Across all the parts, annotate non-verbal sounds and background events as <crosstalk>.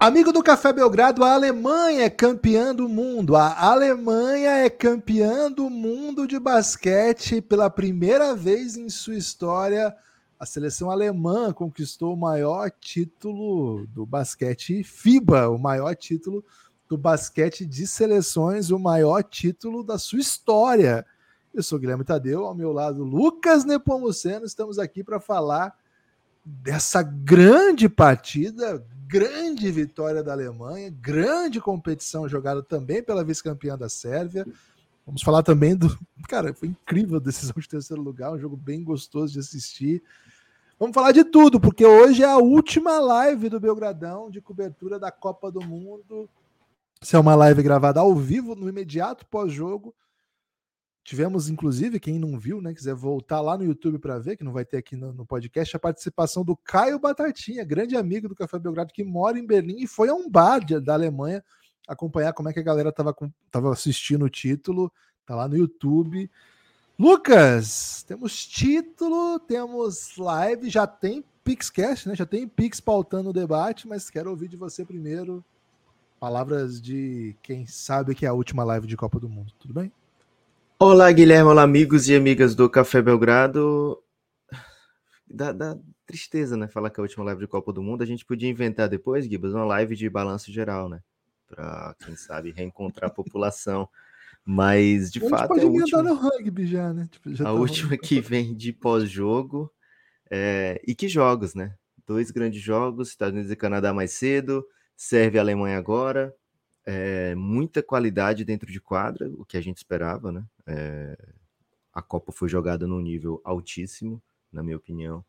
Amigo do Café Belgrado, a Alemanha é campeã do mundo. A Alemanha é campeã do mundo de basquete pela primeira vez em sua história. A seleção alemã conquistou o maior título do basquete FIBA, o maior título do basquete de seleções, o maior título da sua história. Eu sou Guilherme Tadeu, ao meu lado Lucas Nepomuceno. Estamos aqui para falar dessa grande partida, grande vitória da Alemanha, grande competição jogada também pela vice-campeã da Sérvia. Vamos falar também do. Cara, foi incrível a decisão de terceiro lugar, um jogo bem gostoso de assistir. Vamos falar de tudo, porque hoje é a última live do Belgradão de cobertura da Copa do Mundo. Essa é uma live gravada ao vivo, no imediato pós-jogo. Tivemos, inclusive, quem não viu, né, quiser voltar lá no YouTube para ver, que não vai ter aqui no, no, podcast, a participação do Caio Batatinha, grande amigo do Café Belgrado, que mora em Berlim e foi a um bar de, da Alemanha acompanhar como é que a galera estava tava assistindo o título. Tá lá no YouTube. Lucas, temos título, temos live, já tem Pixcast, né? Já tem Pix pautando o debate, mas quero ouvir de você primeiro. Palavras de quem sabe que é a última live de Copa do Mundo, tudo bem? Olá, Guilherme, olá, amigos e amigas do Café Belgrado. Dá, dá, tristeza, né? Falar que é a última live de Copa do Mundo. A gente podia inventar depois, Gibas, uma live de balanço geral, né? Para, quem sabe, reencontrar a população. Mas, de fato, pode é a última... no rugby já, né? Tipo, já a tá última que vem de pós-jogo. É... E que jogos, né? Dois grandes jogos, Estados Unidos e Canadá mais cedo, serve a Alemanha agora é, muita qualidade dentro de quadra, o que a gente esperava, né? É, a Copa foi jogada num nível altíssimo, na minha opinião,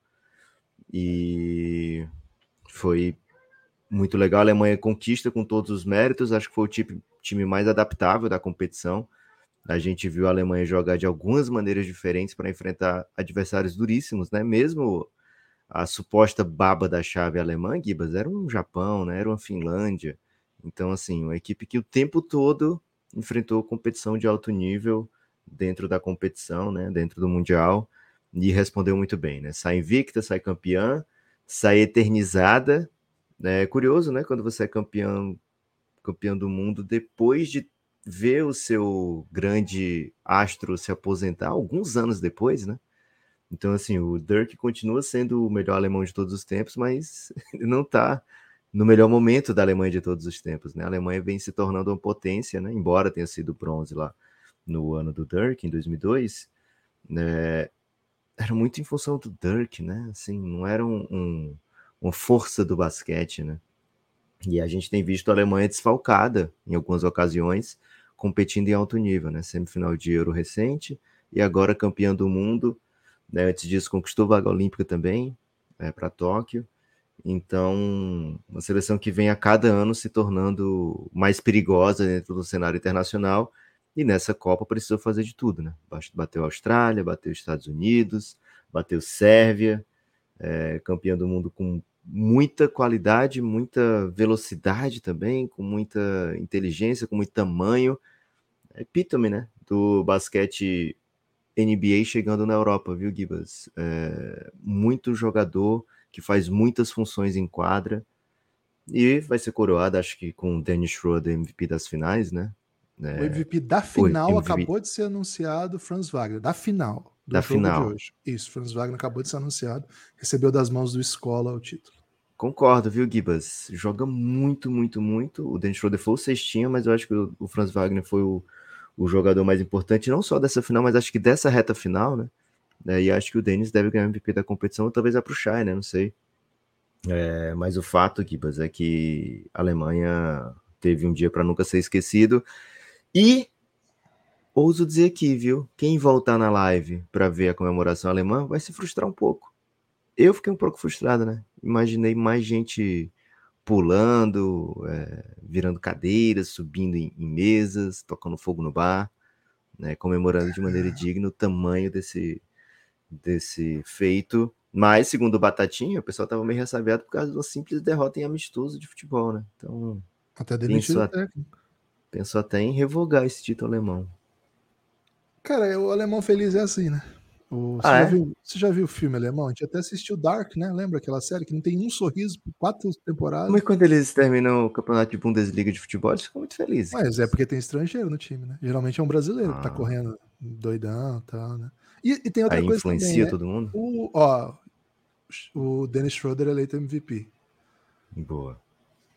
e foi muito legal. A Alemanha conquista com todos os méritos, acho que foi o tipo, time mais adaptável da competição. A gente viu a Alemanha jogar de algumas maneiras diferentes para enfrentar adversários duríssimos, né? Mesmo a suposta baba da chave alemã, Gibas, era um Japão, né? Era uma Finlândia então, assim, uma equipe que o tempo todo enfrentou competição de alto nível dentro da competição, né, dentro do Mundial, e respondeu muito bem, né? Sai invicta, sai campeã, sai eternizada. Né? É curioso, né, quando você é campeão, campeão do mundo depois de ver o seu grande astro se aposentar alguns anos depois, né? Então, assim, o Dirk continua sendo o melhor alemão de todos os tempos, mas <laughs> não está no melhor momento da Alemanha de todos os tempos. Né? A Alemanha vem se tornando uma potência, né? embora tenha sido bronze lá no ano do Dirk, em 2002, né? era muito em função do Dirk, né? Assim, não era um, um, uma força do basquete, né? E a gente tem visto a Alemanha desfalcada em algumas ocasiões, competindo em alto nível, né? Semifinal de Euro recente e agora campeã do mundo. Né? Antes disso, conquistou vaga olímpica também é, para Tóquio. Então, uma seleção que vem a cada ano se tornando mais perigosa dentro do cenário internacional. E nessa Copa precisou fazer de tudo, né? Bateu a Austrália, bateu os Estados Unidos, bateu Sérvia, é, campeão do mundo com muita qualidade, muita velocidade também, com muita inteligência, com muito tamanho. É epítome, né? Do basquete NBA chegando na Europa, viu, Gibas? É, muito jogador que faz muitas funções em quadra. E vai ser coroada, acho que com o Dennis Schroeder, MVP das finais, né? É... O MVP da final MVP... acabou de ser anunciado, Franz Wagner, da final. Da final. Isso, Franz Wagner acabou de ser anunciado, recebeu das mãos do Escola o título. Concordo, viu, Gibas? Joga muito, muito, muito. O Dennis Schroeder foi o cestinha, mas eu acho que o Franz Wagner foi o, o jogador mais importante, não só dessa final, mas acho que dessa reta final, né? Né? E acho que o Denis deve ganhar o MVP da competição, ou talvez a né? Não sei. É, mas o fato, Gibas, é que a Alemanha teve um dia para nunca ser esquecido. E ouso dizer aqui, viu? Quem voltar na live para ver a comemoração alemã vai se frustrar um pouco. Eu fiquei um pouco frustrado, né? Imaginei mais gente pulando, é, virando cadeiras, subindo em, em, mesas, tocando fogo no bar, né? Comemorando de maneira digna o tamanho desse, desse feito, Mas, segundo o Batatinha, o pessoal estava meio ressabiado por causa de uma simples derrota em amistoso de futebol, né? Então. Até pensou, o técnico. Pensou até em revogar esse título alemão. Cara, o alemão feliz é assim, né? O, você, ah, já é? viu, você, já viu, o filme alemão? A gente até assistiu Dark, né? Lembra aquela série que não tem um sorriso por quatro temporadas? Mas quando eles terminam o campeonato de Bundesliga de futebol, eles ficam muito felizes. Mas é porque tem estrangeiro no time, né? Geralmente é um brasileiro ah. que tá ah. correndo doidão e tal, né? E, e, tem outra Aí coisa influencia também, né? todo mundo? O, ó, o Dennis Schroeder eleito MVP. Boa.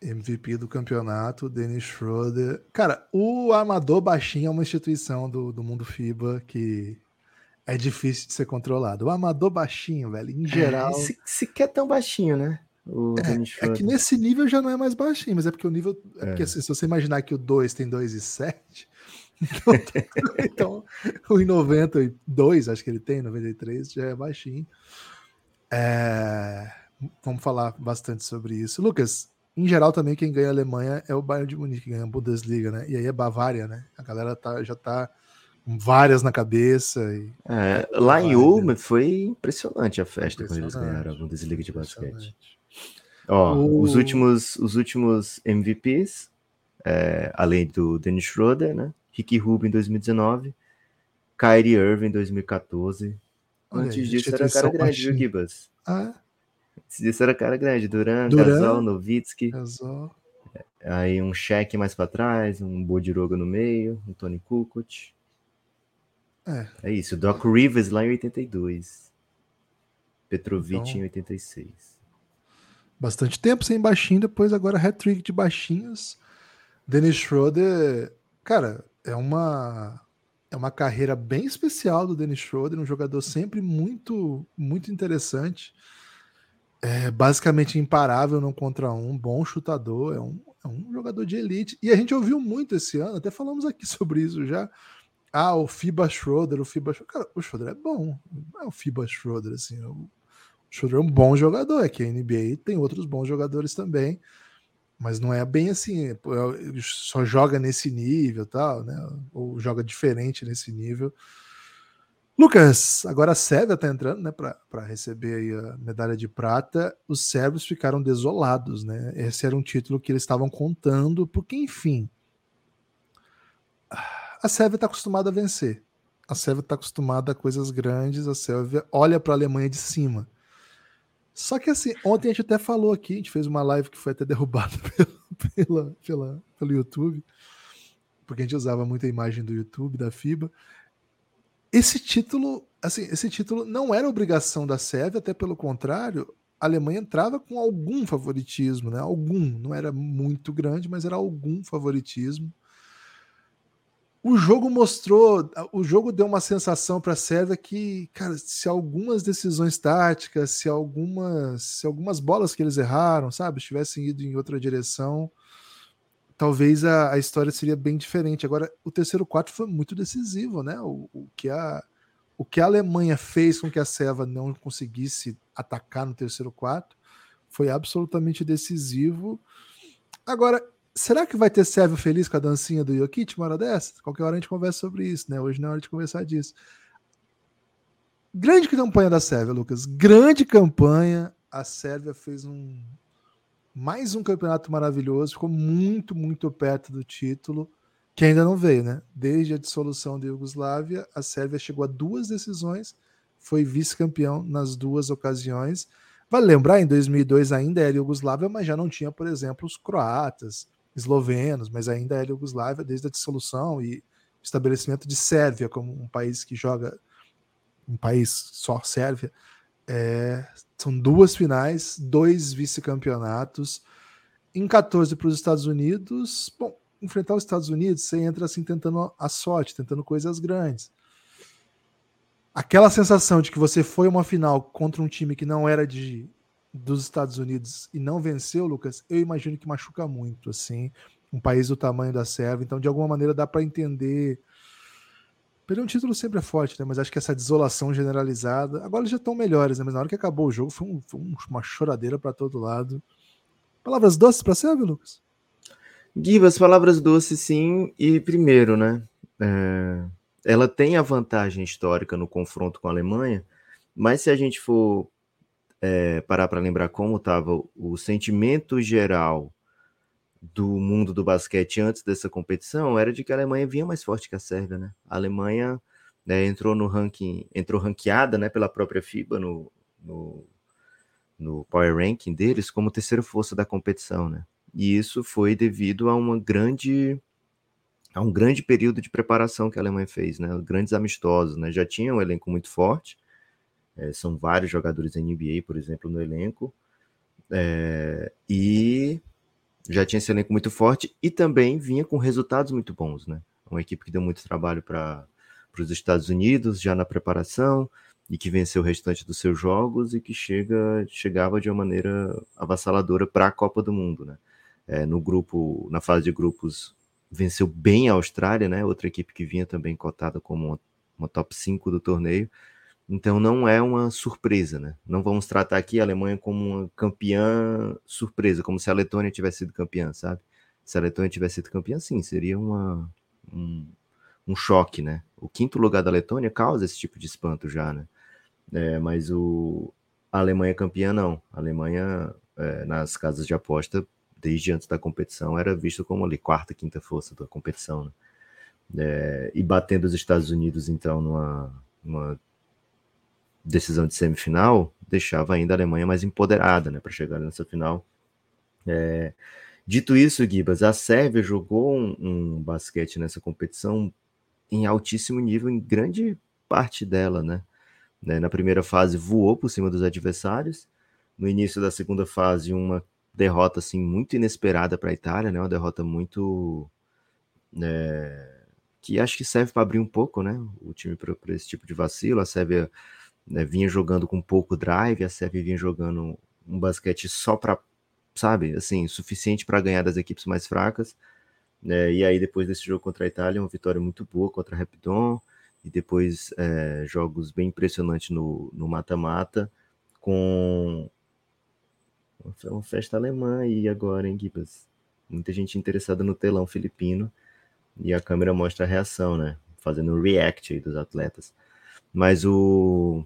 MVP do campeonato, Dennis Schroeder. Cara, o Amador Baixinho é uma instituição do, do mundo FIBA que é difícil de ser controlado. O Amador Baixinho, velho, em é, geral. É, se, quer tão baixinho, né? O é, é, que nesse nível já não é mais baixinho, mas é porque o nível. É, porque assim, se você imaginar que o 2 tem 2,7, <laughs> então, então o em 92, acho que ele tem, 93, já é baixinho. É, vamos falar bastante sobre isso. Lucas, em geral, também quem ganha a Alemanha é o Bayern de Munique, que ganha a Bundesliga, né? E aí é Bavária, né? A galera tá, já tá com várias na cabeça. E... É, lá em Ulm foi impressionante a festa quando eles ganharam a Bundesliga de basquete. Ó, o... os, últimos, os últimos MVPs, é, além do Dennis Schroeder, né? Ricky Rubin em 2019, Kyrie Irving em 2014. Antes disso era cara grande, Gibas? Ah, é? Isso era cara grande. Duran, Duran Gasol, Novitsky. Gasol. Aí um cheque mais para trás, um Bodiroga no meio, um Tony Kukoc. É. é isso, Doc Rivers lá em 82. Petrovic então, em 86. Bastante tempo sem baixinho, depois agora hat-trick de baixinhos. Dennis Schroeder, cara, é uma é uma carreira bem especial do Dennis Schroeder, um jogador sempre muito muito interessante é basicamente imparável no contra um, bom chutador, é um, é um jogador de elite. E a gente ouviu muito esse ano, até falamos aqui <laughs> sobre isso já. Ah, o FIBA Schroeder, o FIBA Schroeder. Cara, o Schroeder é bom. Não é o FIBA Schroeder, assim. O Schroeder é um bom jogador. É que a NBA tem outros bons jogadores também. Mas não é bem assim. É, só joga nesse nível tal, né? Ou joga diferente nesse nível. Lucas, agora a Sérvia está entrando né, para receber a medalha de prata. Os sérvios ficaram desolados, né? Esse era um título que eles estavam contando, porque, enfim, a Sérvia está acostumada a vencer. A Sérvia está acostumada a coisas grandes, a Sérvia olha para a Alemanha de cima. Só que assim, ontem a gente até falou aqui, a gente fez uma live que foi até <laughs> derrubada pela, pelo YouTube, porque a gente usava muita imagem do YouTube, da FIBA esse título, assim, esse título não era obrigação da Sérvia, até pelo contrário, a Alemanha entrava com algum favoritismo, né? Algum, não era muito grande, mas era algum favoritismo. O jogo mostrou, o jogo deu uma sensação para a Sérvia que, cara, se algumas decisões táticas, se algumas, se algumas bolas que eles erraram, sabe, tivessem ido em outra direção, talvez a, a, história seria bem diferente. Agora, o terceiro quarto foi muito decisivo, né? O, o, que a, o que a Alemanha fez com que a Seva não conseguisse atacar no terceiro quarto foi absolutamente decisivo. Agora, será que vai ter Sérvio feliz com a dancinha do Jokic uma hora dessa? Qualquer hora a gente conversa sobre isso, né? Hoje não é hora de conversar disso. Grande campanha da Sérvia, Lucas. Grande campanha. A Sérvia fez um, mais um campeonato maravilhoso, ficou muito, muito perto do título, que ainda não veio, né? Desde a dissolução da Iugoslávia, a Sérvia chegou a duas decisões, foi vice-campeão nas duas ocasiões. Vale lembrar, em 2002 ainda era Iugoslávia, mas já não tinha, por exemplo, os croatas, eslovenos, mas ainda era Iugoslávia desde a dissolução e estabelecimento de Sérvia como um país que joga, um país só Sérvia, é, são duas finais, dois vice-campeonatos. Em 14 para os Estados Unidos, bom, enfrentar os Estados Unidos, você entra assim tentando a sorte, tentando coisas grandes. Aquela sensação de que você foi uma final contra um time que não era de dos Estados Unidos e não venceu, Lucas, eu imagino que machuca muito, assim, um país do tamanho da Sérvia. Então, de alguma maneira, dá para entender Perder um título sempre é forte, né? Mas acho que essa desolação generalizada. Agora eles já estão melhores, né? Mas na hora que acabou o jogo foi, um, foi uma choradeira para todo lado. Palavras doces para Sérvia, Lucas? Gibas, palavras doces sim. E primeiro, né? É, ela tem a vantagem histórica no confronto com a Alemanha, mas se a gente for é, parar para lembrar como estava o sentimento geral do mundo do basquete antes dessa competição, era de que a Alemanha vinha mais forte que a Sérvia, né? A Alemanha né, entrou no ranking, entrou ranqueada, né, pela própria FIBA no, no, no Power Ranking deles como terceira força da competição, né? E isso foi devido a uma grande a um grande período de preparação que a Alemanha fez, né? Grandes amistosos, né? Já tinha um elenco muito forte, é, são vários jogadores NBA, por exemplo, no elenco, é, e já tinha esse elenco muito forte e também vinha com resultados muito bons, né? Uma equipe que deu muito trabalho para os Estados Unidos já na preparação e que venceu o restante dos seus jogos e que chega chegava de uma maneira avassaladora para a Copa do Mundo, né? É, no grupo, na fase de grupos, venceu bem a Austrália, né? Outra equipe que vinha também cotada como uma, uma top 5 do torneio. Então não é uma surpresa, né? Não vamos tratar aqui a Alemanha como uma campeã surpresa, como se a Letônia tivesse sido campeã, sabe? Se a Letônia tivesse sido campeã, sim, seria uma, um, um choque, né? O quinto lugar da Letônia causa esse tipo de espanto já, né? É, mas o, a Alemanha campeã, não. A Alemanha, é, nas casas de aposta, desde antes da competição, era visto como ali quarta, quinta força da competição. Né? É, e batendo os Estados Unidos, então, numa, numa, decisão de semifinal, deixava ainda a Alemanha mais empoderada né, para chegar nessa final. É, dito isso, Gibas, a Sérvia jogou um, um, basquete nessa competição em altíssimo nível, em grande parte dela, né? né? Na primeira fase voou por cima dos adversários, no início da segunda fase uma derrota assim muito inesperada para a Itália, né? Uma derrota muito né, que acho que serve para abrir um pouco, né? O time para esse tipo de vacilo. A Sérvia né, vinha jogando com pouco drive, a Sérvia vinha jogando um basquete só para, sabe, assim, suficiente para ganhar das equipes mais fracas. Né? E aí depois desse jogo contra a Itália, uma vitória muito boa contra a Rapidon e depois é, jogos bem impressionantes no mata-mata com uma festa alemã aí agora, hein, Gibas? Muita gente interessada no telão filipino e a câmera mostra a reação, né? Fazendo um react aí dos atletas. Mas o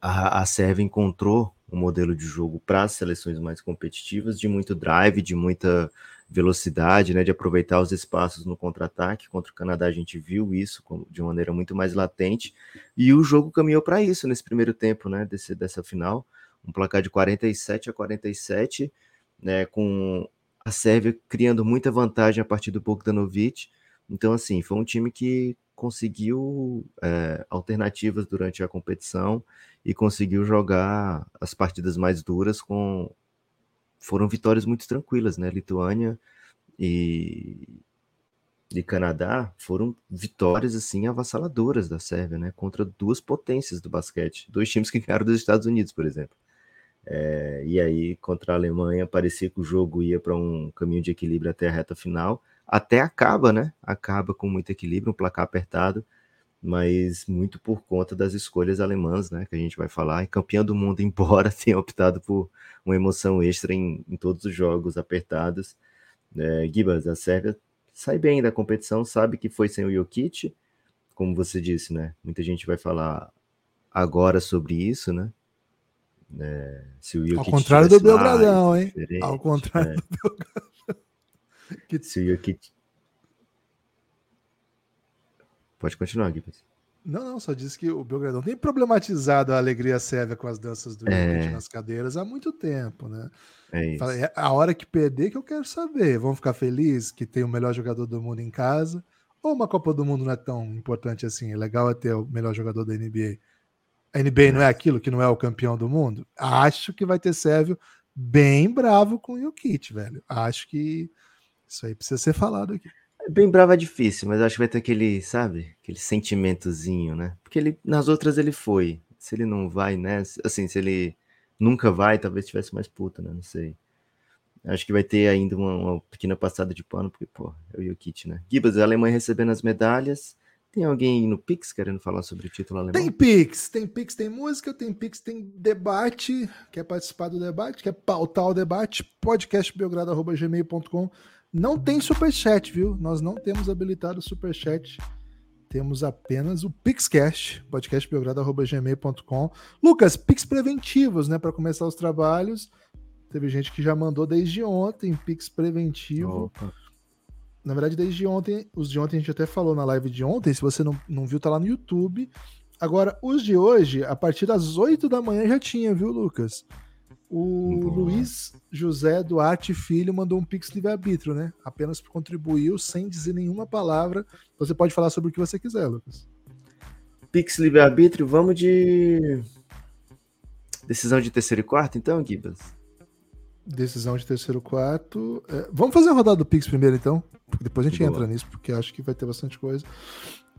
a, a Sérvia encontrou um modelo de jogo para as seleções mais competitivas, de muito drive, de muita velocidade, né, de aproveitar os espaços no contra-ataque. Contra o Canadá a gente viu isso de maneira muito mais latente, e o jogo caminhou para isso nesse primeiro tempo, né, desse, dessa final um placar de 47 a 47, né, com a Sérvia criando muita vantagem a partir do Bogdanovic. Então, assim, foi um time que conseguiu é, alternativas durante a competição e conseguiu jogar as partidas mais duras com foram vitórias muito tranquilas, né? Lituânia e, e Canadá foram vitórias assim avassaladoras da Sérvia, né? Contra duas potências do basquete, dois times que ganharam dos Estados Unidos, por exemplo. É, e aí, contra a Alemanha, parecia que o jogo ia para um caminho de equilíbrio até a reta final. Até acaba, né? Acaba com muito equilíbrio, um placar apertado, mas muito por conta das escolhas alemãs, né? Que a gente vai falar. E campeão do mundo, <laughs> embora tenha optado por uma emoção extra em, em todos os jogos apertados. É, Gibas, a Sérvia sai bem da competição, sabe que foi sem o Jokic, como você disse, né? Muita gente vai falar agora sobre isso, né? É, se o Ao contrário do Belgradão, hein? Ao contrário é. do Belgradão. Que... Se o Jokic... Pode continuar, Gui. Não, não, só disse que o Belgradão tem problematizado a alegria sérvia com as danças do é. nas cadeiras há muito tempo, né? É isso. É a hora que perder que eu quero saber. Vamos ficar felizes que tem o melhor jogador do mundo em casa? Ou uma Copa do Mundo não é tão importante assim? É legal é ter o melhor jogador da NBA a NBA não é aquilo que não é o campeão do mundo? Acho que vai ter Sérvio bem bravo com o Jokic, velho. Acho que isso aí precisa ser falado aqui. Bem bravo é difícil, mas acho que vai ter aquele, sabe, aquele sentimentozinho, né? Porque ele nas outras ele foi. Se ele não vai nessa, assim, se ele nunca vai, talvez tivesse mais puta, né? Não sei. Acho que vai ter ainda uma, uma pequena passada de pano, porque, pô, é o Jokic, né? Gibas, a Alemanha recebendo as medalhas, tem alguém no Pix querendo falar sobre o título alemão? Tem Pix, tem Pix, tem música, tem Pix, tem debate. Quer participar do debate? Quer pautar o debate? podcastbelgrado.gmail.com Não tem superchat, viu? Nós não temos habilitado o superchat. temos apenas o Pixcast, podcastbelgrado.gmail.com. Lucas, Pix preventivos, né? Para começar os trabalhos. Teve gente que já mandou desde ontem Pix preventivo. Opa. Na verdade, desde ontem, os de ontem a gente até falou na live de ontem. Se você não, não viu, tá lá no YouTube. Agora, os de hoje, a partir das 8 da manhã já tinha, viu, Lucas? O Boa. Luiz José Duarte Filho mandou um Pix livre-arbítrio, né? Apenas contribuiu sem dizer nenhuma palavra. Você pode falar sobre o que você quiser, Lucas. Pix livre-arbítrio, vamos de. Decisão de terceiro e quarto, então, Gibas? Decisão de terceiro quarto. É, vamos fazer a rodada do Pix primeiro, então. Depois a gente Boa. entra nisso, porque acho que vai ter bastante coisa.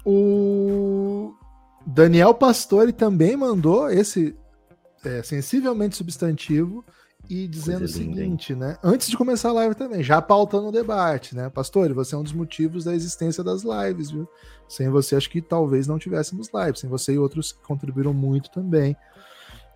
O Daniel Pastore também mandou esse é, sensivelmente substantivo e dizendo Coisa o seguinte, linda, né? Antes de começar a live também, já pautando o debate, né? Pastor, você é um dos motivos da existência das lives, viu? Sem você, acho que talvez não tivéssemos lives. Sem você e outros contribuíram muito também.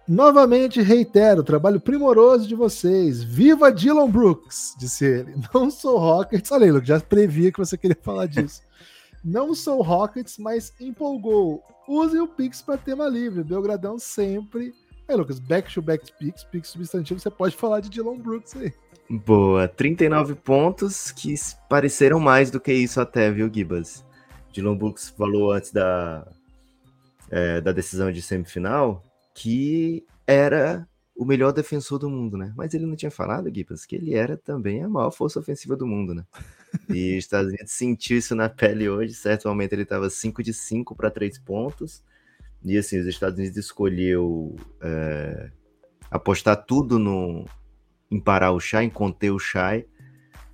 Novamente reitero, trabalho primoroso de vocês. Viva Dylan Brooks, disse ele. <laughs> Não sou Rockets. Olha aí, Luke, já previa que você queria falar disso. <laughs> Não sou Rockets, mas empolgou. Use o Pix para tema livre. Belgradão sempre Aí, Lucas, back to back picks, picks substantivo, você pode falar de Dylan Brooks aí. Boa, 39 pontos que pareceram mais do que isso até, viu, Gibas? Dylan Brooks falou antes da, é, da decisão de semifinal que era o melhor defensor do mundo, né? Mas ele não tinha falado, Gibas, que ele era também a maior força ofensiva do mundo, né? E os Estados Unidos sentiu isso na pele hoje. Certo momento ele estava 5 de 5 para 3 pontos. E assim, os Estados Unidos escolheu é, apostar tudo no, em parar o Shai, em conter o Shai.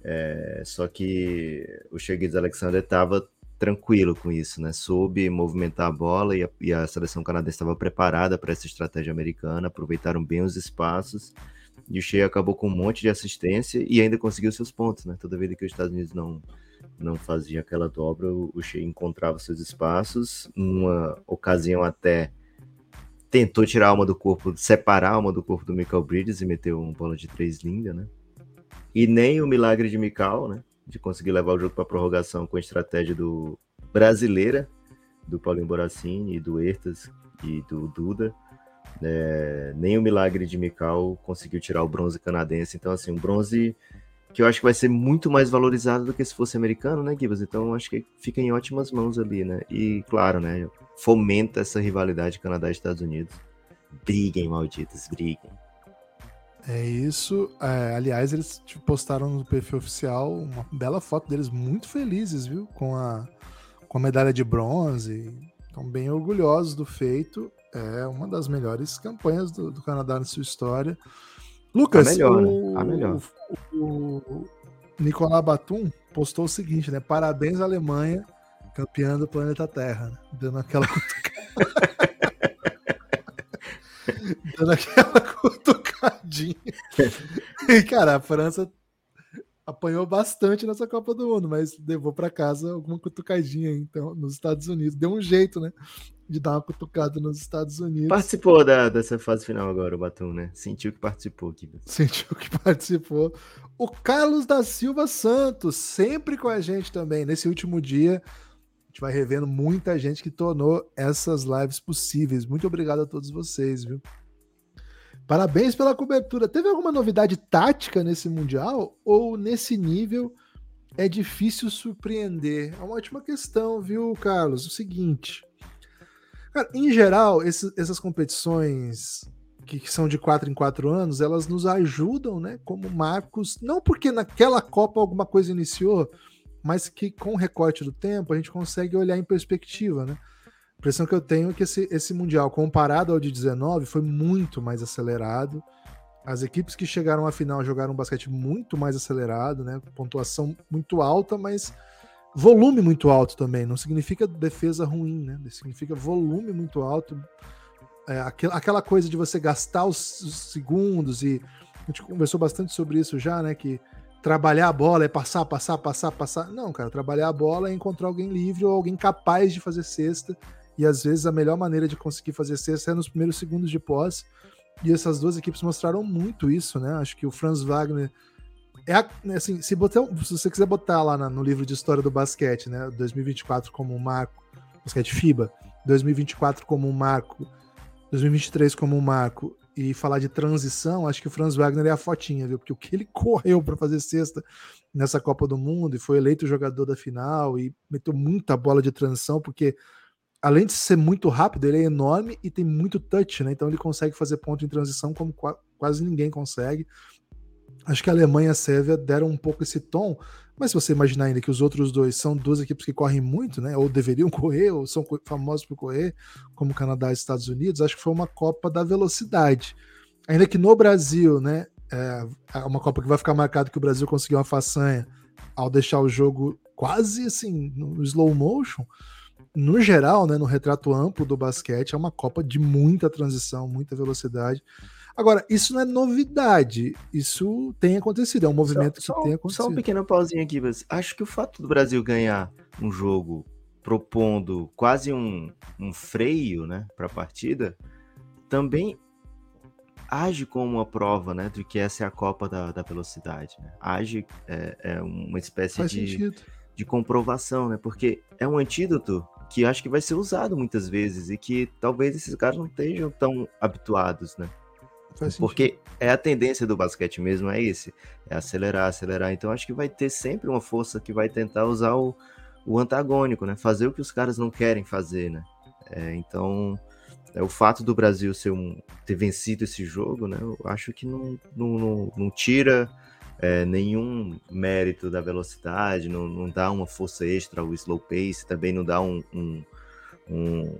É, só que o Shaggy Alexander estava tranquilo com isso, né? Soube movimentar a bola e a, e a seleção canadense estava preparada para essa estratégia americana, aproveitaram bem os espaços. E o Shea acabou com um monte de assistência e ainda conseguiu seus pontos, né? Toda vez que os Estados Unidos não, não fazia aquela dobra, o Shea encontrava seus espaços. Numa ocasião até tentou tirar a alma do corpo, separar a alma do corpo do Michael Bridges e meteu uma bola de três linda, né? E nem o milagre de Michael, né? De conseguir levar o jogo para prorrogação com a estratégia do brasileira, do Paulinho Boracini, do Ertas e do Duda. É, nem o milagre de Mikal conseguiu tirar o bronze canadense. Então, assim, um bronze que eu acho que vai ser muito mais valorizado do que se fosse americano, né, Gibas? Então acho que fica em ótimas mãos ali, né? E claro, né, fomenta essa rivalidade Canadá e Estados Unidos. Briguem, malditos, briguem. É isso. É, aliás, eles tipo, postaram no perfil oficial uma bela foto deles muito felizes, viu? Com a, com a medalha de bronze. Estão bem orgulhosos do feito. É uma das melhores campanhas do, do Canadá na sua história. Lucas, a melhor, o, né? a melhor. O, o Nicolás Batum postou o seguinte, né? Parabéns Alemanha, campeã do planeta Terra, né? dando aquela <laughs> dando aquela <laughs> cutucadinha. E, cara, a França apanhou bastante nessa Copa do Mundo, mas levou para casa alguma cutucadinha então nos Estados Unidos. Deu um jeito, né? De dar uma cutucada nos Estados Unidos. Participou da, dessa fase final agora, o Batum, né? Sentiu que participou aqui. <laughs> Sentiu que participou. O Carlos da Silva Santos, sempre com a gente também. Nesse último dia, a gente vai revendo muita gente que tornou essas lives possíveis. Muito obrigado a todos vocês, viu? Parabéns pela cobertura. Teve alguma novidade tática nesse Mundial? Ou nesse nível é difícil surpreender? É uma ótima questão, viu, Carlos? O seguinte. Cara, em geral, esse, essas competições que, que, são de quatro em quatro anos, elas nos ajudam, né? Como marcos, não porque naquela Copa alguma coisa iniciou, mas que com o recorte do tempo a gente consegue olhar em perspectiva, né? A impressão que eu tenho é que esse, esse Mundial, comparado ao de 19, foi muito mais acelerado. As equipes que chegaram à final jogaram um basquete muito mais acelerado, né? Pontuação muito alta, mas volume muito alto também. Não significa defesa ruim, né? Significa volume muito alto. É, aquela coisa de você gastar os, segundos e a gente conversou bastante sobre isso já, né? Que trabalhar a bola é passar, passar, passar, passar. Não, cara, trabalhar a bola é encontrar alguém livre ou alguém capaz de fazer cesta e às vezes a melhor maneira de conseguir fazer cesta é nos primeiros segundos de posse. E essas duas equipes mostraram muito isso, né? Acho que o Franz Wagner é assim, se, botar, se você quiser botar lá no livro de história do basquete, né, 2024 como um marco, basquete FIBA, 2024 como um marco, 2023 como um marco e falar de transição, acho que o Franz Wagner é a fotinha, viu? Porque o que ele <laughs> correu para fazer sexta nessa Copa do Mundo e foi eleito jogador da final e meteu muita bola de transição, porque além de ser muito rápido, ele é enorme e tem muito touch, né? Então ele consegue fazer ponto em transição como quase ninguém consegue. Acho que a Alemanha e a Sérvia deram um pouco esse tom, mas se você imaginar ainda que os outros dois são duas equipes que correm muito, né? Ou deveriam <laughs> correr, ou são famosos por correr, como Canadá e Estados Unidos, acho que foi uma Copa da velocidade. Ainda que no Brasil, né? É, é uma Copa que vai ficar marcado que o Brasil conseguiu uma façanha ao deixar o jogo quase assim no slow motion no geral, né, no retrato amplo do basquete, é uma Copa de muita transição, muita velocidade. Agora, isso não é novidade, isso tem acontecido, é um movimento só, que só, tem acontecido. Só um pequeno pauzinho aqui, mas acho que o fato do Brasil ganhar um jogo propondo quase um, um freio né, para a partida também age como uma prova né, de que essa é a Copa da, da velocidade. Né? Age é, é uma espécie de, de comprovação, né? porque é um antídoto que acho que vai ser usado muitas vezes e que talvez esses caras não estejam tão habituados, né? Porque é a tendência do basquete mesmo, é esse, é acelerar, acelerar. Então acho que vai ter sempre uma força que vai tentar usar o, o antagônico, né? Fazer o que os caras não querem fazer, né? É, então, é, o fato do Brasil ser um, ter vencido esse jogo, né? Eu acho que não, não, não, não tira é, nenhum mérito da velocidade, não, não dá uma força extra ao slow pace, também não dá um, um, um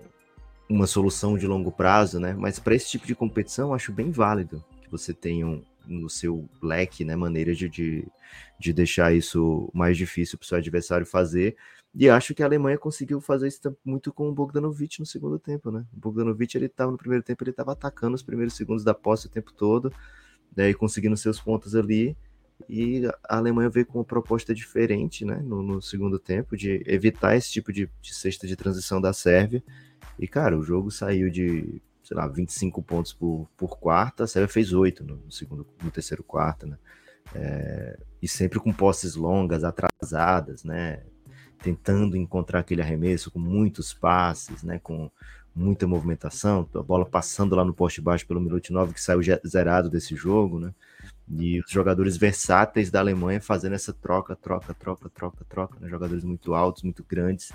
uma solução de longo prazo, né? Mas para esse tipo de competição, acho bem válido que você tenha um, no seu leque, né, maneiras de, de, de deixar isso mais difícil para o seu adversário fazer. E acho que a Alemanha conseguiu fazer isso muito com o Bogdanovic no segundo tempo, né? O Bogdanovic, ele estava no primeiro tempo, ele estava atacando os primeiros segundos da posse o tempo todo, daí conseguindo seus pontos ali e a Alemanha veio com uma proposta diferente né, no, no segundo tempo, de evitar esse tipo de, de cesta de transição da Sérvia. E, cara, o jogo saiu de, sei lá, 25 pontos por, por quarta, a Sérvia fez 8 no, segundo, no terceiro quarto, né? É, e sempre com posses longas, atrasadas, né? Tentando encontrar aquele arremesso com muitos passes, né? Com muita movimentação, a bola passando lá no poste baixo pelo minuto 9 que saiu zerado desse jogo, né? E os jogadores versáteis da Alemanha fazendo essa troca, troca, troca, troca, troca, né? Jogadores muito altos, muito grandes.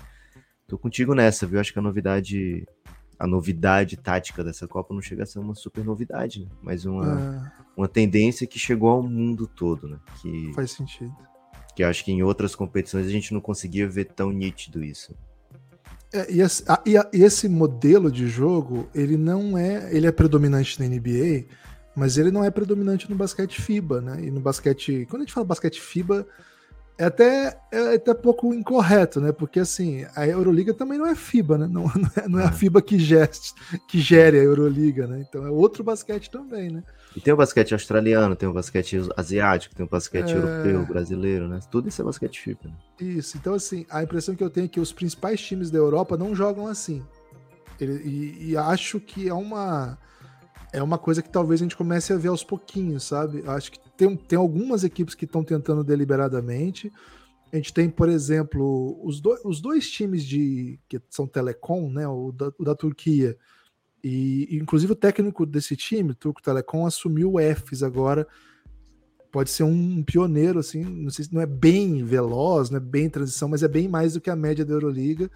Tô contigo nessa, viu? Acho que a novidade, a novidade tática dessa Copa não chega a ser uma super novidade, né? Mas uma, é... uma tendência que chegou ao mundo todo, né? Que, Faz sentido. Que acho que em outras competições a gente não conseguia ver tão nítido isso. É, e, esse, a, e, esse modelo de jogo, ele não é, ele é predominante na NBA, mas ele não é predominante no basquete FIBA, né? E no basquete. Quando a gente fala basquete FIBA, é até, é até pouco incorreto, né? Porque assim, a Euroliga também não é FIBA, né? Não, <laughs> não, é, não é, a é. FIBA que, geste, que gere a Euroliga, né? Então é outro basquete também, né? E tem o basquete australiano, tem o basquete asiático, tem o basquete é... europeu, brasileiro, né? Tudo isso é basquete FIBA. Né? Isso, então assim, a impressão que eu tenho é que os principais times da Europa não jogam assim. Ele, e, e acho que é uma é uma coisa que talvez a gente comece a ver aos pouquinhos, sabe? Acho que tem, tem algumas equipes que estão tentando deliberadamente. A gente tem, por exemplo, os, do, os dois times de que são telecom, né? O da, o da Turquia. E, inclusive o técnico desse time, Turco Telecom, assumiu o EFES agora. Pode ser um pioneiro, assim, não sei se não é bem veloz, não é bem transição, mas é bem mais do que a média da Euroliga.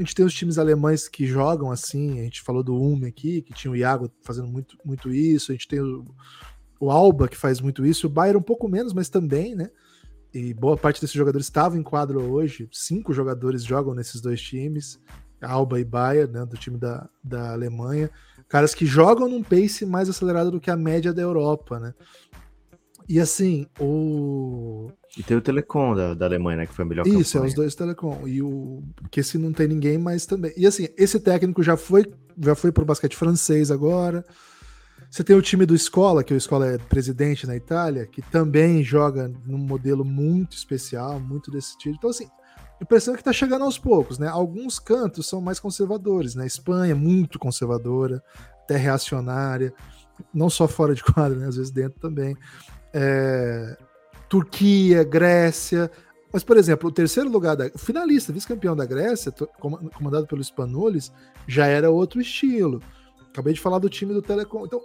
A gente tem os times alemães que jogam assim, a gente falou do Ume aqui, que tinha o Iago fazendo muito, muito isso, a gente tem o, o Alba que faz muito isso, o Bayern um pouco menos, mas também, né? E boa parte desses jogadores estavam em quadro hoje, cinco jogadores jogam nesses dois times, Alba e Bayern, né, do time da, da Alemanha, caras que jogam num pace mais acelerado do que a média da Europa, né? E assim, o. E tem o Telecom da, da Alemanha, né? Que foi a melhor Isso, campanha. é os dois Telecom. E o. Porque esse não tem ninguém mais também. E assim, esse técnico já foi, já foi pro basquete francês agora. Você tem o time do Escola, que o Escola é presidente na Itália, que também joga num modelo muito especial, muito desse tipo. Então, assim, a impressão é que tá chegando aos poucos, né? Alguns cantos são mais conservadores, né? Espanha, muito conservadora, até reacionária, não só fora de quadra, né? Às vezes dentro também é, Turquia, Grécia, Mas, por exemplo, o terceiro lugar da finalista, vice-campeão da Grécia, comandado pelo Spanolis, já era outro estilo. Acabei de falar do time do Telecom. Então,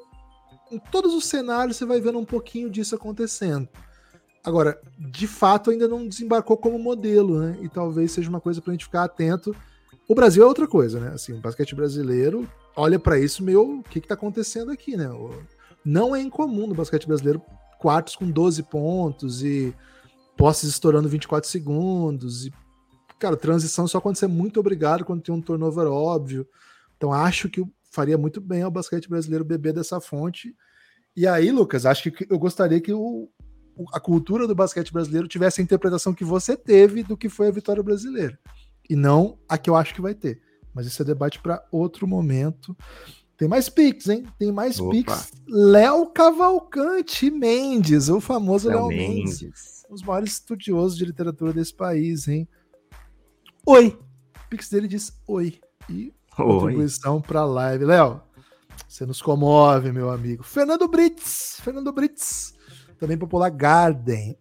em todos os cenários você vai vendo um pouquinho disso acontecendo. Agora, de fato, ainda não desembarcou como modelo, né? E talvez seja uma coisa para a gente ficar atento. O Brasil é outra coisa, né? Assim, o basquete brasileiro olha para isso meio, o que está acontecendo aqui, né? Não é incomum no basquete brasileiro quartos com 12 pontos e posses estourando 24 segundos. E, cara, transição só quando você é muito obrigado, quando tem um turnover óbvio. Então acho que faria muito bem ao basquete brasileiro beber dessa fonte. E aí, Lucas, acho que eu gostaria que o, a cultura do basquete brasileiro tivesse a interpretação que você teve do que foi a vitória brasileira. E não a que eu acho que vai ter. Mas isso é debate para outro momento. Tem mais Pix, hein? Tem mais Opa. Pix. Léo Cavalcante Mendes, o famoso Léo Mendes. Mendes. Um dos maiores estudiosos de literatura desse país, hein? Oi. O Pix dele diz oi. E contribuição para a live. Léo, você nos comove, meu amigo. Fernando Brits. Fernando Brits. Também popular Garden.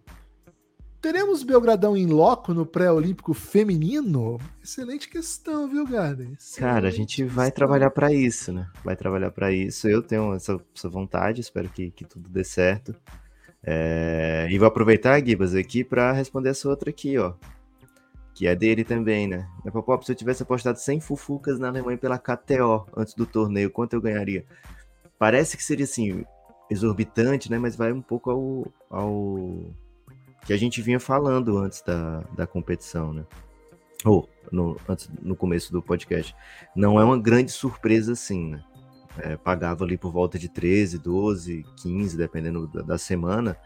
Teremos Belgradão em loco no pré-olímpico feminino? Excelente questão, viu, Garden? Cara, a gente questão. vai trabalhar para isso, né? Vai trabalhar para isso. Eu tenho essa, essa vontade, espero que, que tudo dê certo. É... E vou aproveitar, Gibas, aqui para responder essa outra aqui, ó. Que é dele também, né? Pop, se eu tivesse apostado 100 fufucas na Alemanha pela KTO antes do torneio, quanto eu ganharia? Parece que seria assim, exorbitante, né? Mas vai um pouco ao, ao que a gente vinha falando antes da, da competição, né? Ou no, antes, no começo do podcast. Não é uma grande surpresa assim, né? É, pagava ali por volta de 13, 12, 15, dependendo da, da semana,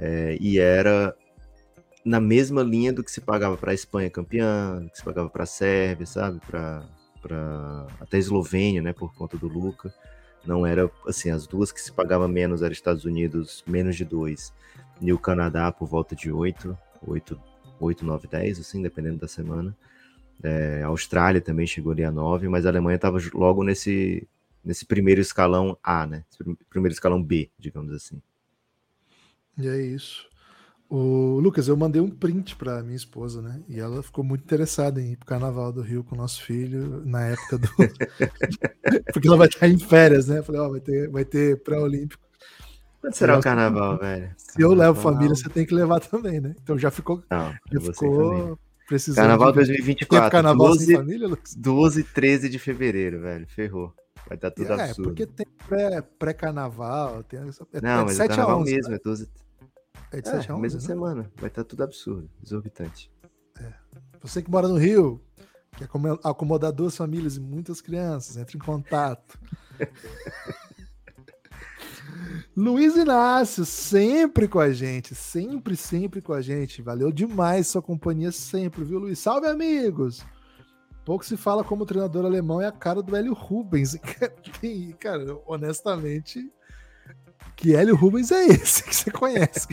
é, e era na mesma linha do que se pagava para a Espanha campeã, que se pagava para a Sérvia, sabe? Para até a Eslovênia, né? Por conta do Luca. Não era assim, as duas que se pagava menos eram Estados Unidos, menos de 2 e o Canadá por volta de 8, 8, 8 9, 10, assim, dependendo da semana. É, a Austrália também chegou ali a 9, mas a Alemanha estava logo nesse, nesse primeiro escalão A, né? primeiro escalão B, digamos assim. E é isso. O Lucas, eu mandei um print para minha esposa, né? E ela ficou muito interessada em ir pro Carnaval do Rio com o nosso filho na época do. <laughs> <laughs> Porque ela vai estar em férias, né? Eu falei, ó, oh, vai ter, vai ter pré-olímpico. Quando será o carnaval, velho? Se eu levo família, você tem que levar também, né? Então já ficou. Não, já ficou precisando. Carnaval de... 2024. Carnaval 12, sem família, Lucas? 12 e 13 de fevereiro, velho. Ferrou. Vai estar tudo é, absurdo. É, porque tem pré-carnaval. Pré tem... É, não, mas é 7 carnaval 11, mesmo, né? é 12. É de 7 é, a 11. Mesma né? semana. Vai estar tá tudo absurdo, exorbitante. É. Você que mora no Rio, quer acomodar duas famílias e muitas crianças, entre em contato. <laughs> Luiz Inácio, sempre com a gente, sempre, sempre com a gente. Valeu demais sua companhia sempre, viu, Luiz? Salve, amigos! Pouco se fala como treinador alemão é a cara do Hélio Rubens. <laughs> Cara, honestamente, que Hélio Rubens é esse que você conhece?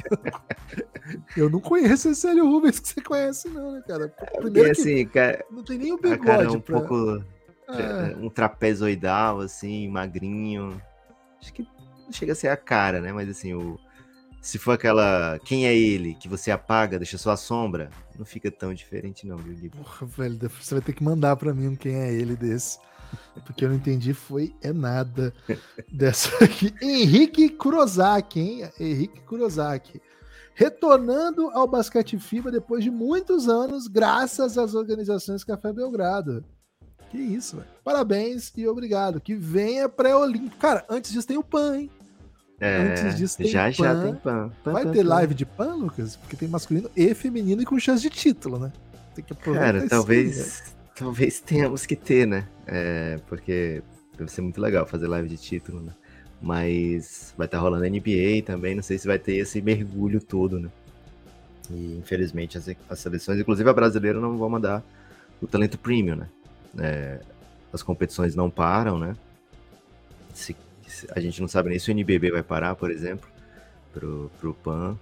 <laughs> Eu não conheço esse Hélio Rubens que você conhece, não, né, cara? Primeiro Porque, assim, cara, não tem nem o bigode. Cara é um pra... pouco. É. Um trapezoidal, assim, magrinho. Acho que não chega a ser a cara, né? Mas assim, o, se for aquela quem é ele que você apaga, deixa só a sombra, não fica tão diferente não, viu, Gui? Porra, velho, você vai ter que mandar para mim um quem é ele desse. Porque eu não entendi foi é nada <laughs> dessa aqui. Henrique Kurosaki, hein? Henrique Kurosaki. Retornando ao basquete FIBA depois de muitos anos, graças às organizações Café Belgrado. Que isso, velho. Parabéns e obrigado. Que venha pré-olímpico. Cara, antes disso tem o PAN, hein? É, Antes disso tem já, pan. já tem pan. pan Vai pan, ter live de pan, Lucas? Porque tem masculino e feminino e com chance de título, né? Tem que aproveitar Cara, talvez, né? talvez tenhamos que ter, né? É, porque deve ser muito legal fazer live de título, né? Mas vai estar tá rolando NBA também, não sei se vai ter esse mergulho todo, né? E infelizmente as, as seleções, inclusive a brasileira, não vão mandar o talento premium, né? É, as competições não param, né? Se a gente não sabe nem se o NBB vai parar, por exemplo, pro, pro PAN.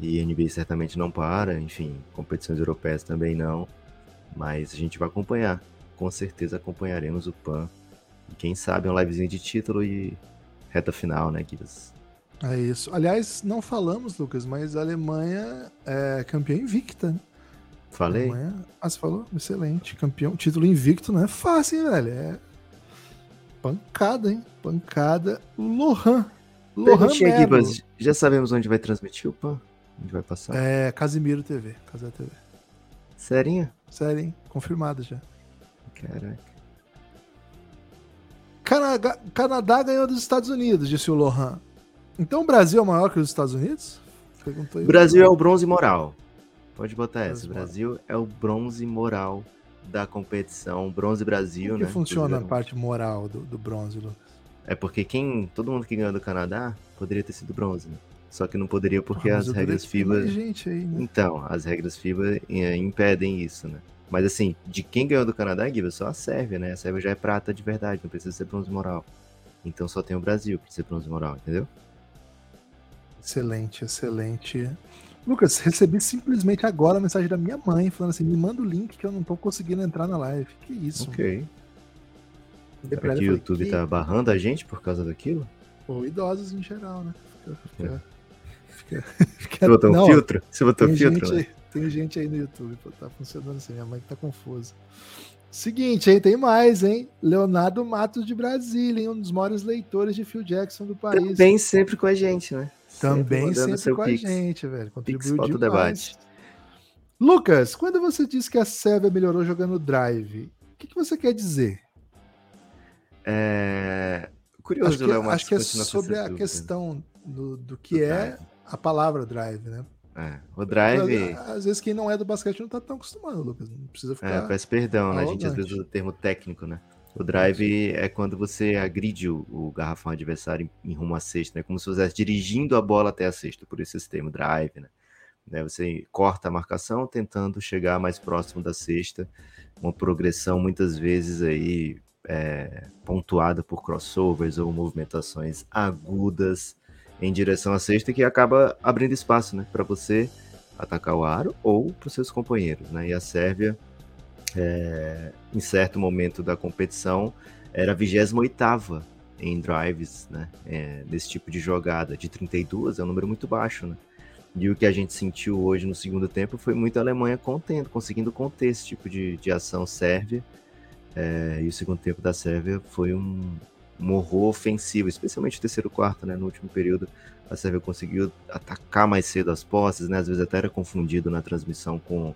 E a NBA certamente não para, enfim, competições europeias também não. Mas a gente vai acompanhar. Com certeza acompanharemos o PAN. E quem sabe um livezinho de título e reta final, né, Guidas? É isso. Aliás, não falamos, Lucas, mas a Alemanha é campeã invicta. Né? Falei? Alemanha, ah, você falou? Excelente. Campeão, título invicto não é fácil, hein, velho? É pancada, hein? Pancada. Lohan. Lohan aqui, mas já sabemos onde vai transmitir o PAN? Onde vai passar? É, Casimiro TV. Casa TV. Serinha? Sério? Confirmado já. Caraca. Canadá, Canadá ganhou dos Estados Unidos, disse o Lohan. Então o Brasil é maior que os Estados Unidos? Perguntou aí. Brasil é o bronze moral. Pode botar essa. Brasil é o bronze moral da competição. Bronze Brasil, Como que né? funciona a parte moral do, do bronze, Lucas? É porque quem. Todo mundo que ganhou do Canadá poderia ter sido bronze, né? Só que não poderia porque as regras FIBA. Aí, né? Então, as regras FIBA eh, impedem isso, né? Mas assim, de quem ganhou do Canadá, Guiba, só a Sérvia, né? A Sérvia já é prata de verdade, não precisa ser bronze moral. Então só tem o Brasil para ser bronze moral, entendeu? Excelente, excelente. Lucas, recebi simplesmente agora a mensagem da minha mãe falando assim: me manda o link que eu não tô conseguindo entrar na live. Que isso? Ok. Será que o YouTube que... tá barrando a gente por causa daquilo? Ou idosos em geral, né? Fica, fica, é. fica, <laughs> fica... Você botou um filtro? Você botou tem filtro? Gente, né? Tem gente aí no YouTube, tá funcionando assim, minha mãe que tá confusa. Seguinte, hein, tem mais, hein? Leonardo Matos de Brasília, hein? um dos maiores leitores de Phil Jackson do país. Também sempre com a gente, né? Também sempre, sempre com Pix. a gente, velho. Contribuiu Pix, demais. Debate. Lucas, quando você disse que a Sérvia melhorou jogando drive, o que, que você quer dizer? É... Curioso, acho que, Léo Acho que é sobre a questão do, do que do é drive. a palavra drive, né? É, o drive. Às vezes quem não é do basquete não tá tão acostumado, Lucas. Não precisa ficar. É, peço perdão, né? A gente às vezes usa o termo técnico, né? O drive é quando você agride o, o garrafão adversário em, em, rumo à cesta, né? Como se você estivesse dirigindo a bola até a cesta, por isso esse termo drive, né? né? Você corta a marcação tentando chegar mais próximo da cesta, uma progressão muitas vezes aí é, pontuada por crossovers ou movimentações agudas em direção à cesta que acaba abrindo espaço, né, para você atacar o aro ou para os seus companheiros, né? E a Sérvia, é, em certo momento da competição, era a 28 em drives, né? É, nesse tipo de jogada, de 32 é um número muito baixo, né? E o que a gente sentiu hoje no segundo tempo foi muito a Alemanha contendo, conseguindo conter esse tipo de, de ação sérvia. É, e o segundo tempo da Sérvia foi um, um horror ofensivo, especialmente o terceiro quarto, né? No último período, a Sérvia conseguiu atacar mais cedo as posses, né? Às vezes até era confundido na transmissão com,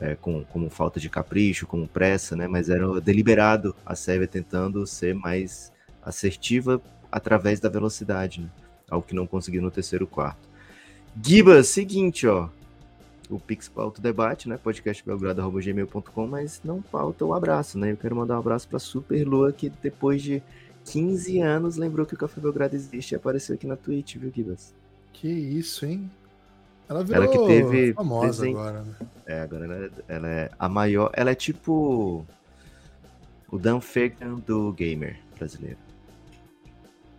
é, com como falta de capricho, como pressa, né? Mas era deliberado a Sérvia tentando ser mais assertiva através da velocidade, né? Algo que não conseguiu no terceiro quarto. Giba, seguinte, ó. O Pix pauta o debate, né? podcastbelgrado.gmail.com, mas não pauta o abraço, né? Eu quero mandar um abraço para Super Lua, que depois de 15 anos lembrou que o Café Belgrado existe e apareceu aqui na Twitch, viu, Gibas? Que isso, hein? Ela virou ela que teve famosa agora, né? É, agora ela é, ela é, a maior. Ela é tipo o Dan Fagan do gamer brasileiro.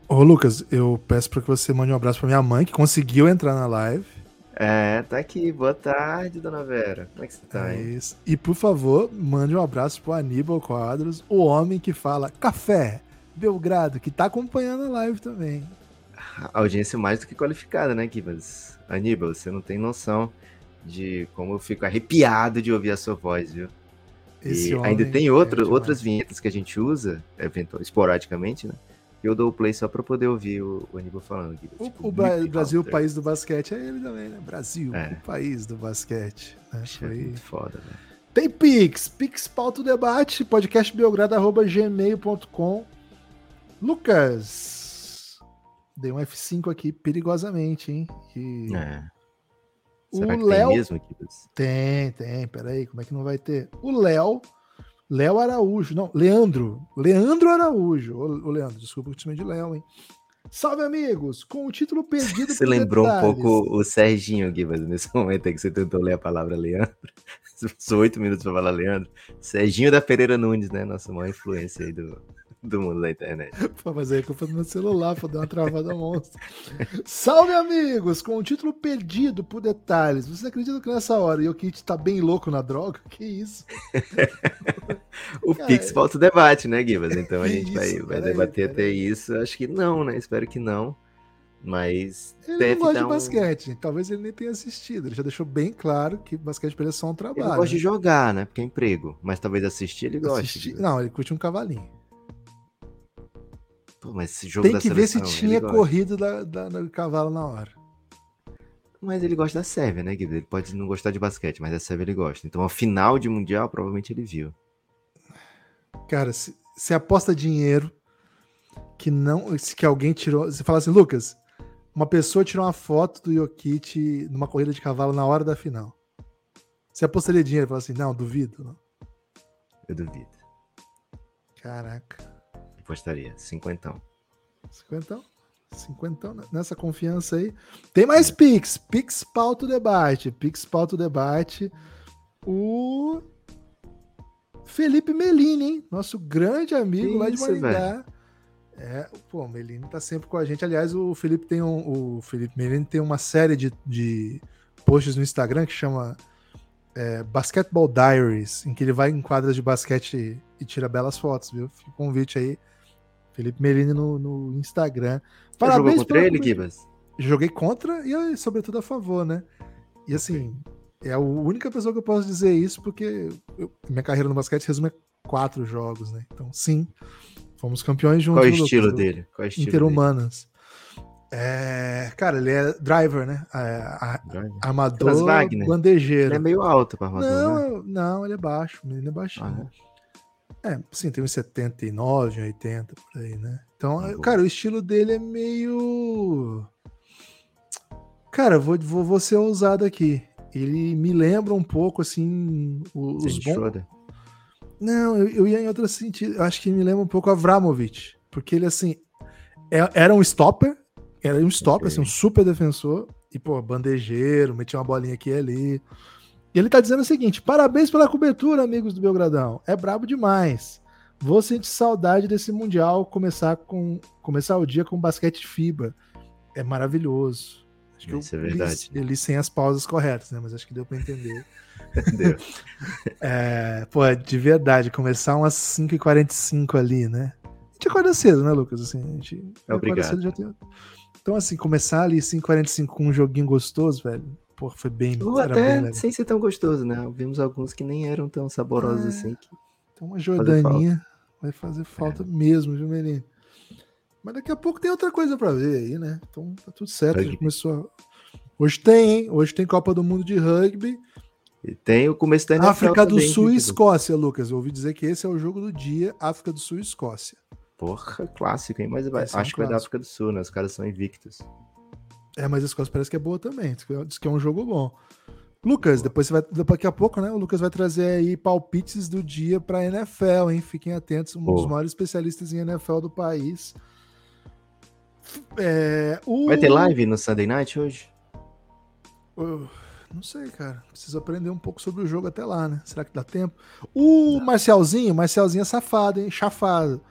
Ô, Lucas, eu peço para que você mande um abraço para minha mãe, que conseguiu entrar na live. É, tá aqui. Boa tarde, dona Vera. Como é que você tá? É isso. E por favor, mande um abraço pro Aníbal Quadros, o homem que fala café, Belgrado, que tá acompanhando a live também. Audiência mais do que qualificada, né, Kivas? Aníbal, você não tem noção de como eu fico arrepiado de ouvir a sua voz, viu? Esse e ainda tem outro, é outras vinhetas que a gente usa, eventual, esporadicamente, né? Eu dou o play só para poder ouvir o, o Aníbal falando. Aqui, o, tipo, o Brasil, o país do basquete, é ele também, né? Brasil, é. o país do basquete. Né? Foi... É muito foda, né? Tem Pix, Pix pauta o debate, podcastbelgrado.gmail.com Lucas, dei um F5 aqui perigosamente, hein? E... É. Será o que Léo... tem mesmo aqui? Tem, tem. Peraí, como é que não vai ter? O Léo, Léo Araújo, não, Leandro, Leandro Araújo. Ô, Leandro, desculpa que eu te chamei de Léo, hein? Salve, amigos! Com o título perdido <laughs> Você lembrou detalhes. um pouco o Serginho, Guivas, nesse <laughs> momento aí que você tentou ler a palavra Leandro. <laughs> São oito minutos para falar Leandro. Serginho da Pereira Nunes, né? Nossa maior influência aí do, do mundo da internet. <laughs> Pô, mas aí é culpa do meu celular, pra dar uma travada monstra. Salve, amigos! Com o título perdido por detalhes. Vocês acreditam que nessa hora o Jokic tá bem louco na droga? <laughs> Que isso? <laughs> o cara, Pix volta o debate, né, Guivas? Então a gente isso, vai, vai debater até isso. Acho que não, né? Espero que não. Mas. Ele não gosta de um... basquete. Talvez ele nem tenha assistido. Ele já deixou bem claro que basquete pra ele é só um trabalho. Ele gosta né? de jogar, né? Porque é emprego. Mas talvez assistir ele goste. Não, ele curte um cavalinho. Pô, mas esse jogo Tem que ver se tinha corrido da, da, do cavalo na hora. Mas ele gosta da Sérvia, né, Guido? Ele pode não gostar de basquete, mas da Sérvia ele gosta. Então a final de Mundial provavelmente ele viu. Cara, se, se aposta dinheiro que não. Se que alguém tirou. Você fala assim, Lucas, uma pessoa tirou uma foto do Jokic numa corrida de cavalo na hora da final. Você apostaria dinheiro e fala assim, não, duvido. Não. Eu duvido. Caraca. Apostaria, cinquentão. Cinquentão? Cinquentão né? nessa confiança aí. Tem mais é. Pix. Pix pauta debate. Pix pauta debate. O Felipe Melini, hein? Nosso grande amigo lá de Maringá. É, pô, o Melini tá sempre com a gente. Aliás, o Felipe tem um. O Felipe Melini tem uma série de, de posts no Instagram que chama é, Basketball Diaries, em que ele vai em quadras de basquete e tira belas fotos, viu? Fica o convite aí. Felipe Melini no, no Instagram. Parabéns jogou contra ele, Kibas? Joguei contra e, sobretudo, a favor, né? E assim, é a única pessoa que eu posso dizer isso, porque eu, minha carreira no basquete resume a quatro jogos, né? Então, sim, fomos campeões juntos. Qual é o estilo dele? Qual é o estilo Interhumanas. É, cara, ele é driver, né? É, a, armador bandejeiro. Ele é meio alto para armador, não, né? Não, ele é baixo, ele é baixinho. Ah, é? É, sim, tem uns 79, 80 por aí, né? Então, ah, cara, o estilo dele é meio. Cara, vou, vou, vou ser ousado aqui. Ele me lembra um pouco, assim, os bons... Não, eu, eu, ia em outro sentido. Eu acho que me lembra um pouco Avramovic. Porque ele, assim, é, era um stopper, era um stopper, okay. assim, um super defensor. E, pô, bandejeiro, metia uma bolinha aqui e ali. E ele tá dizendo o seguinte: parabéns pela cobertura, amigos do Belgradão. É brabo demais. Vou sentir saudade desse Mundial começar com começar o dia com basquete FIBA. É maravilhoso. Acho que Isso eu é verdade. Li, eu li sem as pausas corretas, né? Mas acho que deu para entender. <laughs> deu. <laughs> é, pô, de verdade, começar umas 5h45 ali, né? A gente acorda cedo, né, Lucas? Assim, a gente é obrigado. Cedo, já tem... Então, assim, começar ali 5h45 com um joguinho gostoso, velho. Pô, foi bem. Ou até bem, sem ser tão gostoso, né? Vimos alguns que nem eram tão saborosos é... assim. Que... Então, uma Jordaninha vai fazer falta é. mesmo, viu, menino? Mas daqui a pouco tem outra coisa para ver aí, né? Então tá tudo certo. Já começou a... Hoje tem, hein? Hoje tem Copa do Mundo de Rugby. E tem o começo da NFL África do Sul e Escócia, Lucas. Eu ouvi dizer que esse é o jogo do dia, África do Sul e Escócia. Porra, clássico, hein? Mas vai, acho um que vai dar África do Sul, né? Os caras são invictos. É, mas Escócia parece que é boa também. Diz que é um jogo bom. Lucas, depois você vai, daqui a pouco, né? O Lucas vai trazer aí palpites do dia para NFL, hein? Fiquem atentos, um dos maiores especialistas em NFL do país. É, o... Vai ter live no Sunday Night hoje? Uh, não sei, cara. Preciso aprender um pouco sobre o jogo até lá, né? Será que dá tempo? O não. Marcialzinho, Marcialzinho é safado, hein? Chafado.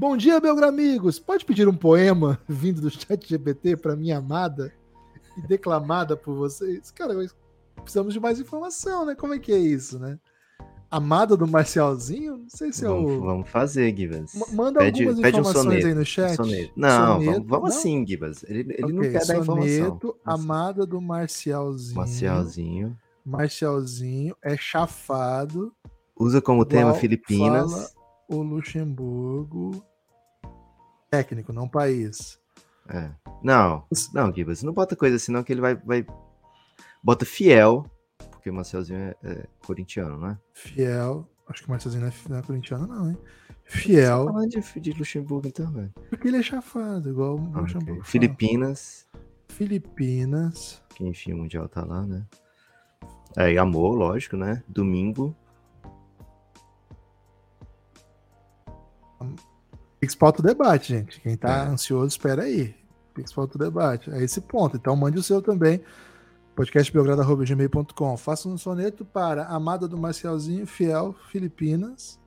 Bom dia, Belgramigos. Pode pedir um poema vindo do chat GPT para minha amada e declamada por vocês? Cara, precisamos de mais informação, né? Como é que é isso, né? Amada do Marcialzinho? Não sei se vamos, é o. Vamos fazer, Gibas. Manda pede, algumas pede informações um soneto, aí no chat. Soneto. Não, soneto, vamos, vamos não? assim, Gibas. Ele, ele okay, não quer dar informação. Amada do Marcialzinho. Marcialzinho. Marcialzinho é chafado. Usa como tema Filipinas. Fala o Luxemburgo. Técnico, não país. É. Não, não, Gibas, não bota coisa assim, não, que ele vai. vai... Bota fiel porque o Marcelzinho é, é corintiano, né? Fiel. Acho que o Marcelzinho não é, não é corintiano, não, hein? Fiel. Tá de, de Luxemburgo, então, velho. Porque ele é chafado, igual o ah, Luxemburgo. Okay. Filipinas. Filipinas. Que enfim, o Mundial tá lá, né? É, e amor, lógico, né? Domingo. Pix pauta o debate, gente. Quem tá é. ansioso, espera aí. Pix pauta o debate. É esse ponto. Então mande o seu também podcastbelgrado.gmail.com. Faça um soneto para Amada do Marcialzinho, Fiel, Filipinas.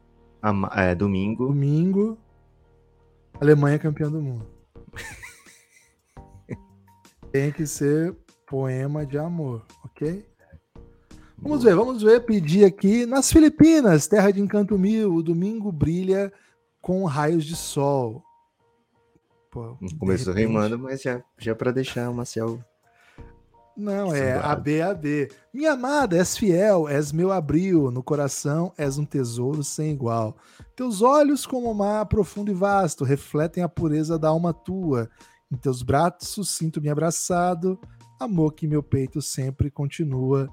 Ama é, domingo. Domingo. Alemanha campeã do mundo. <laughs> Tem que ser poema de amor, ok? Vamos ver, vamos ver. Pedir aqui nas Filipinas, terra de encanto mil, o domingo brilha com raios de sol. pô. Começou repente... rimando, mas já, já para deixar o Marcel. Não, é AB, AB. Minha amada, és fiel, és meu abril, no coração és um tesouro sem igual. Teus olhos, como o mar profundo e vasto, refletem a pureza da alma tua. Em teus braços sinto-me abraçado, amor que meu peito sempre continua.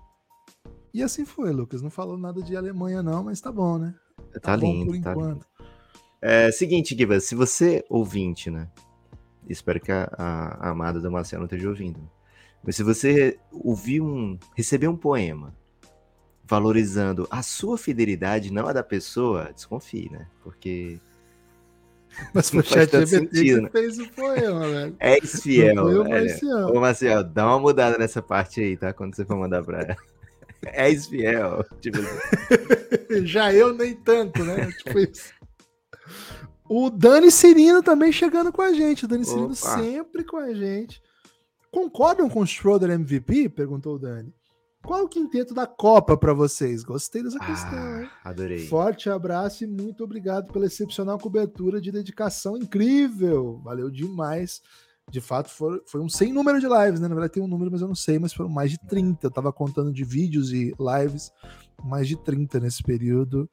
E assim foi, Lucas. Não falou nada de Alemanha, não, mas tá bom, né? Tá, tá lindo, por tá enquanto. Lindo. É seguinte, Giva, se você ouvinte, né? Espero que a, a, a amada do Marcelo não esteja ouvindo. Mas se você ouvir um. receber um poema valorizando a sua fidelidade, não a da pessoa, desconfie, né? Porque. <laughs> Mas <laughs> o chat GPT que né? fez o poema, velho. <laughs> É fiel. Ô, Marcelo, dá uma mudada nessa parte aí, tá? Quando você for mandar pra ela. É fiel. Tipo... Assim. Já eu nem tanto, né? Tipo isso. O Dani Cirino também chegando com a gente. O Dani Opa. Cirino sempre com a gente. Concordam com o Schroeder MVP? Perguntou o Dani. Qual o quinteto da Copa para vocês? Gostei dessa questão, ah, hein? Adorei. Forte abraço e muito obrigado pela excepcional cobertura de dedicação incrível. Valeu demais. De fato, foi, foi um sem número de lives, né? Na verdade, tem um número, mas eu não sei, mas foram mais de 30. Eu tava contando de vídeos e lives, mais de 30 nesse período.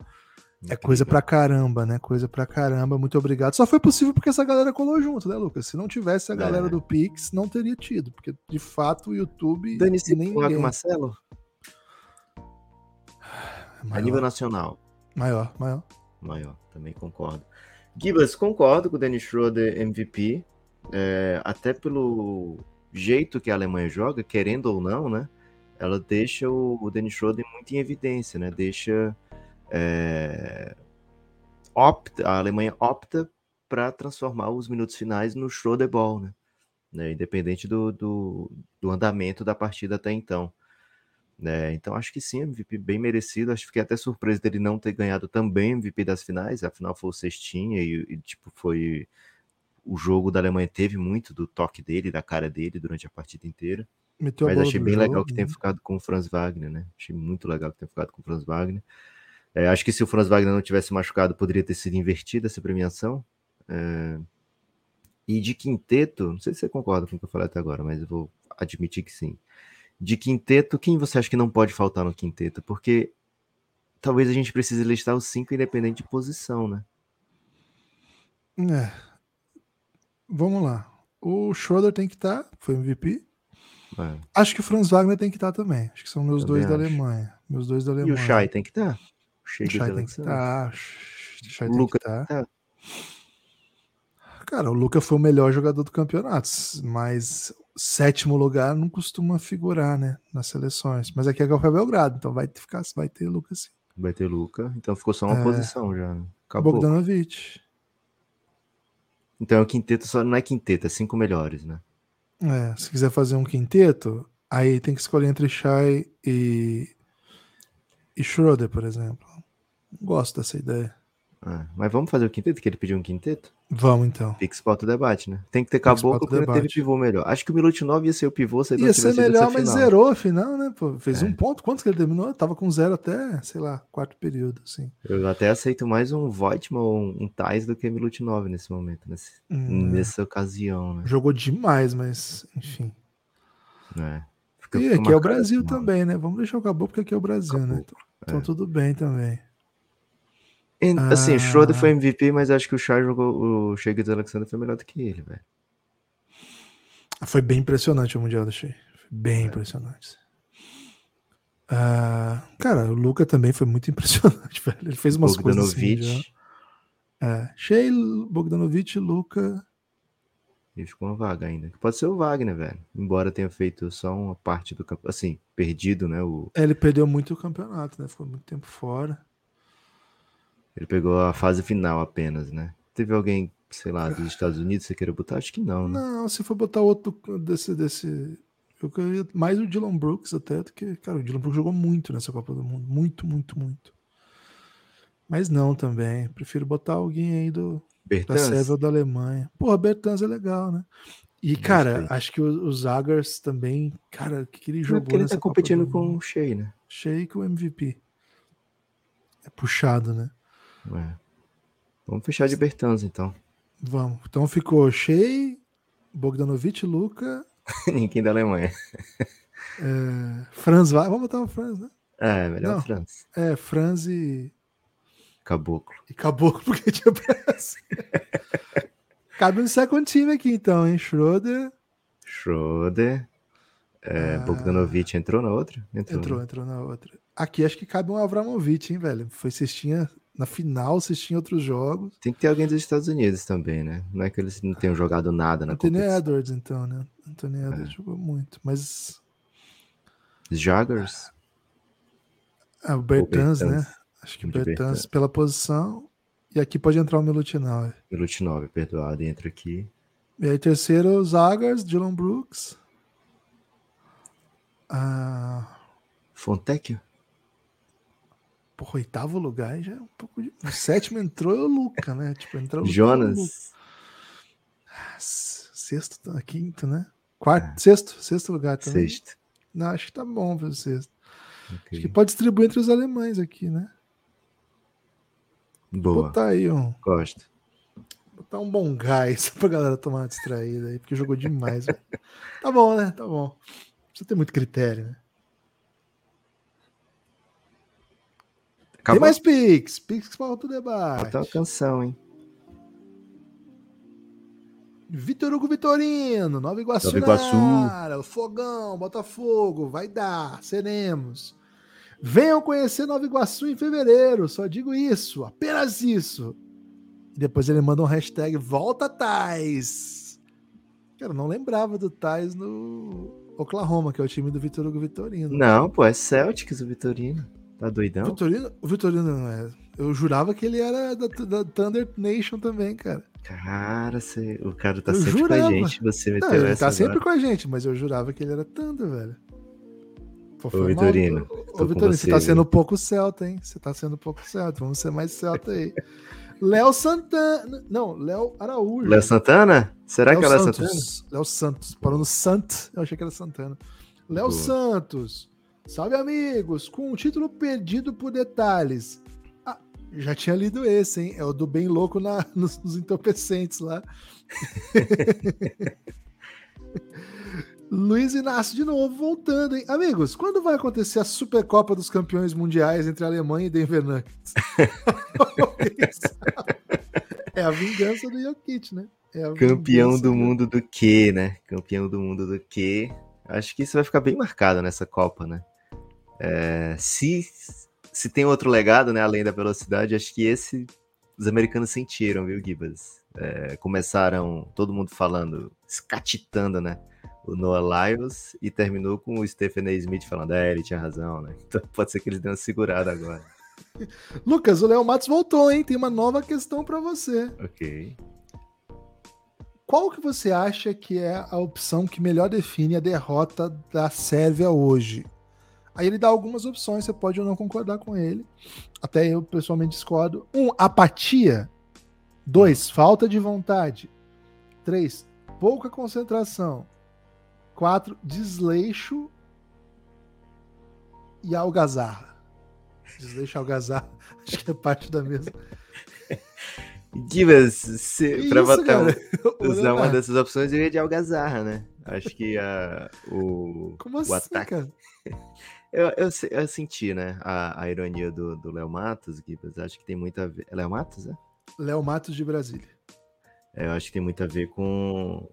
É coisa pra caramba, né? Coisa pra caramba. Muito obrigado. Só foi possível porque essa galera colou junto, né, Lucas? Se não tivesse a é. galera do Pix, não teria tido. Porque, de fato, o YouTube. Dani, se nem ninguém... Marcelo? Maior. A nível nacional. Maior, maior. Maior, também concordo. Gibas, concordo com o Dennis Schroeder MVP. É, até pelo jeito que a Alemanha joga, querendo ou não, né? Ela deixa o, o Dennis Schroeder muito em evidência, né? Deixa é, opta, a Alemanha opta para transformar os minutos finais no Schroeder Ball, né? né? Independente do, do, do, andamento da partida até então. Né? Então acho que sim, MVP bem merecido. Acho que fiquei até surpreso dele não ter ganhado também MVP das finais. Afinal foi o cestinha e, e tipo foi o jogo da Alemanha teve muito do toque dele, da cara dele durante a partida inteira. Meteu Mas achei bem jogo, legal que né? tenha ficado com o Franz Wagner, né? Achei muito legal que tenha ficado com o Franz Wagner. É, acho que se o Franz Wagner não tivesse machucado, poderia ter sido invertida essa premiação. É... E de quinteto, não sei se você concorda com o que eu falei até agora, mas eu vou admitir que sim. De quinteto, quem você acha que não pode faltar no quinteto? Porque talvez a gente precise listar os cinco independente de posição, né? É. Vamos lá. O Schroeder tem que estar, tá, foi MVP. É. Acho que o Franz Wagner tem que estar tá também. Acho que são meus dois acho. da Alemanha. Meus dois da Alemanha. E o Shai tem que estar? Tá? Tem que estar. O Luca tá. Cara, o Luca foi o melhor jogador do campeonato, mas sétimo lugar não costuma figurar, né, nas seleções. Mas aqui é o Belgrado, então vai ficar, vai ter Luca sim. Vai ter Luca, então ficou só uma é... posição já. Né? Acabou. Bogdanovic. Então o quinteto só não é quinteto, é cinco melhores, né? É, se quiser fazer um quinteto, aí tem que escolher entre Shai e e Schroeder, por exemplo. Gosto dessa ideia. Ah, mas vamos fazer o quinteto, que ele pediu um quinteto? Vamos então. Pix o debate, né? Tem que ter caboclo porque teve pivô melhor. Acho que o Milutinov ia ser o pivô se ele Ia ser melhor, mas zerou a final, né? Pô, fez é. um ponto. Quantos que ele terminou? Tava com zero até, sei lá, quarto período, assim. Eu até aceito mais um Voigtman ou um Tais do que Milutinov nesse momento, nesse, hum, nessa ocasião, né? Jogou demais, mas enfim. É. Fica, e aqui é o Brasil também, né? Vamos deixar o caboclo porque aqui é o Brasil, né? Então, então é. tudo bem também. Assim, o Schroeder foi ah. MVP, mas acho que o Shai jogou. O Shea Alexander foi melhor do que ele, velho. Foi bem impressionante o Mundial do Shea. Foi bem é. impressionante. Uh, cara, o Luca também foi muito <laughs> impressionante, velho. Ele fez umas coisas assim. É, Shea, Bogdanovic, Luca. E ficou uma vaga ainda. Pode ser o Wagner, velho. Embora tenha feito só uma parte do campeonato. Assim, perdido, né? O... É, ele perdeu muito o campeonato, né? Ficou muito tempo fora. Ele pegou a fase final apenas, né? Teve alguém, sei lá, dos Estados Unidos você queira botar? Acho que não, né? Não, se for botar outro desse. desse eu queria mais o Dylan Brooks até, do que. Cara, o Dylan Brooks jogou muito nessa Copa do Mundo. Muito, muito, muito. Mas não também. Prefiro botar alguém aí do. Bertans? Da Sevel da Alemanha. Porra, Bertans é legal, né? E, cara, acho que os Zagars também, cara, o que ele jogou. É porque ele tá competindo com o Shea, né? Shea com o MVP. É puxado, né? É. Vamos fechar de Bertans, então. Vamos. Então ficou Shea, Bogdanovic, Luca. <laughs> Ninguém da Alemanha. É, Franz vai. Vamos botar o Franz, né? É, melhor Não. França. É, Franz e, Caboclo. e Caboclo, <laughs> porque tinha Brasil. Cabe um second time aqui, então, hein? Schroeder. Schroeder. É, Ah. Bogdanovic entrou na outra? Entrou. Entrou, né? entrou na outra. Aqui acho que cabe um Avramovic, hein, velho? Foi cestinha na final, cestinha outros jogos. Tem que ter alguém dos Estados Unidos também, né? Não é que eles não tenham jogado nada na Anthony competição. Edwards, então, né? Anthony É. Edwards jogou muito. Mas Jaggers. ah, o Bertans, Bertans. né? Acho que o Bertans Bertans. pela posição. E aqui pode entrar o Milutinal. é. Milutinov, perdoado, entra aqui. E aí, terceiro, Zagars, Dylan Brooks. Ah, Fontecchio? Porra, oitavo lugar já é um pouco. De... O sétimo entrou o Luca, né? Tipo, entrou o Luca, o Jonas? S- Sexto, tá, quinto, né? Quarto, sexto, sexto lugar também. É. Sexto. Não, acho que tá bom para sexto. Acho Ok. que pode distribuir entre os alemães aqui, né? Boa, Botar aí um, gosto. botar um bom gás <laughs> pra galera tomar uma distraída aí, porque jogou demais. Tá bom, né? Tá bom. Precisa ter muito critério, né? Tem Acabou? mais Pix. Pix para outro debate. Botar uma canção, hein? Vitor Hugo Vitorino, Nova Iguaçu, Nova Iguaçu. Fogão, Botafogo, vai dar, seremos. Venham conhecer Nova Iguaçu em fevereiro, só digo isso, apenas isso. E depois ele manda um hashtag Volta Tais. Cara, eu não lembrava do Tais no Oklahoma, que é o time do Vitor Hugo Vitorino. Não, pô, é Celtics o Vitorino. Tá doidão? Vitorino, o Vitorino não é. Eu jurava que ele era da, da Thunder Nation também, cara. Cara, você- o cara tá Eu sempre com jurava. a gente. Você meteu Não, ele essa tá sempre agora. com a gente, mas eu jurava que ele era Thunder, velho. Pô, Ô, mal. Vitorino, Ô, com Vitorino, você você, tá sendo pouco celta, hein? Você tá sendo pouco celta. Vamos ser mais celta aí. <laughs> Léo Santana. Não, Léo Araújo. Léo Santana? Será que é Léo Santana? Santos. Léo Santos. No Sant. Eu achei que era Santana. Léo. Santos. Salve, amigos. Com o título perdido por detalhes. Ah, já tinha lido esse, hein? É o do bem louco na, <laughs> nos, nos entorpecentes lá. <laughs> Luiz Inácio de novo voltando, hein? Amigos, quando vai acontecer a Supercopa dos Campeões Mundiais entre Alemanha e Denver Nuggets? <laughs> é a vingança do Jokic, né? É Campeão do mundo do quê, né? Campeão do mundo do quê? Acho que isso vai ficar bem marcado nessa Copa, né? É, se, se tem outro legado, né, além da velocidade, acho que esse os americanos sentiram, viu, Gibas? É, começaram todo mundo falando, escatitando, né? O Noah Lyles e terminou com o Stephen A. Smith falando, é, ele tinha razão, né? <laughs> Então pode ser que eles dêem uma segurada agora. <laughs> Lucas, o Léo Matos voltou, hein? Tem uma nova questão para você. Ok. Qual que você acha que é a opção que melhor define a derrota da Sérvia hoje? Aí ele dá algumas opções, você pode ou não concordar com ele. Até eu pessoalmente discordo. Um, apatia. Dois, falta de vontade. Três, pouca concentração. Quatro, desleixo e algazarra. Desleixo e algazarra, <laughs> acho que é parte da mesma. Botar um- cara? <laughs> usar uma dessas opções, eu ia de algazarra, né? Acho que a, o, Como o assim, ataque. cara? <laughs> Eu, eu, eu senti, né? A, a ironia do Léo Matos, Gibas. Acho que tem muito a ver. É Léo Matos, né? Léo Matos de Brasília. É, eu acho que tem muito a ver com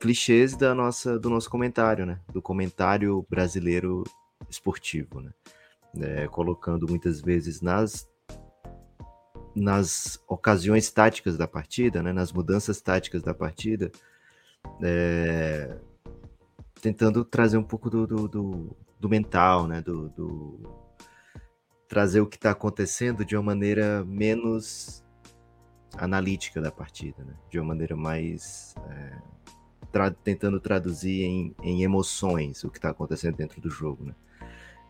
clichês da nossa, do nosso comentário, né? Do comentário brasileiro esportivo, né? É, colocando muitas vezes nas nas ocasiões táticas da partida, né? Nas mudanças táticas da partida, é, tentando trazer um pouco do, do, do- do mental, né? Do, do- trazer o que está acontecendo de uma maneira menos analítica da partida, né? De uma maneira mais é, tra- tentando traduzir em, em emoções o que está acontecendo dentro do jogo, né?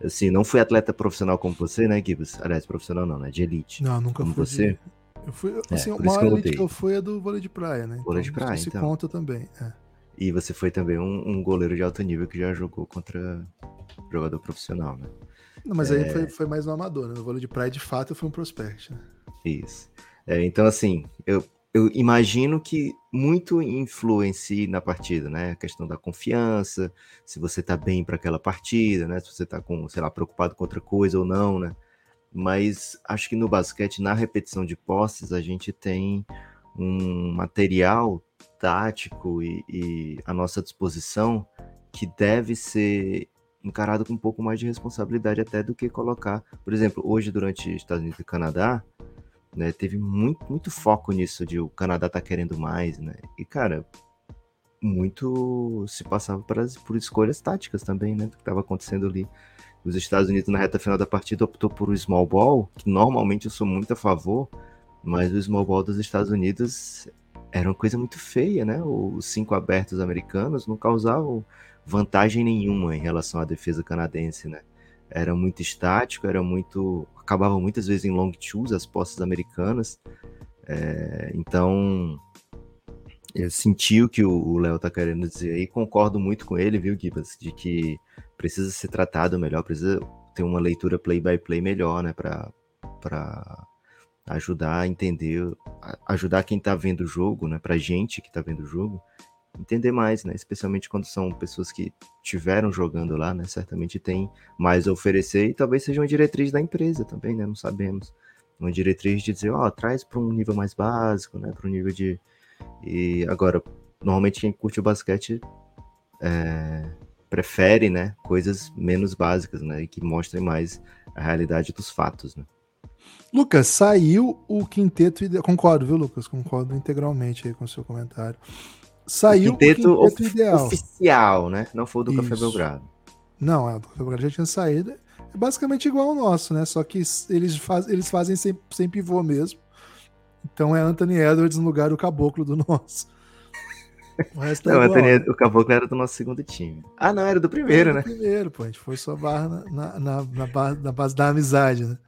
Assim, não fui atleta profissional como você, né, Gibbs? Aliás, profissional não, né? De elite. Não, nunca Como fui. você? de- Eu fui, É, assim, isso maior que eu que eu fui é do vôlei de praia, né? Vôlei de Então, praia, isso então. conta também. é. E você foi também um, um goleiro de alto nível que já jogou contra jogador profissional, né? Não, mas É. aí foi, foi mais no amador, né? No vôlei de praia, de fato, fui um prospect, né? Isso. É, então, assim, eu, eu imagino que muito influencie na partida, né? A questão da confiança, se você tá bem para aquela partida, né? Se você tá com, sei lá, preocupado com outra coisa ou não, né? Mas acho que no basquete, na repetição de posses, a gente tem um material tático e, e à nossa disposição que deve ser encarado com um pouco mais de responsabilidade até do que colocar, por exemplo, hoje durante Estados Unidos e Canadá, né, teve muito, muito foco nisso de o Canadá tá querendo mais, né? E cara, muito se passava por, por escolhas táticas também, né, do que estava acontecendo ali. Os Estados Unidos na reta final da partida optou por o small ball, que normalmente eu sou muito a favor, mas o small ball dos Estados Unidos era uma coisa muito feia, né? Os cinco abertos americanos não causavam vantagem nenhuma em relação à defesa canadense, né? Era muito estático, era muito. acabava muitas vezes em long twos as posses americanas. É, então, eu senti o que o Léo tá querendo dizer aí, concordo muito com ele, viu, Gibas, de que precisa ser tratado melhor, precisa ter uma leitura play by play melhor, né, para ajudar a entender, ajudar quem está vendo o jogo, né, para gente que está vendo o jogo, entender mais, né, especialmente quando são pessoas que tiveram jogando lá, né, certamente tem mais a oferecer e talvez seja uma diretriz da empresa também, né, não sabemos, uma diretriz de dizer, ó, oh, traz para um nível mais básico, né, para um nível de e agora normalmente quem curte o basquete é, prefere, né, coisas menos básicas, né, e que mostrem mais a realidade dos fatos, né. Lucas, saiu o quinteto ideal. Concordo, viu, Lucas? Concordo integralmente aí com o seu comentário. Saiu o quinteto, o quinteto ideal. oficial, né? Não foi o do Isso. Café Belgrado. Não, é, o do Café Belgrado já tinha saído. É basicamente igual ao nosso, né? Só que eles, faz, eles fazem sem, sem pivô mesmo. Então é Anthony Edwards no lugar do caboclo do <laughs> nosso. O resto é não, igual, Anthony, né? o caboclo era do nosso segundo time. Ah, não, era do primeiro, era do né? primeiro, pô. A gente foi só barra na, na, na, na, base, na base da amizade, né?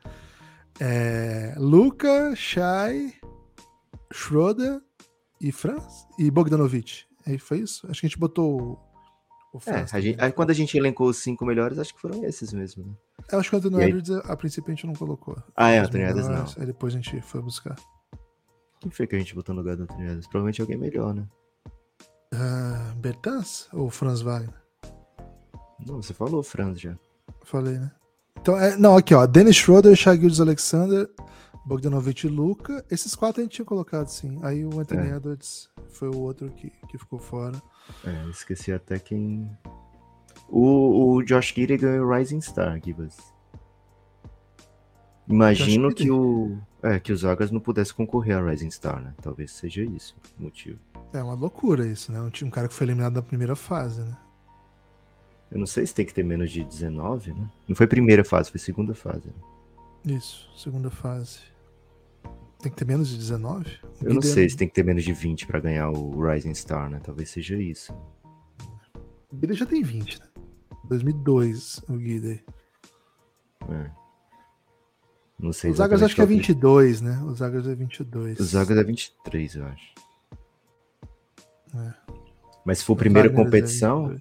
É, Luca, Shai, Schroeder e Franz e Bogdanovich. Aí foi isso? Acho que a gente botou o, o Franz. É, a gente, aí quando a gente elencou os cinco melhores, acho que foram esses mesmo. Né? Eu acho que o Anthony Edwards, a princípio, a gente não colocou. Ah, é, Anthony Edwards não. Aí depois a gente foi buscar. Quem foi que a gente botou no lugar do Anthony Edwards? Provavelmente alguém melhor, né? Uh, Bertans ou Franz Wagner? Não, você falou Franz já. Falei, né? Então, é, não, aqui, ó. Dennis Schroeder, Shagildes Alexander, Bogdanovich e Luca. Esses quatro a gente tinha colocado, sim. Aí o Anthony é. Edwards foi o outro que, que ficou fora. É, esqueci até quem. O, o Josh Gidey ganhou o Rising Star, Gibas. Imagino que o. É, que os Vargas não pudesse concorrer a Rising Star, né? Talvez seja isso o motivo. É uma loucura isso, né? Um, um cara que foi eliminado na primeira fase, né? Eu não sei se tem que ter menos de 19, né? Não foi primeira fase, foi segunda fase. Né? Isso, segunda fase. Tem que ter menos de 19? Eu não sei se tem que ter menos de 20 para ganhar o Rising Star, né? Talvez seja isso. O Guide já tem 20, né? 2002, o Guide. É. Não sei. O Zagas acho que é 22, né? O Zagas é 22. O Zagas é 23, eu acho. É. Mas se for primeira é competição, é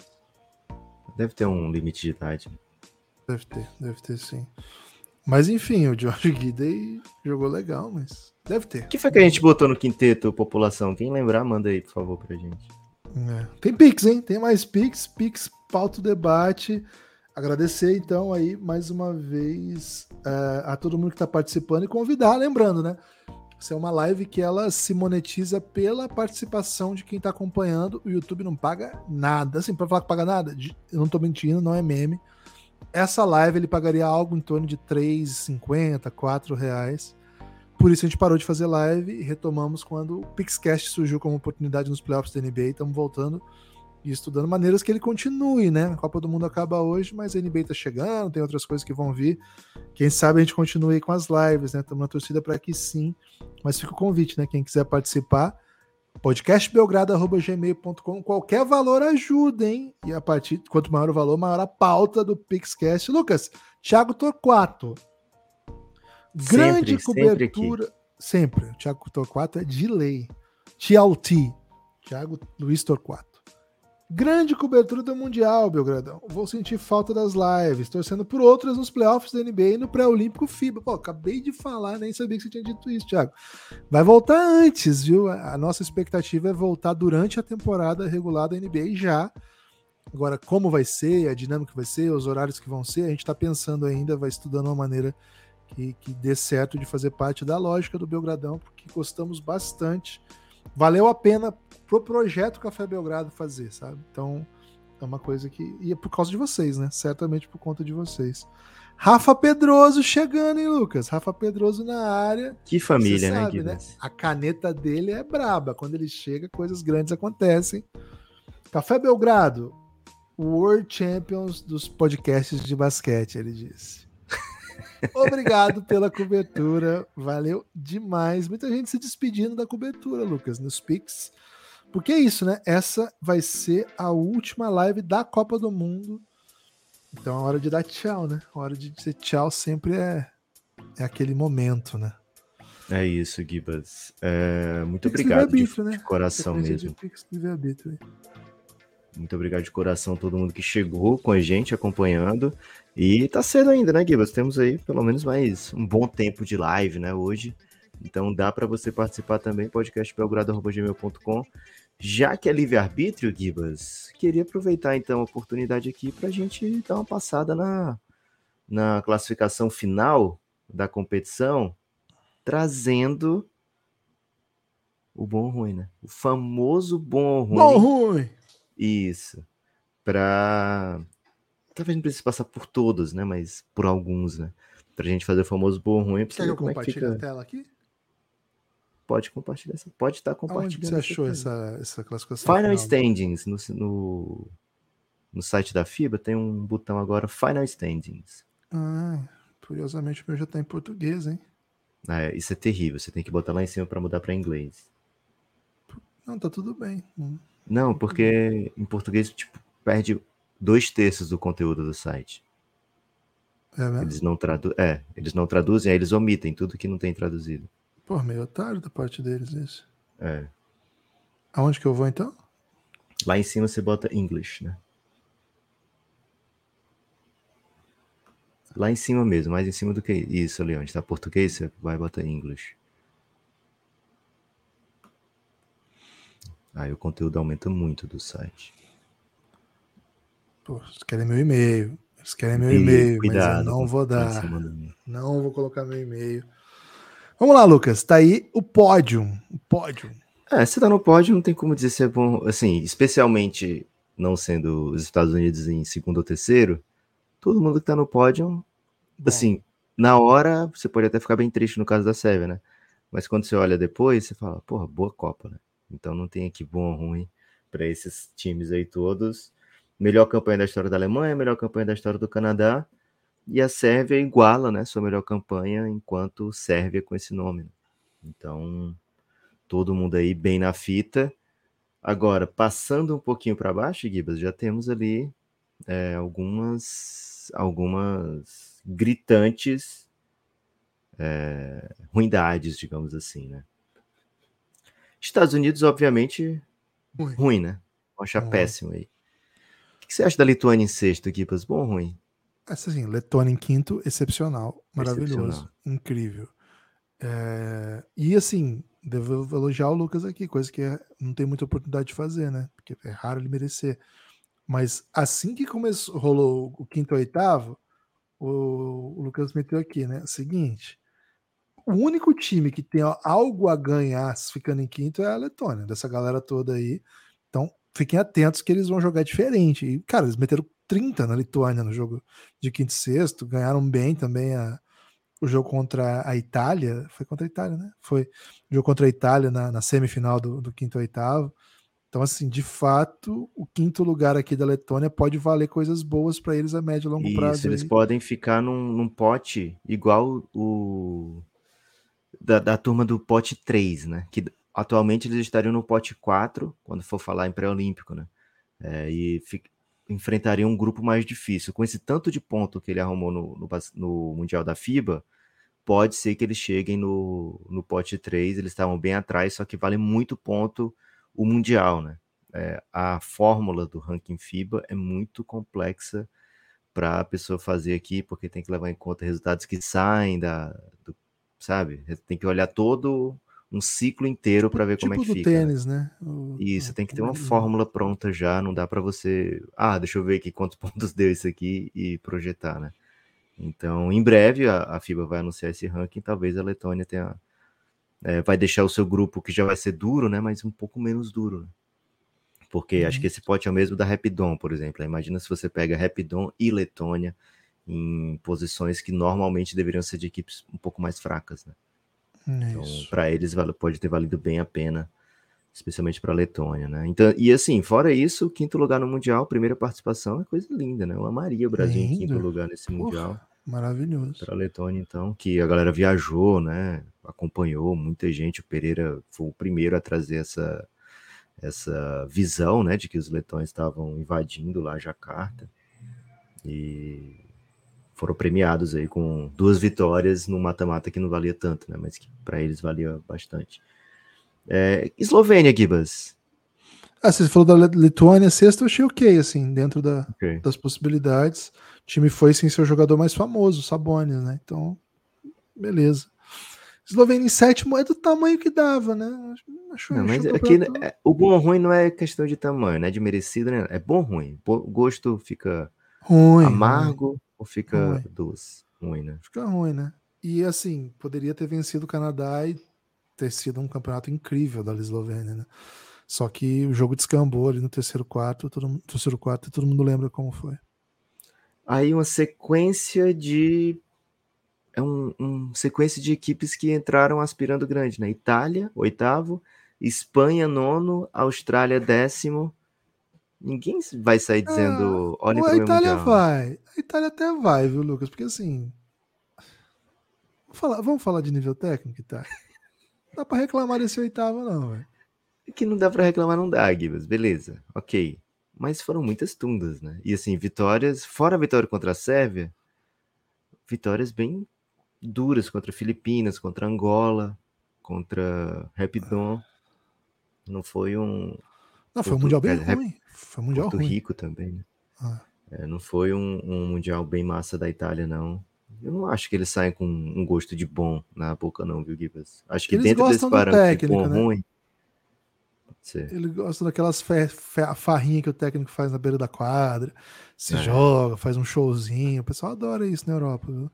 Deve ter um limite de idade. Deve ter, deve ter sim. Mas enfim, o George Gidey jogou legal, mas deve ter. O que foi que a gente botou no quinteto, população? Quem lembrar, manda aí, por favor, pra gente. É. Tem Pix, hein? Tem mais Pix, Pix, pauta debate. Agradecer, então, aí, mais uma vez, é, a todo mundo que está participando e convidar, lembrando, né? Isso é uma live que ela se monetiza pela participação de quem está acompanhando. O YouTube não paga nada. Assim, para falar que paga nada, eu não estou mentindo, não é meme. Essa live ele pagaria algo em torno de 3,50, 4 reais. Por isso a gente parou de fazer live e retomamos quando o Pixcast surgiu como oportunidade nos playoffs da NBA. Estamos voltando e estudando maneiras que ele continue, né? A Copa do Mundo acaba hoje, mas a NBA tá chegando, tem outras coisas que vão vir. Quem sabe a gente continue com as lives, né? Estamos na torcida para que sim. Mas fica o convite, né? Quem quiser participar, podcastbelgrado.gmail.com. Qualquer valor ajuda, hein? E a partir, quanto maior o valor, maior a pauta do Pixcast. Lucas, Thiago Torquato. Grande sempre, cobertura. Sempre, sempre. Thiago Torquato é de lei. TLT. Thiago Luiz Torquato. Grande cobertura do Mundial, Belgradão. Vou sentir falta das lives, torcendo por outras nos playoffs da NBA e no pré-olímpico FIBA. Pô, acabei de falar, nem sabia que você tinha dito isso, Thiago. Vai voltar antes, viu? A nossa expectativa é voltar durante a temporada regular da NBA já. Agora, como vai ser, a dinâmica vai ser, os horários que vão ser, a gente está pensando ainda, vai estudando uma maneira que, que dê certo de fazer parte da lógica do Belgradão, porque gostamos bastante. Valeu a pena pro projeto Café Belgrado fazer, sabe? Então, é uma coisa que. E é por causa de vocês, né? Certamente por conta de vocês. Rafa Pedroso chegando, hein, Lucas? Rafa Pedroso na área. Que família, né, sabe, né, A caneta dele é braba. Quando ele chega, coisas grandes acontecem. Café Belgrado, World Champions dos podcasts de basquete, ele disse. Obrigado pela cobertura, valeu demais. Muita gente se despedindo da cobertura, Lucas, nos Pix. Porque é isso, né? Essa vai ser a última live da Copa do Mundo. Então é hora de dar tchau, né? A hora de dizer tchau sempre é, é aquele momento, né? É isso, Gibas. É, muito obrigado de, né? de coração mesmo. Muito obrigado de coração a todo mundo que chegou com a gente, acompanhando. E tá cedo ainda, né, Gibas? Temos aí pelo menos mais um bom tempo de live, né, hoje. Então dá para você participar também, podcastbelgrado.gmail.com. Já que é livre-arbítrio, Gibas, queria aproveitar então a oportunidade aqui para a gente dar uma passada na, na classificação final da competição, trazendo o bom ruim, né? O famoso bom ruim. Bom ruim! Isso. Para. Talvez não precise passar por todos, né? Mas por alguns, né? Pra gente fazer o famoso bom ruim. Quer que eu compartilhe é que fica... a tela aqui? Pode compartilhar. Pode estar compartilhando. Onde você achou essa, essa classificação? Final, final Standings no, no, no site da FIBA tem um botão agora Final Standings. Ah, curiosamente o meu já está em português, hein? Ah, é, isso é terrível. Você tem que botar lá em cima para mudar para inglês. Não, tá tudo bem. Não, porque em português tipo, perde dois terços do conteúdo do site. É mesmo? Eles não, tradu é, eles não traduzem, aí eles omitem tudo que não tem traduzido. Pô, meio otário da parte deles isso. É. Aonde que eu vou então? Lá em cima você bota English, né? Lá em cima mesmo, mais em cima do que isso ali, onde está português, você vai botar English. Aí o conteúdo aumenta muito do site. Pô, eles querem meu e-mail. Eles querem meu e-mail, mas eu não vou dar. Não vou colocar meu e-mail. Vamos lá, Lucas. Tá aí o pódio. O pódio. É, se tá no pódio, não tem como dizer se é bom. Assim, especialmente não sendo os Estados Unidos em segundo ou terceiro, todo mundo que tá no pódio, bom. assim, na hora você pode até ficar bem triste no caso da Sérvia, né? Mas quando você olha depois, você fala, porra, boa Copa, né? Então não tem aqui bom ou ruim para esses times aí todos. Melhor campanha da história da Alemanha, melhor campanha da história do Canadá e a Sérvia iguala né, sua melhor campanha enquanto Sérvia com esse nome. Então, todo mundo aí bem na fita. Agora, passando um pouquinho para baixo, Gibas, já temos ali é, algumas, algumas gritantes é, ruindades, digamos assim, né? Estados Unidos, obviamente, ruim, ruim né? Acha péssimo aí. O que você acha da Lituânia em sexto, Gibas? Bom ou ruim? assim, Letônia em quinto, excepcional, maravilhoso, excepcional. incrível. É, e assim, devo elogiar o Lucas aqui, coisa que é, não tem muita oportunidade de fazer, né? Porque é raro ele merecer. Mas assim que começou, rolou o quinto e oitavo, o, o Lucas meteu aqui, né? Seguinte, o único time que tem algo a ganhar ficando em quinto é a Letônia, dessa galera toda aí. Então, fiquem atentos que eles vão jogar diferente. E, cara, eles meteram 30 na Lituânia no jogo de quinto e sexto, ganharam bem também a, o jogo contra a Itália, foi contra a Itália, né? Foi o jogo contra a Itália na, na semifinal do, do quinto e oitavo. Então, assim, de fato, o quinto lugar aqui da Letônia pode valer coisas boas para eles a médio e longo Isso, prazo. Eles aí. podem ficar num, num, pote igual o da, da, turma do pote 3, né? Que atualmente eles estariam no pote 4, quando for falar em pré-olímpico, né? É, e fica, enfrentaria um grupo mais difícil. Com esse tanto de ponto que ele arrumou no, no, no Mundial da FIBA, pode ser que eles cheguem no, no pote 3. Eles estavam bem atrás, só que vale muito ponto o Mundial, né? é, a fórmula do ranking FIBA é muito complexa para a pessoa fazer aqui, porque tem que levar em conta resultados que saem da, do, sabe? Tem que olhar todo um ciclo inteiro tipo, para ver tipo como é que fica. Né? tênis, né? O, isso, tem que ter uma fórmula pronta já, não dá para você, ah, deixa eu ver aqui quantos <laughs> pontos deu isso aqui e projetar, né? Então, em breve a, a FIBA vai anunciar esse ranking, talvez a Letônia tenha é, vai deixar o seu grupo que já vai ser duro, né, mas um pouco menos duro. Né? Porque uhum. acho que esse pote é o mesmo da Rapidon, por exemplo. Imagina se você pega Rapidon e Letônia em posições que normalmente deveriam ser de equipes um pouco mais fracas, né? Então, para eles pode ter valido bem a pena, especialmente para a Letônia, né? Então, e assim, fora isso, quinto lugar no Mundial, primeira participação é coisa linda, né? Eu amaria o Brasil Lindo. em quinto lugar nesse Mundial. maravilhoso. Para a Letônia, então, que a galera viajou, né? Acompanhou muita gente. O Pereira foi o primeiro a trazer essa essa visão, né, de que os letões estavam invadindo lá Jacarta e foram premiados aí com duas vitórias no mata-mata que não valia tanto, né, mas que para eles valia bastante. É, Eslovênia, Gibas. Ah, você falou da Lituânia sexta, eu achei ok, assim, dentro da, okay. das possibilidades. O time foi sem seu jogador mais famoso, Sabonis, né? Então, beleza. Eslovênia em sétimo é do tamanho que dava, né? Acho, não, mas aqui é, o bom ou ruim não é questão de tamanho, né? De merecido, né? É bom ou ruim. O gosto fica ruim, amargo ruim. Ou fica ruim. doce? Ruim, né? Fica ruim, né? E assim, poderia ter vencido o Canadá e ter sido um campeonato incrível da Eslovênia, né? Só que o jogo descambou ali no terceiro quarto, todo, terceiro quarto, todo mundo lembra como foi. Aí uma sequência de é um, um, sequência de equipes que entraram aspirando grande, né? Itália, oitavo, Espanha, nono, Austrália, décimo. Ninguém vai sair dizendo, ah, olha para A Itália mundial. vai. A Itália até vai, viu, Lucas? Porque assim. Vamos falar, vamos falar de nível técnico, tá? Não dá para reclamar desse oitavo, não, velho. É que não dá para reclamar, não dá, Gibas. Beleza, ok. Mas foram muitas tundas, né? E assim, vitórias, fora a vitória contra a Sérvia, vitórias bem duras contra Filipinas, contra Angola, contra Rapidon. Não foi um. Não, foi um mundial bem ruim. Foi mundial Porto ruim. Rico também, né? Ah. É, não foi um, um, mundial bem massa da Itália, não. Eu não acho que eles saem com um gosto de bom na boca, não, viu, Gibas? Acho que eles dentro desse parâmetro de bom né? ruim. Ele gosta daquelas farrinhas que o técnico faz na beira da quadra, se é. joga, faz um showzinho. O pessoal adora isso na Europa, viu?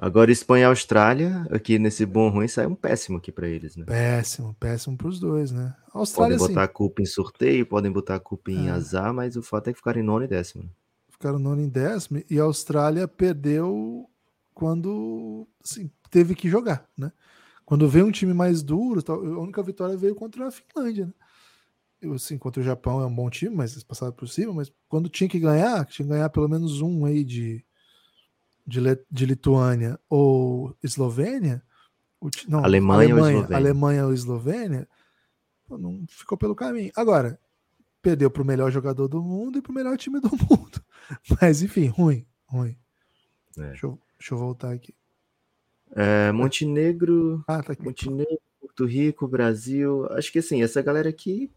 Agora, Espanha e Austrália, aqui nesse bom ruim, sai um péssimo aqui para eles, né? Péssimo, péssimo para os dois, né? Austrália, podem botar sim. a culpa em sorteio, podem botar a culpa em é. azar, mas o fato é que ficaram em nono e décimo. Ficaram nono e décimo, e a Austrália perdeu quando assim, teve que jogar, né? Quando veio um time mais duro, a única vitória veio contra a Finlândia, né? Eu, assim, contra o Japão é um bom time, mas eles passaram por cima, mas quando tinha que ganhar, tinha que ganhar pelo menos um aí de de, de Lituânia ou Eslovênia, não, Alemanha, Alemanha, ou Eslovênia, Alemanha ou Eslovênia não ficou pelo caminho. Agora, perdeu para o melhor jogador do mundo e para o melhor time do <laughs> mundo. Mas, enfim, ruim, ruim. É. Deixa, eu, deixa, eu, voltar aqui. É, Montenegro, ah, tá aqui. Montenegro, Porto Rico, Brasil. Acho que assim, essa galera aqui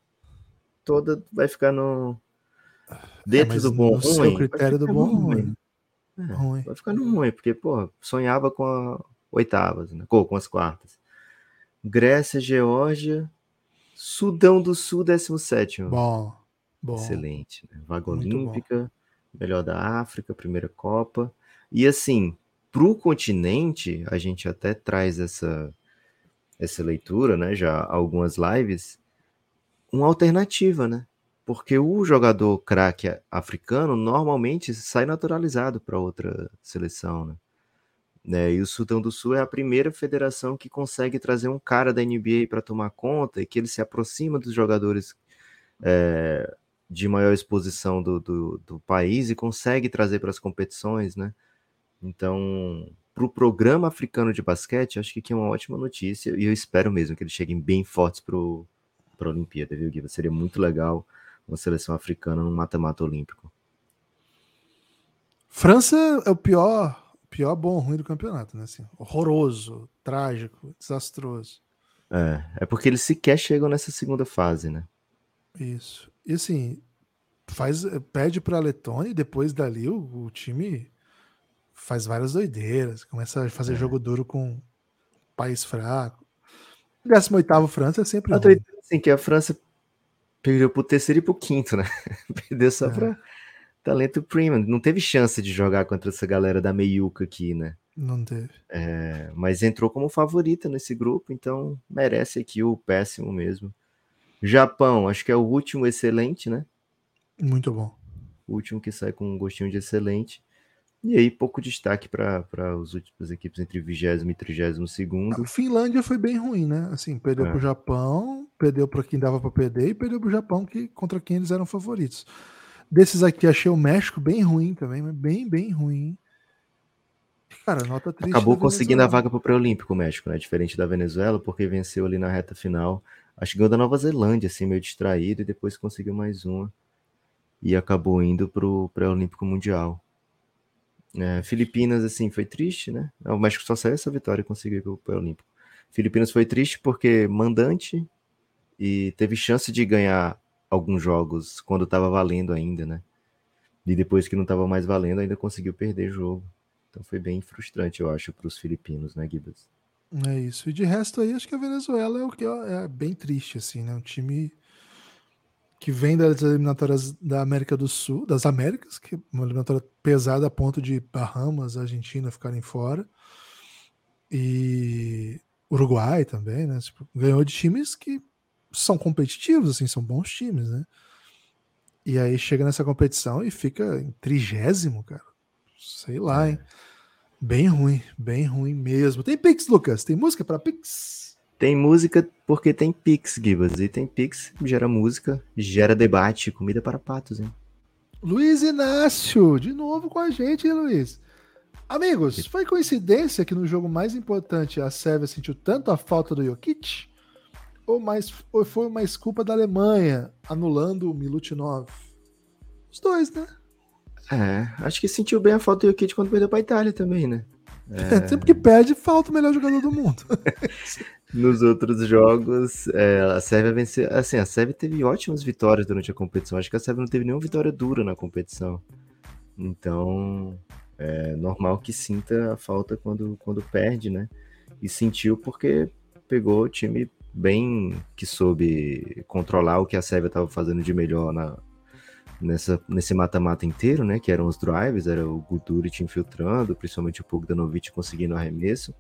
toda vai ficar no é, dentro é, do bom ruim. Critério do bom ruim. ruim. É, ruim. Vai ficando ruim, porque, pô, sonhava com a oitavas, né? com, com as quartas. Grécia, Geórgia, Sudão do Sul, 17. Bom, bom. Excelente. Né? Vaga Muito olímpica, bom. melhor da África, primeira Copa. E assim, para o continente, a gente até traz essa, essa leitura, né? Já algumas lives, uma alternativa, né? Porque o jogador craque africano normalmente sai naturalizado para outra seleção, né? né? E o Sudão do Sul é a primeira federação que consegue trazer um cara da NBA para tomar conta e que ele se aproxima dos jogadores é, de maior exposição do, do, do, país e consegue trazer para as competições, né? Então, para o programa africano de basquete, acho que é uma ótima notícia e eu espero mesmo que eles cheguem bem fortes para a Olimpíada, viu, Guiva? Seria muito legal uma seleção africana no mata-mata olímpico. França é o pior, pior bom ruim do campeonato, né? Assim, horroroso, trágico, desastroso. É, é porque eles sequer chegam nessa segunda fase, né? Isso. E assim, faz, pede para a Letônia e depois dali o, o, time faz várias doideiras, começa a fazer é. jogo duro com país fraco. 18 França é sempre. Outra assim, que a França perdeu pro terceiro e pro quinto, né? <laughs> Perdeu só é. para talento premium. Não teve chance de jogar contra essa galera da meiuca aqui, né? Não teve. É, mas entrou como favorita nesse grupo, então merece aqui o péssimo mesmo. Japão, acho que é o último excelente, né? Muito bom. O último que sai com um gostinho de excelente. E aí, pouco destaque para as últimas equipes entre 20 e 32 segundo. A Finlândia foi bem ruim, né? Assim, perdeu é. para o Japão, perdeu para quem dava para perder e perdeu para o Japão, que, contra quem eles eram favoritos. Desses aqui, achei o México bem ruim também, bem, bem ruim. Cara, nota triste. Acabou conseguindo a vaga para o pré-olímpico o México, né? Diferente da Venezuela, porque venceu ali na reta final. Acho que ganhou da Nova Zelândia, assim, meio distraído, e depois conseguiu mais uma. E acabou indo para o pré-olímpico mundial. É, Filipinas, assim, foi triste, né? O México só saiu essa vitória e conseguiu ir para o pré-olímpico. Filipinas foi triste porque mandante e teve chance de ganhar alguns jogos quando estava valendo ainda, né? E depois que não estava mais valendo, ainda conseguiu perder jogo. Então foi bem frustrante, eu acho, para os filipinos, né, Gibas? É isso. E de resto aí, acho que a Venezuela é o que é bem triste, assim, né? Um time que vem das eliminatórias da América do Sul, das Américas, que é uma eliminatória pesada a ponto de Bahamas, Argentina ficarem fora. E Uruguai também, né? Tipo, ganhou de times que são competitivos, assim, são bons times, né? E aí chega nessa competição e fica em trigésimo, cara. Sei lá, hein? Bem ruim, bem ruim mesmo. Tem Pix, Lucas? Tem música para Pix? Tem música porque tem Pix, Gibas. E tem Pix, gera música, gera debate, comida para patos, hein? Luiz Inácio, de novo com a gente, hein, Luiz? Amigos, foi coincidência que no jogo mais importante a Sérvia sentiu tanto a falta do Jokic? Ou, mais, ou foi uma desculpa da Alemanha anulando o Milutinov? Os dois, né? É, acho que sentiu bem a falta do Jokic quando perdeu para a Itália também, né? É... <laughs> Sempre que perde, falta o melhor jogador do mundo. <laughs> Nos outros jogos, é, a Sérvia venceu. Assim, a Sérvia teve ótimas vitórias durante a competição. Acho que a Sérvia não teve nenhuma vitória dura na competição. Então, é normal que sinta a falta quando, quando perde, né? E sentiu porque pegou o time bem que soube controlar o que a Sérvia estava fazendo de melhor na, nessa, nesse mata-mata inteiro, né? Que eram os drives, era o Guduric infiltrando, principalmente o Bogdanovic conseguindo arremesso.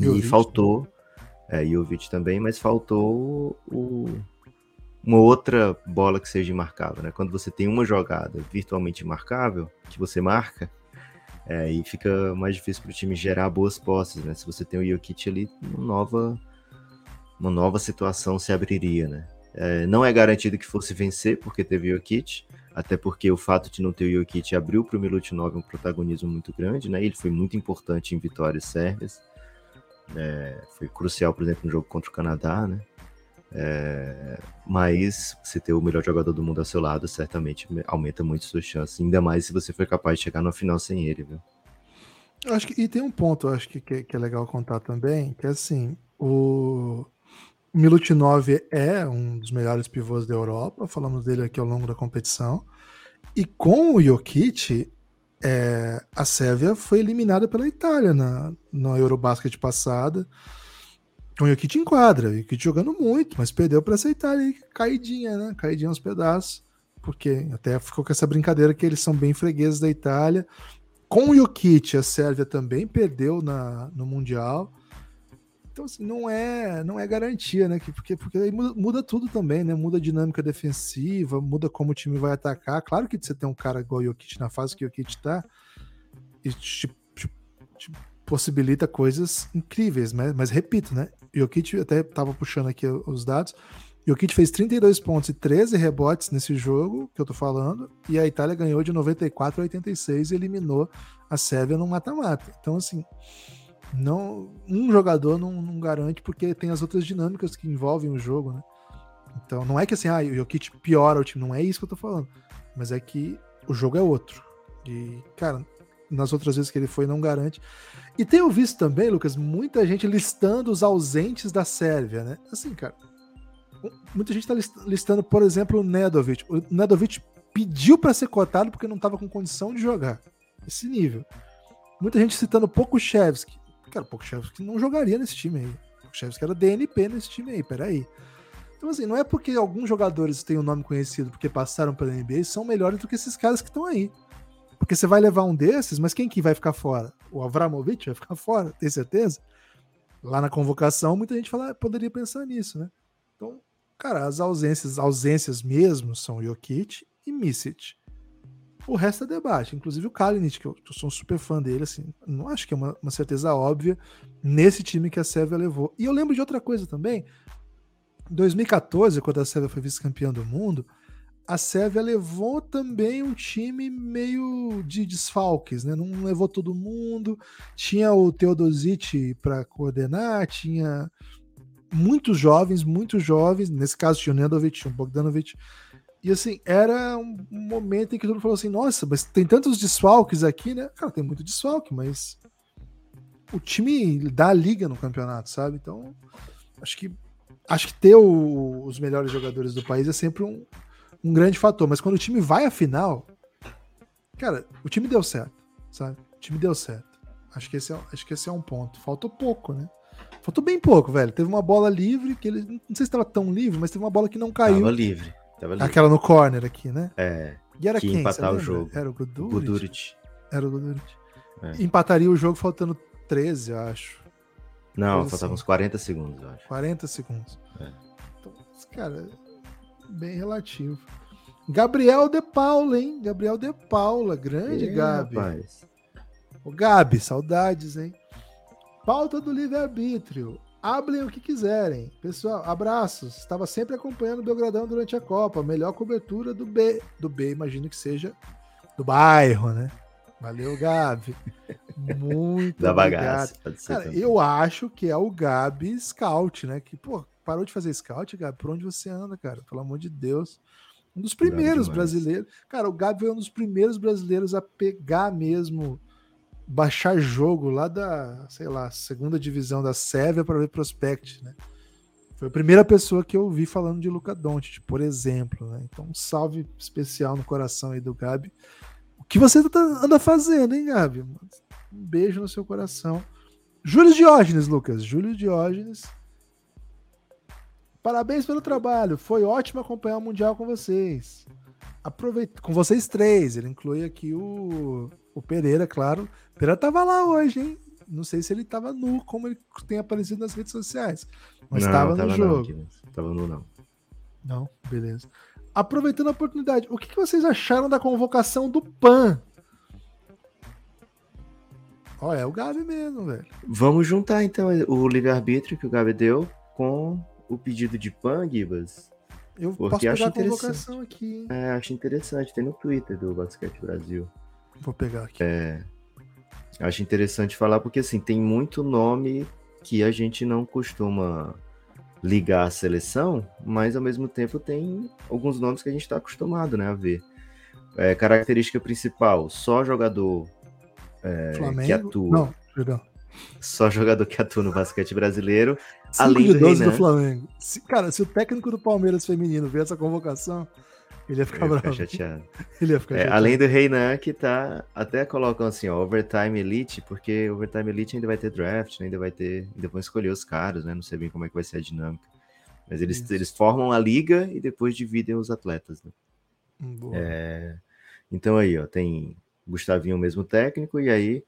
E, faltou, é, Jovic também, mas faltou o, uma outra bola que seja marcável, né? Quando você tem uma jogada virtualmente marcável, que você marca, é, aí fica mais difícil para o time gerar boas posses, né? Se você tem o Jokic ali, nova, uma nova situação se abriria, né? É, não é garantido que fosse vencer, porque teve o Jokic, até porque o fato de não ter o Jokic abriu para o Milutinov um protagonismo muito grande, né? Ele foi muito importante em vitórias sérvias. É, foi crucial, por exemplo, no jogo contra o Canadá, né? É, mas você ter o melhor jogador do mundo ao seu lado certamente aumenta muito suas chances, ainda mais se você for capaz de chegar na final sem ele, viu? Acho que, e tem um ponto, acho que, que, que é legal contar também, que é assim, o, Milutinov é um dos melhores pivôs da Europa, falamos dele aqui ao longo da competição. E com o Jokic, é, a Sérvia foi eliminada pela Itália na, na Eurobasket passada. Com o Jokic em quadra, o Jokic jogando muito, mas perdeu para essa Itália caidinha, né? Caidinha aos pedaços. Porque até ficou com essa brincadeira que eles são bem fregueses da Itália. Com o Jokic, a Sérvia também perdeu na, no Mundial. Então, assim, não é, não é garantia, né? Porque, porque aí muda, tudo também, né? Muda a dinâmica defensiva, muda como o time vai atacar. Claro que você tem um cara igual o Jokic na fase que o Jokic tá, e te, te, te possibilita coisas incríveis, né? Mas repito, né? Jokic até tava puxando aqui os dados. Jokic fez 32 pontos e 13 rebotes nesse jogo que eu tô falando, e a Itália ganhou de 94 a 86 e eliminou a Sérvia no mata-mata. Então, assim, não um jogador não, não, garante porque tem as outras dinâmicas que envolvem o jogo, né? Então não é que assim, ah, o Jokic piora o time, não é isso que eu tô falando, mas é que o jogo é outro. E, cara, nas outras vezes que ele foi, não garante. E tenho visto também, Lucas, muita gente listando os ausentes da Sérvia, né? Assim, cara, Muita gente está listando, por exemplo, o Nedovic. O Nedovic pediu para ser cotado porque não estava com condição de jogar. Esse nível. Muita gente citando Pokushevski. Cara, o Pokushevski não jogaria nesse time aí. O Pokushevski era DNP nesse time aí, peraí. Então, assim, não é porque alguns jogadores têm o um nome conhecido porque passaram pela NBA e são melhores do que esses caras que estão aí. Porque você vai levar um desses, mas quem que vai ficar fora? O Avramovic vai ficar fora, tem certeza? Lá na convocação, muita gente fala, ah, poderia pensar nisso, né? Então, cara, as ausências, ausências mesmo são Jokic e Misic. O resto é debate, inclusive o Kalinic, que eu, eu, sou um super fã dele, assim, não acho que é uma, uma certeza óbvia nesse time que a Sérvia levou. E eu lembro de outra coisa também, em 2014, quando a Sérvia foi vice-campeã do mundo, a Sérvia levou também um time meio de desfalques, né? Não levou todo mundo. Tinha o Teodosic para coordenar, tinha muitos jovens, muitos jovens. Nesse caso tinha o Nedovic, tinha o Bogdanovic. E assim, era um momento em que todo mundo falou assim: nossa, mas tem tantos desfalques aqui, né? Cara, tem muito desfalque, mas o time dá a liga no campeonato, sabe? Então, acho que acho que ter o, os melhores jogadores do país é sempre um, um grande fator. Mas quando o time vai à final, cara, o time deu certo, sabe? O time deu certo. Acho que esse é, acho que esse é um ponto. Faltou pouco, né? Faltou bem pouco, velho. Teve uma bola livre que ele. Não sei se estava tão livre, mas teve uma bola que não caiu. Tava livre. Aquela no corner aqui, né? É. E era que quem? empatar o jogo. Era o Guduric? Guduric. Era o Guduric. É. Empataria o jogo faltando 13, eu acho. Não, faltavam assim. uns 40 segundos, eu acho. 40 segundos. É. Então, cara, bem relativo. Gabriel De Paula, hein? Gabriel De Paula, grande e, Gabi. Rapaz. O Gabi, saudades, hein? Pauta do livre-arbítrio. Ablem o que quiserem. Pessoal, abraços. Estava sempre acompanhando o Belgradão durante a Copa. Melhor cobertura do B. Do B, imagino que seja do bairro, né? Valeu, Gabi. <laughs> Muito da bagaça. Cara, eu acho que é o Gabi Scout, né? Que, pô, parou de fazer scout, Gabi. Por onde você anda, cara? Pelo amor de Deus. Um dos primeiros brasileiros. Cara, o Gabi foi um dos primeiros brasileiros a pegar mesmo, baixar jogo lá da, sei lá, segunda divisão da Sérvia para ver Prospect, né? Foi a primeira pessoa que eu vi falando de Luca Doncic, por exemplo, né? Então, um salve especial no coração aí do Gabi. O que você tá, anda fazendo, hein, Gabi? Um beijo no seu coração. Júlio Diógenes, Lucas. Júlio Diógenes Parabéns pelo trabalho. Foi ótimo acompanhar o Mundial com vocês. Aproveita com vocês três. Ele inclui aqui o, o Pereira, claro. O Pereira tava lá hoje, hein? Não sei se ele tava nu, como ele tem aparecido nas redes sociais. Mas estava no jogo. Não, tava nu, não. Não, beleza. Aproveitando a oportunidade, o que, que vocês acharam da convocação do PAN? Ó, é o Gabi mesmo, velho. Vamos juntar então o livre-arbítrio que o Gabi deu com o pedido de PAN, Gibas? Eu porque posso pegar a convocação aqui. É, acho interessante. Tem no Twitter do Basquete Brasil. Vou pegar aqui. É, acho interessante falar porque assim tem muito nome que a gente não costuma ligar à seleção, mas ao mesmo tempo tem alguns nomes que a gente está acostumado, né, a ver. É, característica principal: só jogador é, que atua. Não, perdão. Só jogador que atua no basquete brasileiro. além de 12 do, do Flamengo. Se, cara, se o técnico do Palmeiras feminino ver essa convocação, ele ia ficar, ia ficar chateado. <laughs> ele ia ficar é, chateado. Além do Reinan, que tá. Até colocam assim, ó, Overtime Elite, porque Overtime Elite ainda vai ter draft, né, ainda vai ter. Ainda vão escolher os caras, né? Não sei bem como é que vai ser a dinâmica. Mas eles, eles formam a liga e depois dividem os atletas, né? Hum, é, então aí, ó, tem Gustavinho, o mesmo técnico, e aí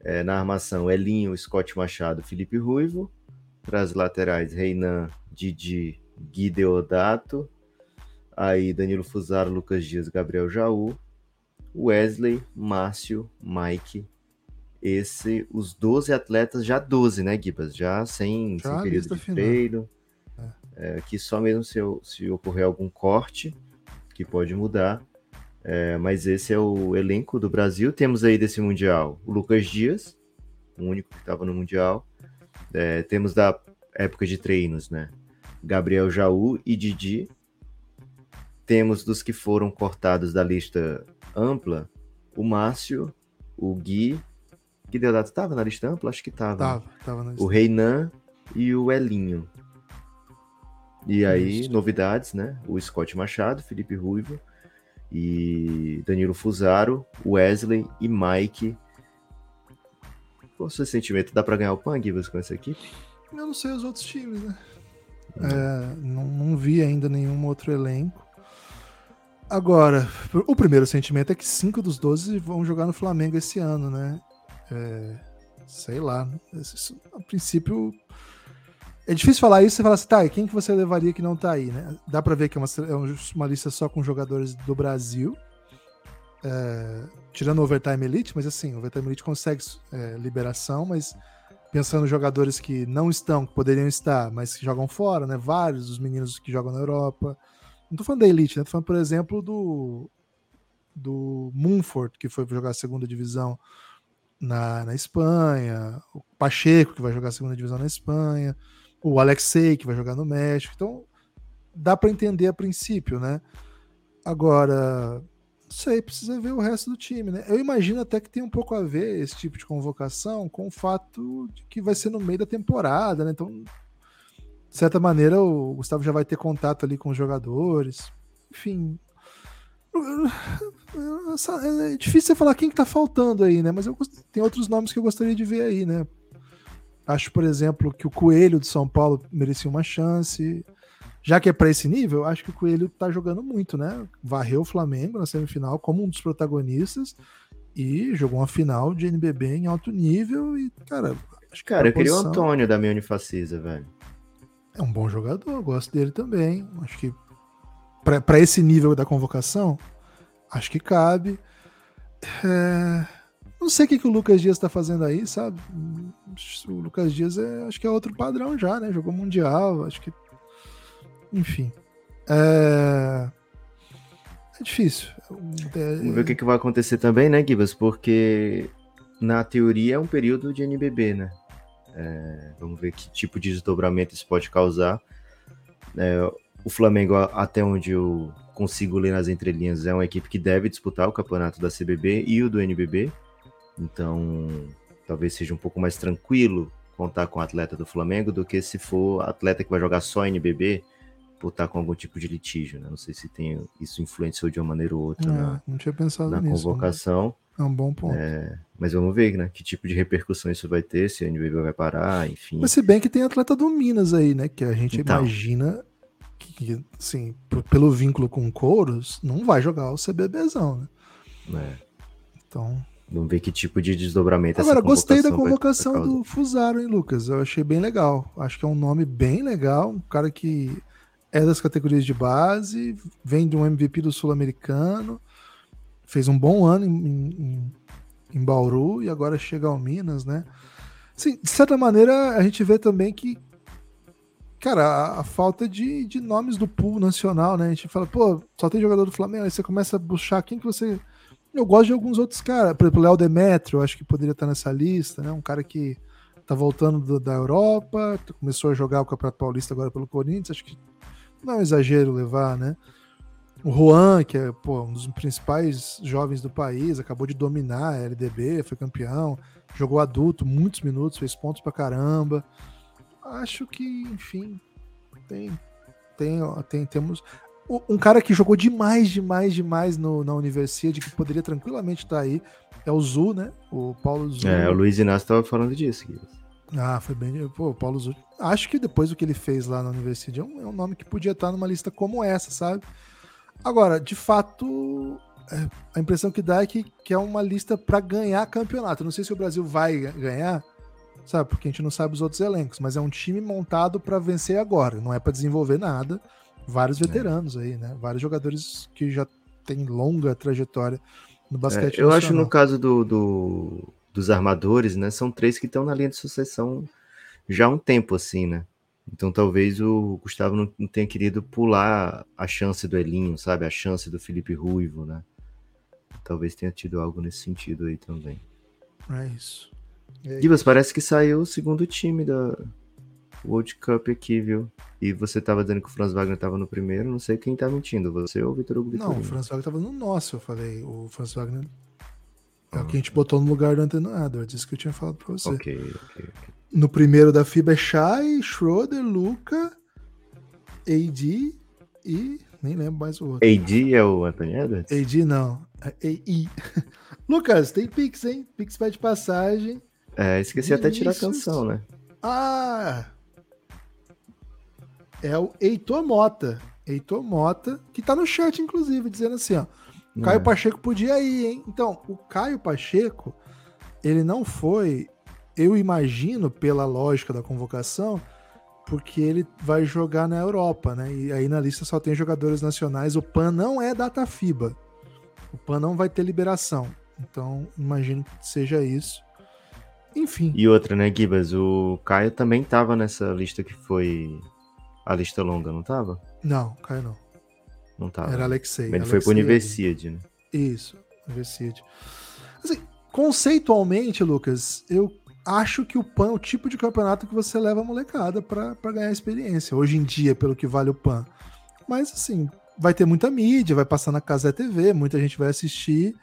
é, na armação, Elinho, Scott Machado, Felipe Ruivo. Para as laterais, Reinan, Didi, Gui Deodato. Aí Danilo Fusaro, Lucas Dias, Gabriel Jaú. Wesley, Márcio, Mike. Esse, os 12 atletas, já 12, né, Gibas? Já sem, já sem período de treino. É. É, que só mesmo se, se ocorrer algum corte, que pode mudar, é, mas esse é o elenco do Brasil. Temos aí desse Mundial o Lucas Dias, o único que estava no Mundial. É, temos da época de treinos, né? Gabriel Jaú e Didi. Temos dos que foram cortados da lista ampla, o Márcio, o Gui. Que deu data? Tava na lista ampla? Acho que tava. Tava, tava na lista. O Reinan e o Elinho. E aí, Isso. novidades, né? O Scott Machado, Felipe Ruivo e Danilo Fusaro, Wesley e Mike. Qual o seu sentimento? Dá para ganhar o Pang com essa equipe? Eu não sei os outros times, né? É, não, não vi ainda nenhum outro elenco. Agora, o primeiro sentimento é que cinco dos 12 vão jogar no Flamengo esse ano, né? É, sei lá. A princípio. É difícil falar isso e falar assim, tá, e quem que você levaria que não tá aí, né? Dá pra ver que é uma, é uma lista só com jogadores do Brasil. É, tirando o Overtime Elite, mas assim, o Overtime Elite consegue é, liberação, mas pensando em jogadores que não estão, que poderiam estar, mas que jogam fora, né? Vários dos meninos que jogam na Europa. Não tô falando da Elite, né? Tô falando, por exemplo, do, do Munford, que foi jogar a segunda divisão na, na Espanha, o Pacheco, que vai jogar a segunda divisão na Espanha, o Alexei, que vai jogar no México. Então, dá para entender a princípio, né? Agora, não sei, precisa ver o resto do time, né? Eu imagino até que tem um pouco a ver esse tipo de convocação com o fato de que vai ser no meio da temporada, né? Então, de certa maneira, o Gustavo já vai ter contato ali com os jogadores. Enfim. É difícil você falar quem que tá faltando aí, né? Mas eu tem outros nomes que eu gostaria de ver aí, né? Acho, por exemplo, que o Coelho de São Paulo merecia uma chance já que é para esse nível, acho que o Coelho tá jogando muito, né? Varreu o Flamengo na semifinal como um dos protagonistas e jogou uma final de NBB em alto nível e, cara, acho que Cara, eu queria o Antônio da minha Unifacisa, velho. É um bom jogador, gosto dele também. Acho que para esse nível da convocação, acho que cabe. É... Não sei o que, que o Lucas Dias está fazendo aí, sabe? O Lucas Dias é, acho que é outro padrão já, né? Jogou Mundial, acho que enfim. É, é difícil. É... Vamos ver o que, que vai acontecer também, né, Gibas? Porque na teoria é um período de NBB, né? É, vamos ver que tipo de desdobramento isso pode causar. É, o Flamengo, até onde eu consigo ler nas entrelinhas, é uma equipe que deve disputar o campeonato da CBB e o do NBB. Então, talvez seja um pouco mais tranquilo contar com o atleta do Flamengo do que se for atleta que vai jogar só NBB por estar com algum tipo de litígio, né? Não sei se tem, isso influenciou de uma maneira ou outra é, na, não tinha pensado na nisso, convocação. Né? É um bom ponto. É, mas vamos ver, né? Que tipo de repercussão isso vai ter, se a NBB vai parar, enfim. Mas se bem que tem atleta do Minas aí, né? Que a gente então, imagina que, assim, pelo vínculo com o Couros, não vai jogar o CBBzão, né? É. Então... Vamos ver que tipo de desdobramento Agora, gostei da convocação do Fusaro, hein, Lucas? Eu achei bem legal. Acho que é um nome bem legal. Um cara que é das categorias de base, vem de um MVP do Sul-Americano, fez um bom ano em, em, em, Bauru e agora chega ao Minas, né? Sim, de certa maneira, a gente vê também que, cara, a, a, falta de, de nomes do pool nacional, né? A gente fala, pô, só tem jogador do Flamengo, aí você começa a buscar quem que você. Eu gosto de alguns outros caras, por exemplo, o Léo Demetrio, acho que poderia estar nessa lista, né? Um cara que tá voltando do, da Europa, começou a jogar o Campeonato Paulista agora pelo Corinthians, acho que não é um exagero levar, né? O Juan, que é pô, um dos principais jovens do país, acabou de dominar a LDB, foi campeão, jogou adulto muitos minutos, fez pontos pra caramba. Acho que, enfim, tem, tem, tem temos um cara que jogou demais, demais, demais no, na universidade, que poderia tranquilamente estar aí, é o Zu, né? O Paulo Zu. É, o Luiz Inácio estava falando disso. Ah, foi bem. Pô, Paulo Zu. Acho que depois do que ele fez lá na universidade é um, é um nome que podia estar numa lista como essa, sabe? Agora, de fato, é, a impressão que dá é que, que é uma lista para ganhar campeonato. Não sei se o Brasil vai ganhar, sabe? Porque a gente não sabe os outros elencos, mas é um time montado para vencer agora, não é para desenvolver nada. Vários é. veteranos é. aí, né? Vários jogadores que já têm longa trajetória no basquete. É, eu acho no caso do, do, dos armadores, né? São três que estão na linha de sucessão já há um tempo, assim, né? Então talvez o Gustavo não, tenha querido pular a chance do Elinho, sabe? A chance do Felipe Ruivo, né? Talvez tenha tido algo nesse sentido aí também. É isso. É Gibas, parece que saiu o segundo time da World Cup aqui, viu? E você tava dizendo que o Franz Wagner tava no primeiro, não sei quem tá mentindo, você ou o Vitor Hugo Não, o Franz Wagner tava no nosso, eu falei. O Franz Wagner é o que a gente botou no lugar do Antônio Edwards, isso que eu tinha falado pra você. Ok, ok, ok. No primeiro da FIBA é Shai, Schroeder, Luca, AD e nem lembro mais o outro. AD é o Anthony Edwards? AD não. É AI. <laughs> Lucas, tem Pix, hein? Pix pede passagem. É, esqueci Vinícius. até de tirar a canção, né? Ah! É o Heitor Mota. Heitor Mota, que tá no chat, inclusive, dizendo assim, ó. Caio é. Pacheco podia ir, hein? Então, o Caio Pacheco, ele não foi, eu imagino, pela lógica da convocação, porque ele vai jogar na Europa, né? E aí na lista só tem jogadores nacionais. O PAN não é data FIBA. O PAN não vai ter liberação. Então, imagino que seja isso. Enfim. E outra, né, Gibas? O Caio também tava nessa lista que foi a lista longa, não tava? Não, Caio não. Não tava. Era Alexei. Ele Alexei foi pro Universiade, né? Isso, Universiade. Assim, conceitualmente, Lucas, eu acho que o PAN é o tipo de campeonato que você leva a molecada para ganhar experiência. Hoje em dia, pelo que vale o PAN. Mas, assim, vai ter muita mídia, vai passar na casa TV, muita gente vai assistir.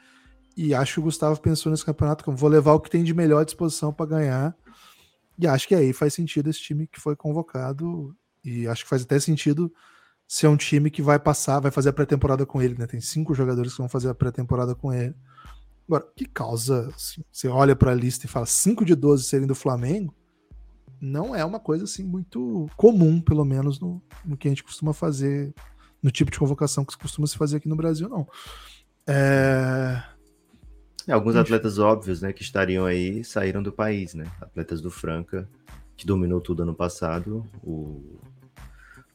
E acho que o Gustavo pensou nesse campeonato como vou levar o que tem de melhor disposição para ganhar. E acho que aí faz sentido esse time que foi convocado. E acho que faz até sentido ser um time que vai passar, vai fazer a pré-temporada com ele, né? Tem cinco jogadores que vão fazer a pré-temporada com ele. Agora, que causa, assim, você olha para a lista e fala 5 de 12 serem do Flamengo, não é uma coisa assim muito comum, pelo menos no, no que a gente costuma fazer, no tipo de convocação que costuma se fazer aqui no Brasil, não. É... É, alguns atletas óbvios, né, que estariam aí, saíram do país, né? Atletas do Franca, que dominou tudo ano passado, o,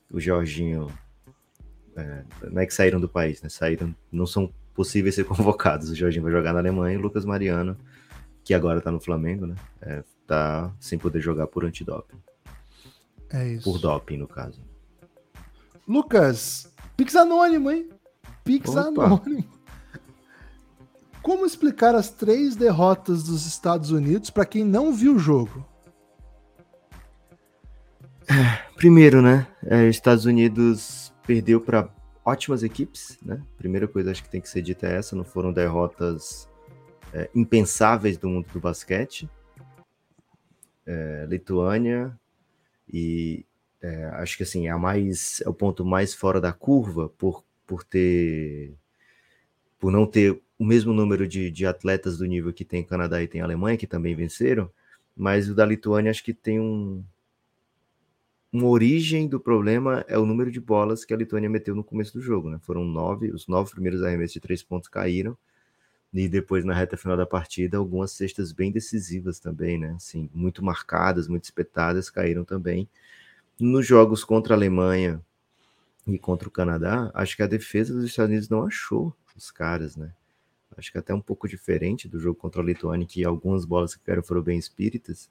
o Jorginho, é, não é que saíram do país, né? Saíram, não são possíveis ser <laughs> convocados. O Jorginho vai jogar na Alemanha e o Lucas Mariano, que agora tá no Flamengo, né? É, tá sem poder jogar por antidoping. É isso. Por doping, no caso. Lucas, Pix anônimo, hein? Pix Opa. anônimo. Como explicar as três derrotas dos Estados Unidos para quem não viu o jogo? Primeiro, né? É, Estados Unidos perdeu para ótimas equipes, né? Primeira coisa acho que tem que ser dita é essa, não foram derrotas é, impensáveis do mundo do basquete. É, Lituânia e é, acho que assim é a mais é o ponto mais fora da curva por, por ter por não ter o mesmo número de, de atletas do nível que tem Canadá e tem Alemanha, que também venceram, mas o da Lituânia acho que tem um, uma origem do problema é o número de bolas que a Lituânia meteu no começo do jogo, né? Foram nove, os nove primeiros arremessos de três pontos caíram, e depois na reta final da partida, algumas cestas bem decisivas também, né? Assim, muito marcadas, muito espetadas, caíram também. Nos jogos contra a Alemanha e contra o Canadá, acho que a defesa dos Estados Unidos não achou os caras, né? Acho que até um pouco diferente do jogo contra a Lituânia, que algumas bolas que caíram foram bem espíritas.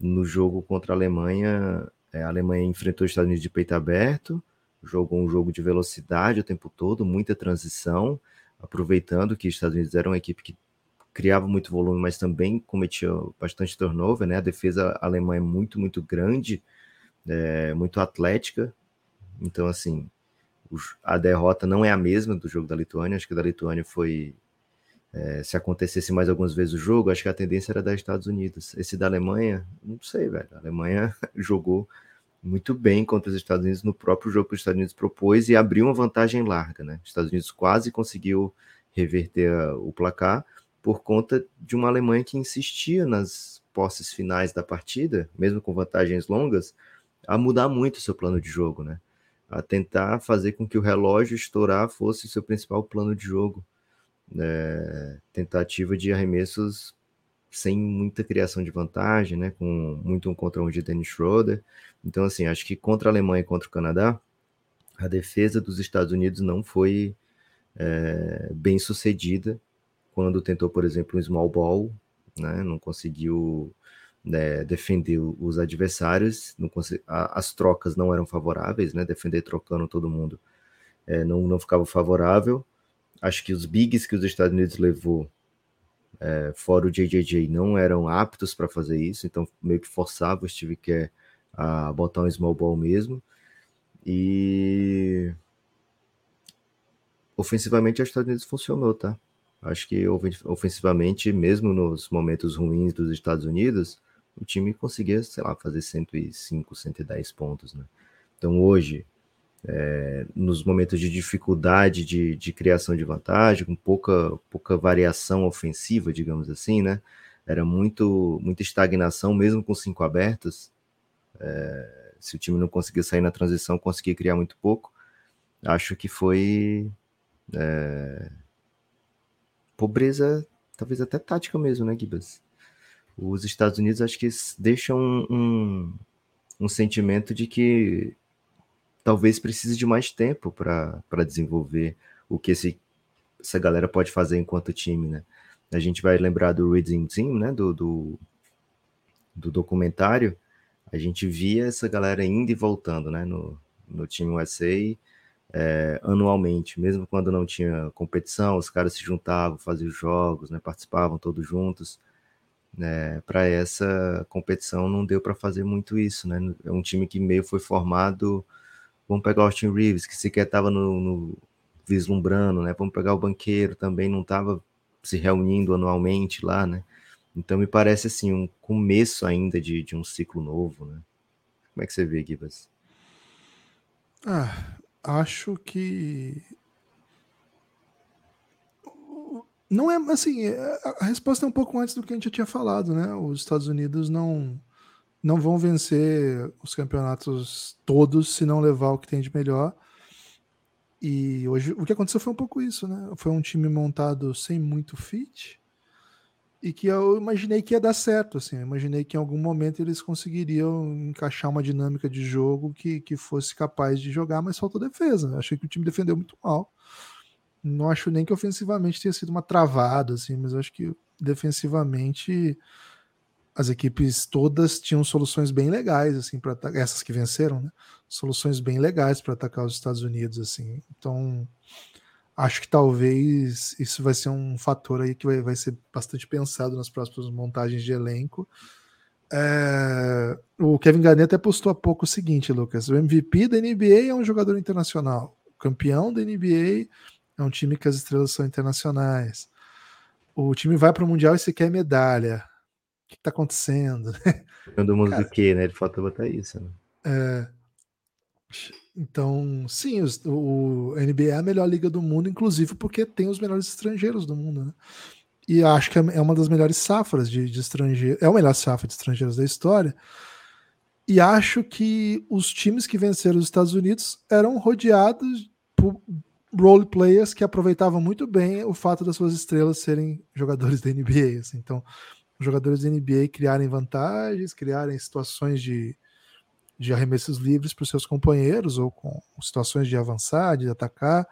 No jogo contra a Alemanha, é, a Alemanha enfrentou os Estados Unidos de peito aberto, jogou um jogo de velocidade o tempo todo, muita transição, aproveitando que os Estados Unidos era uma equipe que criava muito volume, mas também cometia bastante turnover, né? A defesa alemã é muito, muito grande, é, muito atlética. Então, assim, a derrota não é a mesma do jogo da Lituânia. Acho que da Lituânia foi é, se acontecesse mais algumas vezes o jogo, acho que a tendência era dar Estados Unidos. Esse da Alemanha, não sei, velho. A Alemanha <laughs> jogou muito bem contra os Estados Unidos no próprio jogo que os Estados Unidos propôs e abriu uma vantagem larga, né? Os Estados Unidos quase conseguiu reverter o placar por conta de uma Alemanha que insistia nas posses finais da partida, mesmo com vantagens longas, a mudar muito o seu plano de jogo, né? A tentar fazer com que o relógio estourar fosse o seu principal plano de jogo é, tentativa de arremessos sem muita criação de vantagem, né? Com muito um contra um de Dennis Schroeder. Então, assim, acho que contra a Alemanha e contra o Canadá, a defesa dos Estados Unidos não foi é, bem sucedida quando tentou, por exemplo, um small ball, né? Não conseguiu né, defender os adversários, consegui, as trocas não eram favoráveis, né? Defender trocando todo mundo é, não, não ficava favorável acho que os bigs que os Estados Unidos levou, é, fora o JJJ, não eram aptos para fazer isso, então meio que forçava o Steve Kerr a botar um small ball mesmo. E ofensivamente, os Estados Unidos funcionou, tá? Acho que ofensivamente, mesmo nos momentos ruins dos Estados Unidos, o time conseguia, sei lá, fazer 105, 110 pontos, né? Então hoje, é, nos momentos de dificuldade de, de, criação de vantagem, com pouca, pouca variação ofensiva, digamos assim, né? Era muito, muita estagnação, mesmo com cinco abertos. É, se o time não conseguia sair na transição, conseguia criar muito pouco. Acho que foi é, pobreza, talvez até tática mesmo, né, Gibas? Os Estados Unidos acho que deixam um, um, um sentimento de que talvez precise de mais tempo para desenvolver o que esse, essa galera pode fazer enquanto time, né? A gente vai lembrar do Reading Team, né? Do, do, do, documentário. A gente via essa galera indo e voltando, né? No, no time USA é, anualmente, mesmo quando não tinha competição, os caras se juntavam, faziam jogos, né? Participavam todos juntos. Né, para essa competição não deu para fazer muito isso, né? É um time que meio foi formado Vamos pegar o Austin Reeves, que sequer estava no, no, vislumbrando, né? Vamos pegar o banqueiro, também não estava se reunindo anualmente lá, né? Então me parece assim um começo ainda de, de um ciclo novo, né? Como é que você vê, Gibas? Ah, acho que não é assim. A resposta é um pouco antes do que a gente já tinha falado, né? Os Estados Unidos não não vão vencer os campeonatos todos se não levar o que tem de melhor. E hoje o que aconteceu foi um pouco isso, né? Foi um time montado sem muito fit e que eu imaginei que ia dar certo, assim. Eu imaginei que em algum momento eles conseguiriam encaixar uma dinâmica de jogo que, que fosse capaz de jogar, mas faltou defesa. Eu achei que o time defendeu muito mal. Não acho nem que ofensivamente tenha sido uma travada, assim, mas acho que defensivamente as equipes todas tinham soluções bem legais assim para essas que venceram, né? Soluções bem legais para atacar os Estados Unidos assim. Então, acho que talvez isso vai ser um fator aí que vai, vai ser bastante pensado nas próximas montagens de elenco. É, o Kevin Garnett até postou há pouco o seguinte, Lucas: o MVP da NBA é um jogador internacional, o campeão da NBA é um time que as estrelas são internacionais. O time vai para o Mundial e se quer medalha que está acontecendo? <laughs> Todo mundo Cara, do que, né? Ele falta botar isso. Né? É, então, sim, os, o NBA é a melhor liga do mundo, inclusive porque tem os melhores estrangeiros do mundo, né? E acho que é, é uma das melhores safras de, de estrangeiros, é a melhor safra de estrangeiros da história. E acho que os times que venceram os Estados Unidos eram rodeados por role players que aproveitavam muito bem o fato das suas estrelas serem jogadores da NBA. Assim. Então, jogadores da NBA criarem vantagens, criarem situações de, de arremessos livres para os seus companheiros, ou com situações de avançar, de atacar.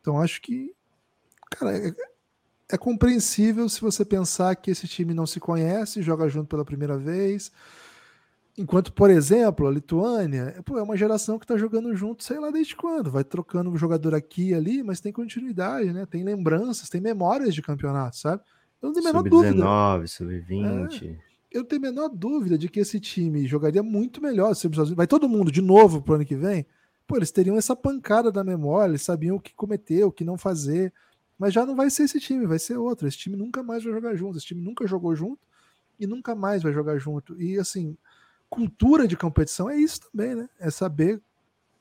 Então acho que, cara, é, é compreensível se você pensar que esse time não se conhece, joga junto pela primeira vez. Enquanto, por exemplo, a Lituânia pô, é uma geração que está jogando junto, sei lá desde quando, vai trocando um jogador aqui e ali, mas tem continuidade, né? Tem lembranças, tem memórias de campeonato, sabe? Eu não tenho a menor dúvida. Sub-19, sub-20. É, eu tenho a menor dúvida de que esse time jogaria muito melhor. Vai todo mundo de novo pro ano que vem? Pô, eles teriam essa pancada da memória, eles sabiam o que cometer, o que não fazer. Mas já não vai ser esse time, vai ser outro. Esse time nunca mais vai jogar junto. Esse time nunca jogou junto e nunca mais vai jogar junto. E assim, cultura de competição é isso também, né? É saber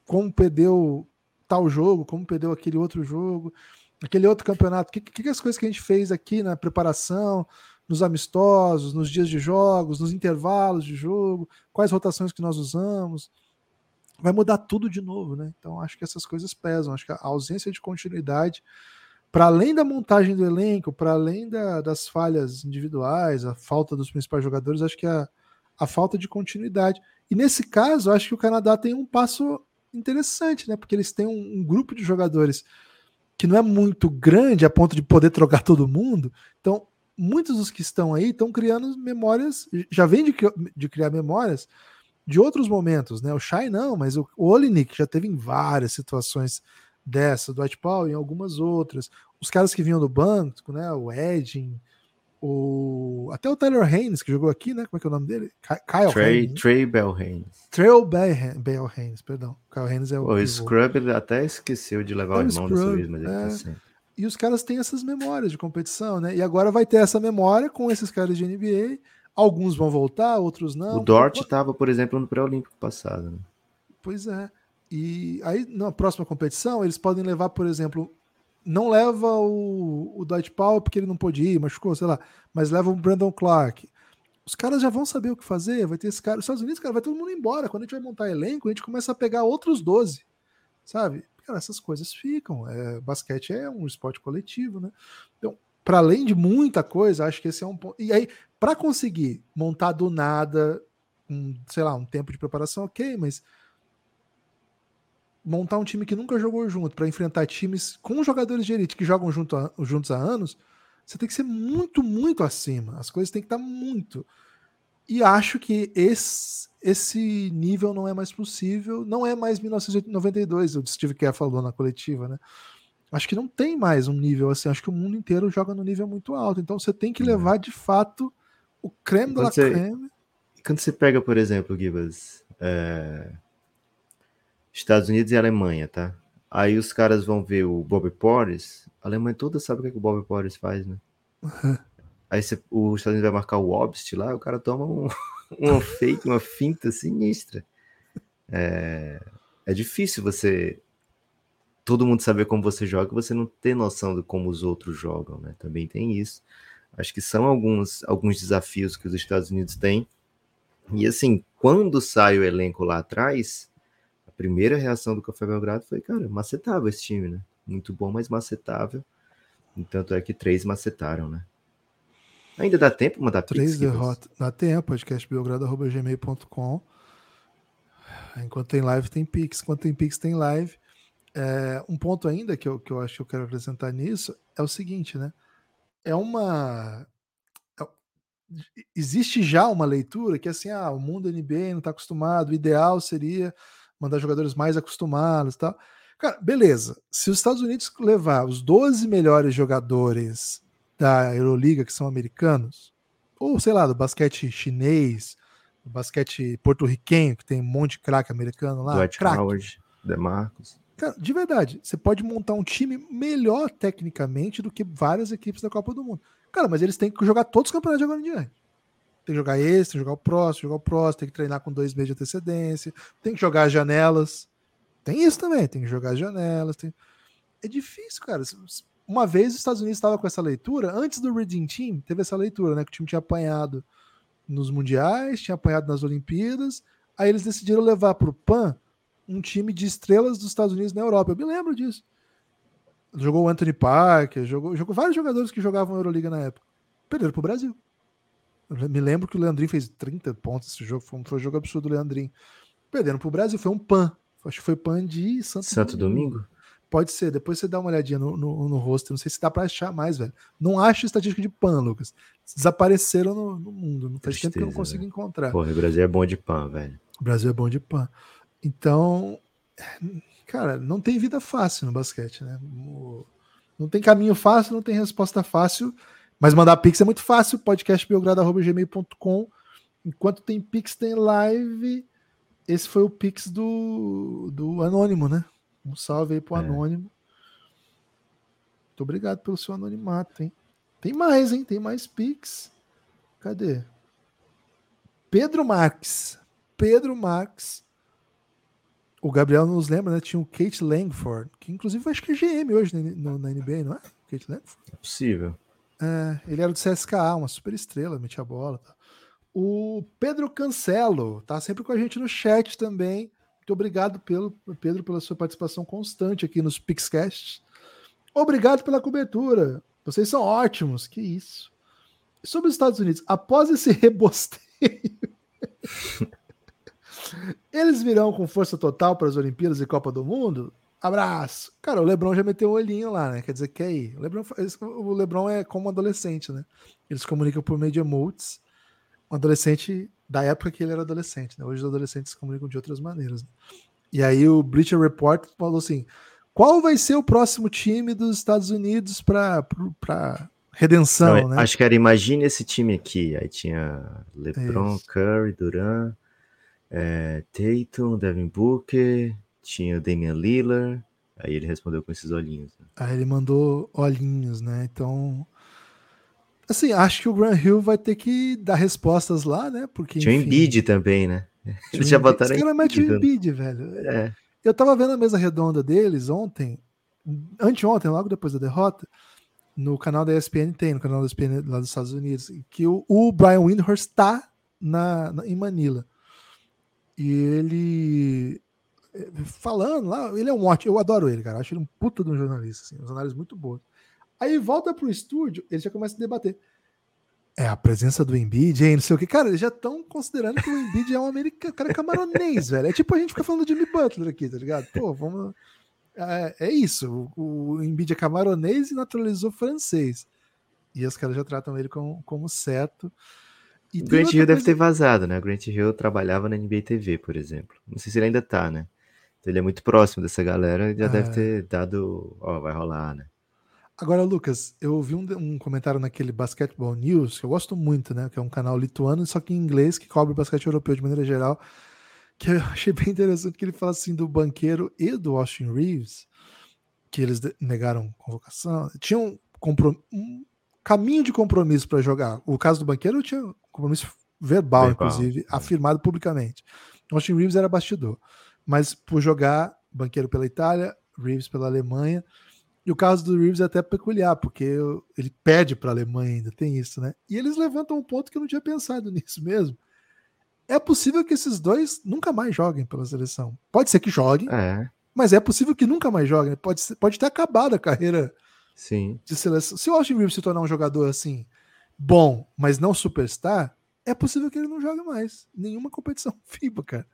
como perdeu tal jogo, como perdeu aquele outro jogo aquele outro campeonato, o que, que, que as coisas que a gente fez aqui na preparação, nos amistosos, nos dias de jogos, nos intervalos de jogo, quais rotações que nós usamos. Vai mudar tudo de novo, né? Então acho que essas coisas pesam. Acho que a ausência de continuidade, para além da montagem do elenco, para além da, das falhas individuais, a falta dos principais jogadores, acho que a, a falta de continuidade. E nesse caso, acho que o Canadá tem um passo interessante, né? Porque eles têm um, um grupo de jogadores que não é muito grande a ponto de poder trocar todo mundo. Então, muitos dos que estão aí estão criando memórias, já vem de, de criar memórias de outros momentos, né? O Shai não, mas o, o Olinik já teve em várias situações dessa, do Powell em algumas outras. Os caras que vinham do banco, né? O Edin, o, até o Tyler Haynes, que jogou aqui, né? Como é que é o nome dele? Kyle Trey, Haynes. Trey Bell Haynes. Trey Bell Haynes, perdão. Kyle Haynes é o. O Scrub até esqueceu de levar é o irmão dessa vez, mas ele tá é... tá sempre. E os caras têm essas memórias de competição, né? E agora vai ter essa memória com esses caras de NBA. Alguns vão voltar, outros não. O Dort estava, por exemplo, no pré-olímpico passado. Né? Pois é. E aí, na próxima competição, eles podem levar, por exemplo, não leva o, o Dwight Powell porque ele não pôde ir, machucou, sei lá, mas leva o Brandon Clark. Os caras já vão saber o que fazer, vai ter esse cara. Os Estados Unidos, cara, vai todo mundo embora. Quando a gente vai montar elenco, a gente começa a pegar outros 12, sabe? Cara, essas coisas ficam. É, basquete é um esporte coletivo, né? Então, para além de muita coisa, acho que esse é um ponto. E aí, para conseguir montar do nada, um, sei lá, um tempo de preparação, ok, mas montar um time que nunca jogou junto para enfrentar times com jogadores de elite que jogam junto a, juntos há anos, você tem que ser muito, muito acima. As coisas têm que estar muito. E acho que esse, esse nível não é mais possível. Não é mais 1992, o Steve Kerr falou na coletiva, né? Acho que não tem mais um nível assim. Acho que o mundo inteiro joga no nível muito alto. Então você tem que uhum. levar de fato o creme da creme. Quando você pega, por exemplo, Gibas, é... Estados Unidos e Alemanha, tá? Aí os caras vão ver o Bob Porres. A Alemanha toda sabe o que, é que o Bob Porres faz, né? Uhum. <laughs> Aí você, o Estados Unidos vai marcar o Obst lá, o cara toma um, <laughs> uma fake, uma finta sinistra. É, é difícil você todo mundo saber como você joga, você não ter noção de como os outros jogam, né? Também tem isso. Acho que são alguns, alguns desafios que os Estados Unidos têm. E assim, quando sai o elenco lá atrás, primeira reação do Café Belgrado foi, cara, macetável esse time, né? Muito bom, mas macetável. Tanto é que três macetaram, né? Ainda dá tempo mandar Três derrotas. Dá tempo, podcastbelgrado.gmail.com. Enquanto tem live, tem Pix. Enquanto tem Pix, tem live. É, um ponto ainda que eu, que eu acho que eu quero acrescentar nisso é o seguinte, né? É uma. É, existe já uma leitura que assim, ah, o mundo NBA não está acostumado, o ideal seria mandar jogadores mais acostumados e tal. Cara, beleza. Se os Estados Unidos levar os 12 melhores jogadores da Euroliga, que são americanos, ou sei lá, do basquete chinês, do basquete porto-riquenho, que tem um monte de craque americano lá. Dwight crack. Howard, DeMarcus. Cara, de verdade, você pode montar um time melhor tecnicamente do que várias equipes da Copa do Mundo. Cara, mas eles têm que jogar todos os campeonatos de agora em diante. Tem que jogar esse, tem que jogar o próximo, jogar o próximo, tem que treinar com dois meses de antecedência, tem que jogar as janelas. Tem isso também, tem que jogar as janelas. Tem... É difícil, cara. Uma vez os Estados Unidos estava com essa leitura, antes do Reading Team, teve essa leitura, né? Que o time tinha apanhado nos mundiais, tinha apanhado nas Olimpíadas. Aí eles decidiram levar para o PAN um time de estrelas dos Estados Unidos na Europa. Eu me lembro disso. Jogou o Anthony Parker, jogou, jogou vários jogadores que jogavam Euroliga na época. Perderam para o Brasil. Me lembro que o Leandrinho fez 30 pontos esse jogo, foi um, foi um jogo absurdo do Leandrinho. Perdendo pro Brasil, foi um pan. Acho que foi pan de Santo, Santo Domingo. Domingo. Pode ser, depois você dá uma olhadinha no, no, no rosto. Não sei se dá para achar mais, velho. Não acho estatística de pan, Lucas. Desapareceram no, no mundo. Não faz Tristeza, tempo que eu não consigo né? encontrar. Porra, o Brasil é bom de pan, velho. O Brasil é bom de pan. Então, cara, não tem vida fácil no basquete, né? Não tem caminho fácil, não tem resposta fácil. Mas mandar Pix é muito fácil, podcastbelgrado.gmail.com. Enquanto tem Pix, tem live. Esse foi o Pix do, do Anônimo, né? Um salve aí pro é. Anônimo. Muito obrigado pelo seu anonimato, hein? Tem mais, hein? Tem mais Pix. Cadê? Pedro Marques. Pedro Marques. O Gabriel nos lembra, né? Tinha o Kate Langford, que inclusive acho que é GM hoje na, na NBA, não é? Kate Langford? É possível. É, ele era do CSKA, uma super estrela, metia a bola. Tá. O Pedro Cancelo tá sempre com a gente no chat também. Muito obrigado, pelo, Pedro, pela sua participação constante aqui nos Pixcasts. Obrigado pela cobertura. Vocês são ótimos. Que isso. Sobre os Estados Unidos, após esse <laughs> rebosteio, eles virão com força total para as Olimpíadas e Copa do Mundo? Abraço. Cara, o Lebron já meteu o olhinho lá, né? Quer dizer, quer ir. O Lebron, o Lebron é como um adolescente, né? Eles comunicam por meio de emotes. Um adolescente da época que ele era adolescente, né? Hoje os adolescentes se comunicam de outras maneiras. Né? E aí o Bleacher Report falou assim: qual vai ser o próximo time dos Estados Unidos para redenção, Não, né? Acho que era imagine esse time aqui. Aí tinha LeBron, Isso. Curry, Duran, é, Tatum, Devin Booker, tinha o Damian Lillard, aí ele respondeu com esses olhinhos. Né? Aí ele mandou olhinhos, né? Então, assim, acho que o Grant Hill vai ter que dar respostas lá, né? Porque, tinha o Embiid também, né? <laughs> Eles já botaram Esse cara mete o Embiid, velho. É. Eu tava vendo a mesa redonda deles ontem, anteontem, logo depois da derrota, no canal da ESPN tem, no canal da ESPN lá dos Estados Unidos, que o, o Brian Windhorst está na, na, em Manila. E ele falando lá, ele é um ótimo, eu adoro ele, cara. Acho ele um puta de um jornalista, assim, uns análises muito boas. Aí volta pro estúdio, ele já começa a debater. É, a presença do Embiid, hein, não sei o que. Cara, eles já estão considerando que o Embiid é um americano, cara camaronês, velho. É tipo a gente ficar falando de Jimmy Butler aqui, tá ligado? Pô, vamos... É, é isso, o, o Embiid é camaronês e naturalizou francês. E os caras já tratam ele como, como certo. E o Grant Hill coisa... deve ter vazado, né? O Grant Hill trabalhava na NBA TV, por exemplo. Não sei se ele ainda tá, né? Ele é muito próximo dessa galera, já é... deve ter dado, ó, vai rolar, né? Agora, Lucas, eu ouvi um, um, comentário naquele Basketball News, que eu gosto muito, né? Que é um canal lituano, só que em inglês, que cobre basquete europeu de maneira geral. Que eu <laughs> achei bem interessante que ele fala assim do banqueiro e do Austin Reeves, que eles negaram convocação. Tinham um, um caminho de compromisso para jogar. O caso do banqueiro tinha um compromisso verbal, verbal, inclusive, afirmado publicamente. Austin Reeves era bastidor. Mas por jogar banqueiro pela Itália, Reeves pela Alemanha e o caso do Reeves é até peculiar, porque ele pede para a Alemanha ainda, tem isso, né? E eles levantam um ponto que eu não tinha pensado <laughs> nisso mesmo. É possível que esses dois nunca mais joguem pela seleção. Pode ser que joguem, é. mas é possível que nunca mais joguem. Pode, ser, pode ter acabado a carreira Sim. de seleção. Se o Austin Reeves se tornar um jogador assim, bom, mas não superstar, é possível que ele não jogue mais. Nenhuma competição <laughs> FIBA, cara.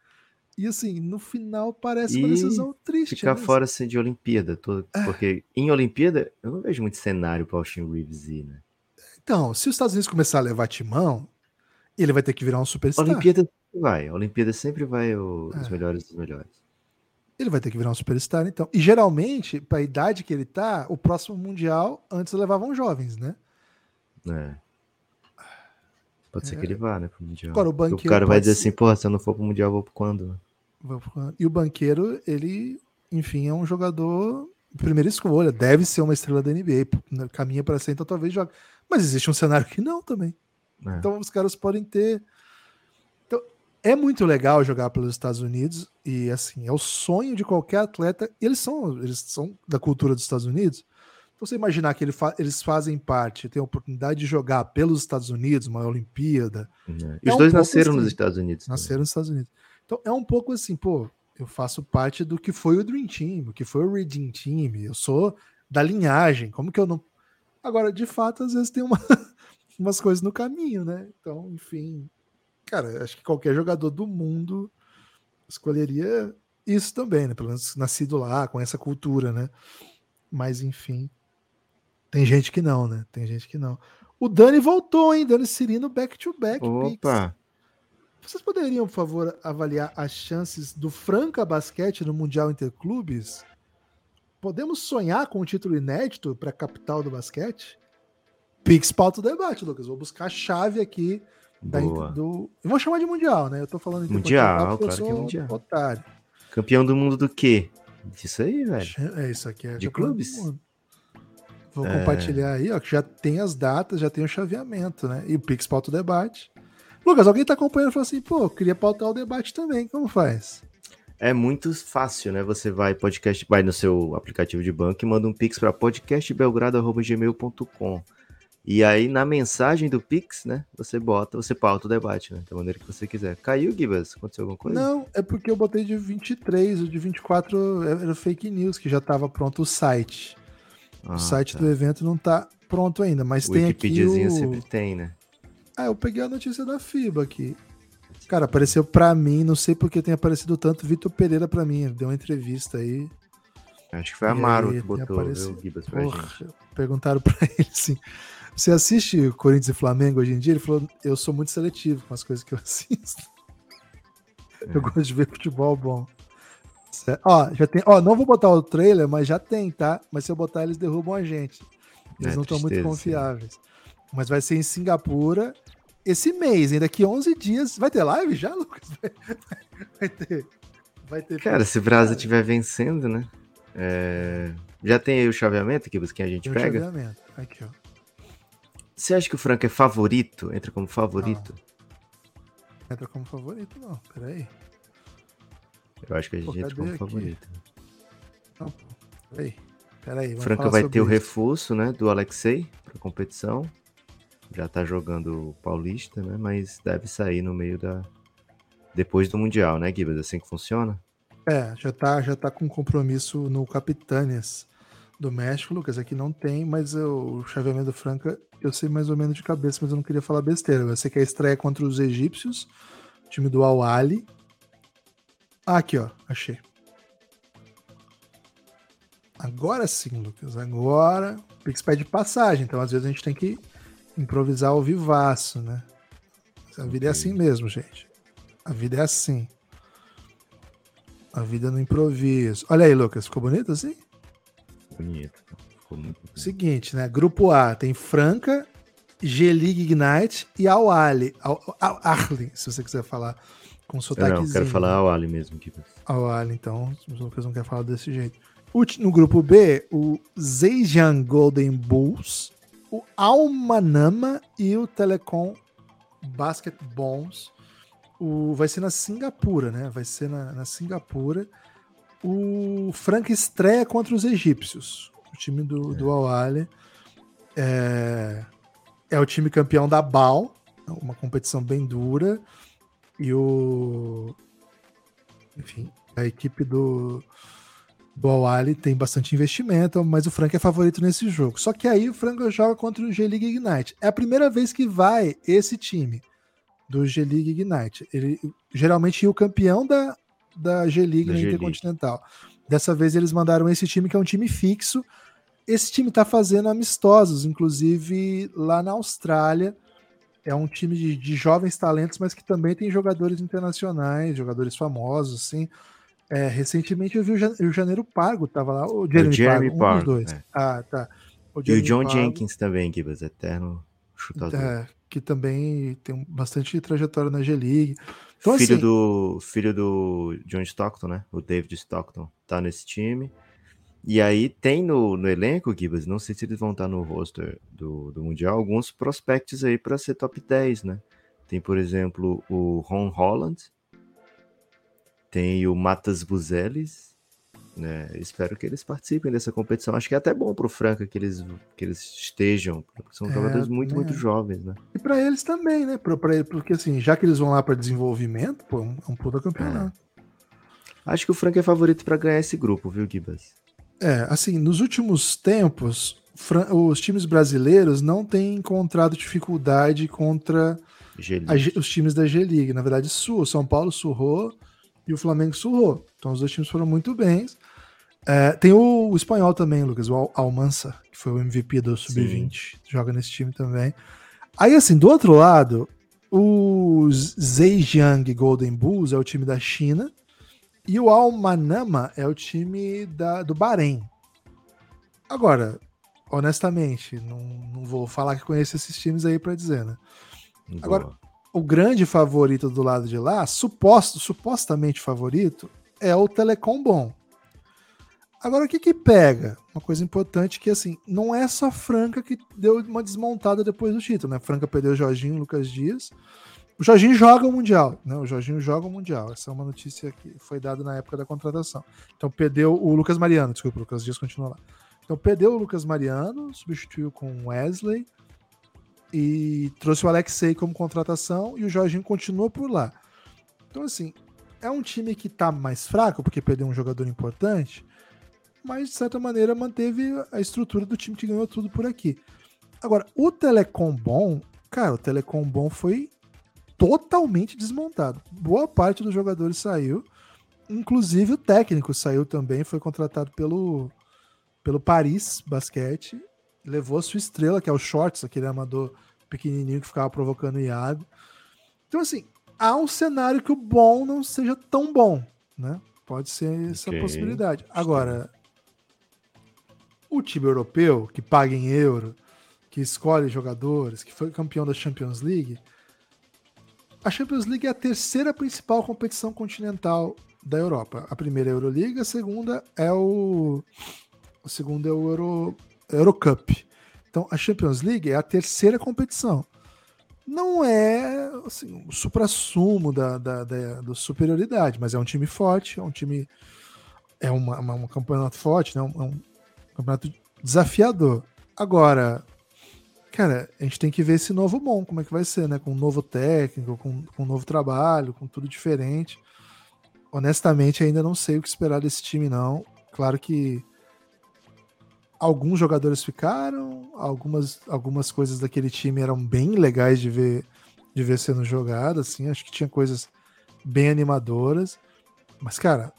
E assim, no final parece uma decisão triste. Ficar né? fora assim, de Olimpíada, todo, é. porque em Olimpíada eu não vejo muito cenário para Austin Reeves ir, né? Então, se os Estados Unidos começar a levar timão, ele vai ter que virar um superstar. Olimpíada vai, a Olimpíada sempre vai o, é. os melhores dos melhores. Ele vai ter que virar um superstar, então. E geralmente, para a idade que ele tá, o próximo mundial antes levavam jovens, né? É. Pode ser que ele vá, né, pro Mundial. Agora, o, banqueiro o cara vai dizer ser... assim, porra, se eu não for pro Mundial, eu vou pro quando? Vou pro quando? E o banqueiro, ele, enfim, é um jogador primeira escolha, deve ser uma estrela da NBA, né, caminha para ser, então talvez jogue. Mas existe um cenário que não também. É. Então os caras podem ter. Então, é muito legal jogar pelos Estados Unidos e assim, é o sonho de qualquer atleta. Eles são, eles são da cultura dos Estados Unidos, então, você imaginar que ele fa eles fazem parte, têm a oportunidade de jogar pelos Estados Unidos, uma Olimpíada. É. E é os dois um nasceram assim, nos Estados Unidos. Nasceram também. nos Estados Unidos. Então, é um pouco assim, pô, eu faço parte do que foi o Dream Team, o que foi o Redeem Team, eu sou da linhagem, como que eu não. Agora, de fato, às vezes tem uma, <laughs> umas coisas no caminho, né? Então, enfim. Cara, acho que qualquer jogador do mundo escolheria isso também, né? Pelo menos nascido lá, com essa cultura, né? Mas, enfim. Tem gente que não, né? Tem gente que não. O Dani voltou, hein? Dani Cirino back-to-back. -back, Opa! Vocês poderiam, por favor, avaliar as chances do Franca Basquete no Mundial Interclubes? Podemos sonhar com um título inédito para a capital do basquete? Pix pauta o debate, Lucas. Vou buscar a chave aqui da, do. Eu vou chamar de Mundial, né? Eu tô falando de Mundial, claro que é Mundial. Otário. Campeão do mundo do quê? Disso aí, velho. É isso aqui, é de clubes. Vou é... compartilhar aí, ó, que já tem as datas, já tem o chaveamento, né? E o Pix pauta o debate. Lucas, alguém tá acompanhando e falou assim, pô, queria pautar o debate também, como faz? É muito fácil, né? Você vai podcast, vai no seu aplicativo de banco e manda um pix para podcastbelgrado@gmail.com. E aí na mensagem do pix, né, você bota, você pauta o debate, né, da maneira que você quiser. Caiu, Gibas? Aconteceu alguma coisa? Não, é porque eu botei de 23, o de 24 era fake news, que já estava pronto o site. Ah, o site tá. do evento não tá pronto ainda, mas o tem aqui o... sempre tem, né? Ah, eu peguei a notícia da FIBA aqui. Cara, apareceu pra mim, não sei porque tem aparecido tanto, Vitor Pereira pra mim, deu uma entrevista aí. Acho que foi a Maro que botou o Gibas pra Porra, gente. Perguntaram pra <laughs> ele assim, você assiste Corinthians e Flamengo hoje em dia? Ele falou, eu sou muito seletivo com as coisas que eu <laughs> assisto. É. Eu gosto de ver futebol bom. Ó, já tem. Ó, não vou botar o trailer, mas já tem, tá? Mas se eu botar, eles derrubam a gente. Eles é, não estão muito confiáveis. Sim. Mas vai ser em Singapura esse mês, hein? Daqui 11 dias. Vai ter live já, <laughs> Lucas? Vai, vai ter. Vai ter. Cara, se o Brasa estiver vencendo, né? É... Já tem aí o chaveamento aqui, quem a gente tem pega? O chaveamento. Aqui, ó. Você acha que o Franco é favorito? Entra como favorito? Não. Entra como favorito, não. Peraí. Eu acho que a gente entra como favorito. Não, peraí. Peraí, Franca vai ter isso. o reforço, né, do Alexei para competição. Já tá jogando Paulista, né, mas deve sair no meio da depois do Mundial, né, Gibas? Assim que funciona? É, já tá, já tá com compromisso no Capitânias do México, Lucas. Aqui não tem, mas eu, o chaveamento do Franca eu sei mais ou menos de cabeça, mas eu não queria falar besteira. Eu sei que a estreia é contra os egípcios, time do Al Ali. Ah, aqui, ó, achei. Agora sim, Lucas. Agora o Pix pede passagem, então às vezes a gente tem que improvisar ao vivaço, né? A vida é assim mesmo, gente. A vida é assim. A vida no improviso. Olha aí, Lucas, ficou bonito assim? Bonito. Ficou muito bonito. Seguinte, né? Grupo A tem Franca, G-League Ignite e Al Ali. Al se você quiser falar com sotaquezinho. Não, quero falar Al Ali mesmo. Al Ali, então, o Lucas não quer falar desse jeito. No grupo B, o Zhejiang Golden Bulls, o Almanama e o Telecom Basketballs o, vai ser na Singapura, né? Vai ser na, na Singapura. O Frank estreia contra os egípcios. O time do, é. do Al é, é o time campeão da BAL, uma competição bem dura. E o. Enfim, a equipe do, do Al tem bastante investimento, mas o Frank é favorito nesse jogo. Só que aí o Frank joga contra o G-League Ignite. É a primeira vez que vai esse time do G-League Ignite. Ele geralmente ia o campeão da, da G-League na Intercontinental. Dessa vez eles mandaram esse time que é um time fixo. Esse time está fazendo amistosos, inclusive lá na Austrália. É um time de, de, jovens talentos, mas que também tem jogadores internacionais, jogadores famosos, assim. É, recentemente eu vi o, Janeiro Pago, tava lá, o Jeremy, o Jeremy Pago, um dos dois. É. Ah, tá. O e o John Pago, Jenkins também, Gibas, eterno chutador. É, que também tem bastante trajetória na G-League. Então, filho, assim, do, filho do John Stockton, né? O David Stockton tá nesse time. E aí tem no, no elenco, Gibas, não sei se eles vão estar no roster do, do Mundial, alguns prospectos aí para ser top 10, né? Tem, por exemplo, o Ron Holland, tem o Matas Buzelis, né? Espero que eles participem dessa competição. Acho que é até bom para o Franca que eles, que eles estejam, porque são é, jogadores muito, muito jovens, né? E para eles também, né? Pra, pra, porque assim, já que eles vão lá para desenvolvimento, pô, é um, é um puta campeonato. É. Acho que o Franca é favorito para ganhar esse grupo, viu, Gibas? É, assim, nos últimos tempos, os times brasileiros não têm encontrado dificuldade contra a, os times da G-League. Na verdade, o São Paulo surrou e o Flamengo surrou. Então os dois times foram muito bem. É, tem o, o, espanhol também, Lucas, o Almansa, que foi o MVP do Sub-20, joga nesse time também. Aí, assim, do outro lado, o Zhejiang Golden Bulls é o time da China e o Al Manama é o time da, do Bahrein. Agora, honestamente, não, não vou falar que conheço esses times aí para dizer, né? Boa. Agora, o grande favorito do lado de lá, suposto, supostamente favorito, é o Telecom Bom. Agora, o que que pega? Uma coisa importante que, assim, não é só Franca que deu uma desmontada depois do título, né? Franca perdeu o Jorginho Lucas Dias. O Jorginho joga o Mundial, né? O Jorginho joga o Mundial. Essa é uma notícia que foi dada na época da contratação. Então, perdeu o Lucas Mariano, desculpa, o Lucas Dias continua lá. Então, perdeu o Lucas Mariano, substituiu com Wesley e trouxe o Alexei como contratação e o Jorginho continua por lá. Então, assim, é um time que tá mais fraco porque perdeu um jogador importante, mas de certa maneira manteve a estrutura do time que ganhou tudo por aqui. Agora, o Telecom Bom, cara, o Telecom Bom foi totalmente desmontado. Boa parte dos jogadores saiu, inclusive o técnico saiu também, foi contratado pelo, pelo Paris Basquete, levou a sua estrela, que é o Shorts, aquele amador pequenininho que ficava provocando o Iago. Então, assim, há um cenário que o bom não seja tão bom, né? Pode ser essa okay. possibilidade. Agora, o time europeu, que paga em euro, que escolhe jogadores, que foi campeão da Champions League, a Champions League é a terceira principal competição continental da Europa. A primeira é a Euroliga, a segunda é o. O segundo é o Euro, Eurocup. Então, a Champions League é a terceira competição. não é assim, o supra-sumo da, da, da, da, superioridade, mas é um time forte, é um time. É uma, uma um campeonato forte, né? Um, é um campeonato desafiador. Agora, cara, a gente tem que ver esse novo bom, como é que vai ser, né? Com um novo técnico, com, com um novo trabalho, com tudo diferente. Honestamente, ainda não sei o que esperar desse time, não. Claro que alguns jogadores ficaram, algumas, algumas coisas daquele time eram bem legais de ver, de ver sendo jogadas, assim, acho que tinha coisas bem animadoras, mas, cara,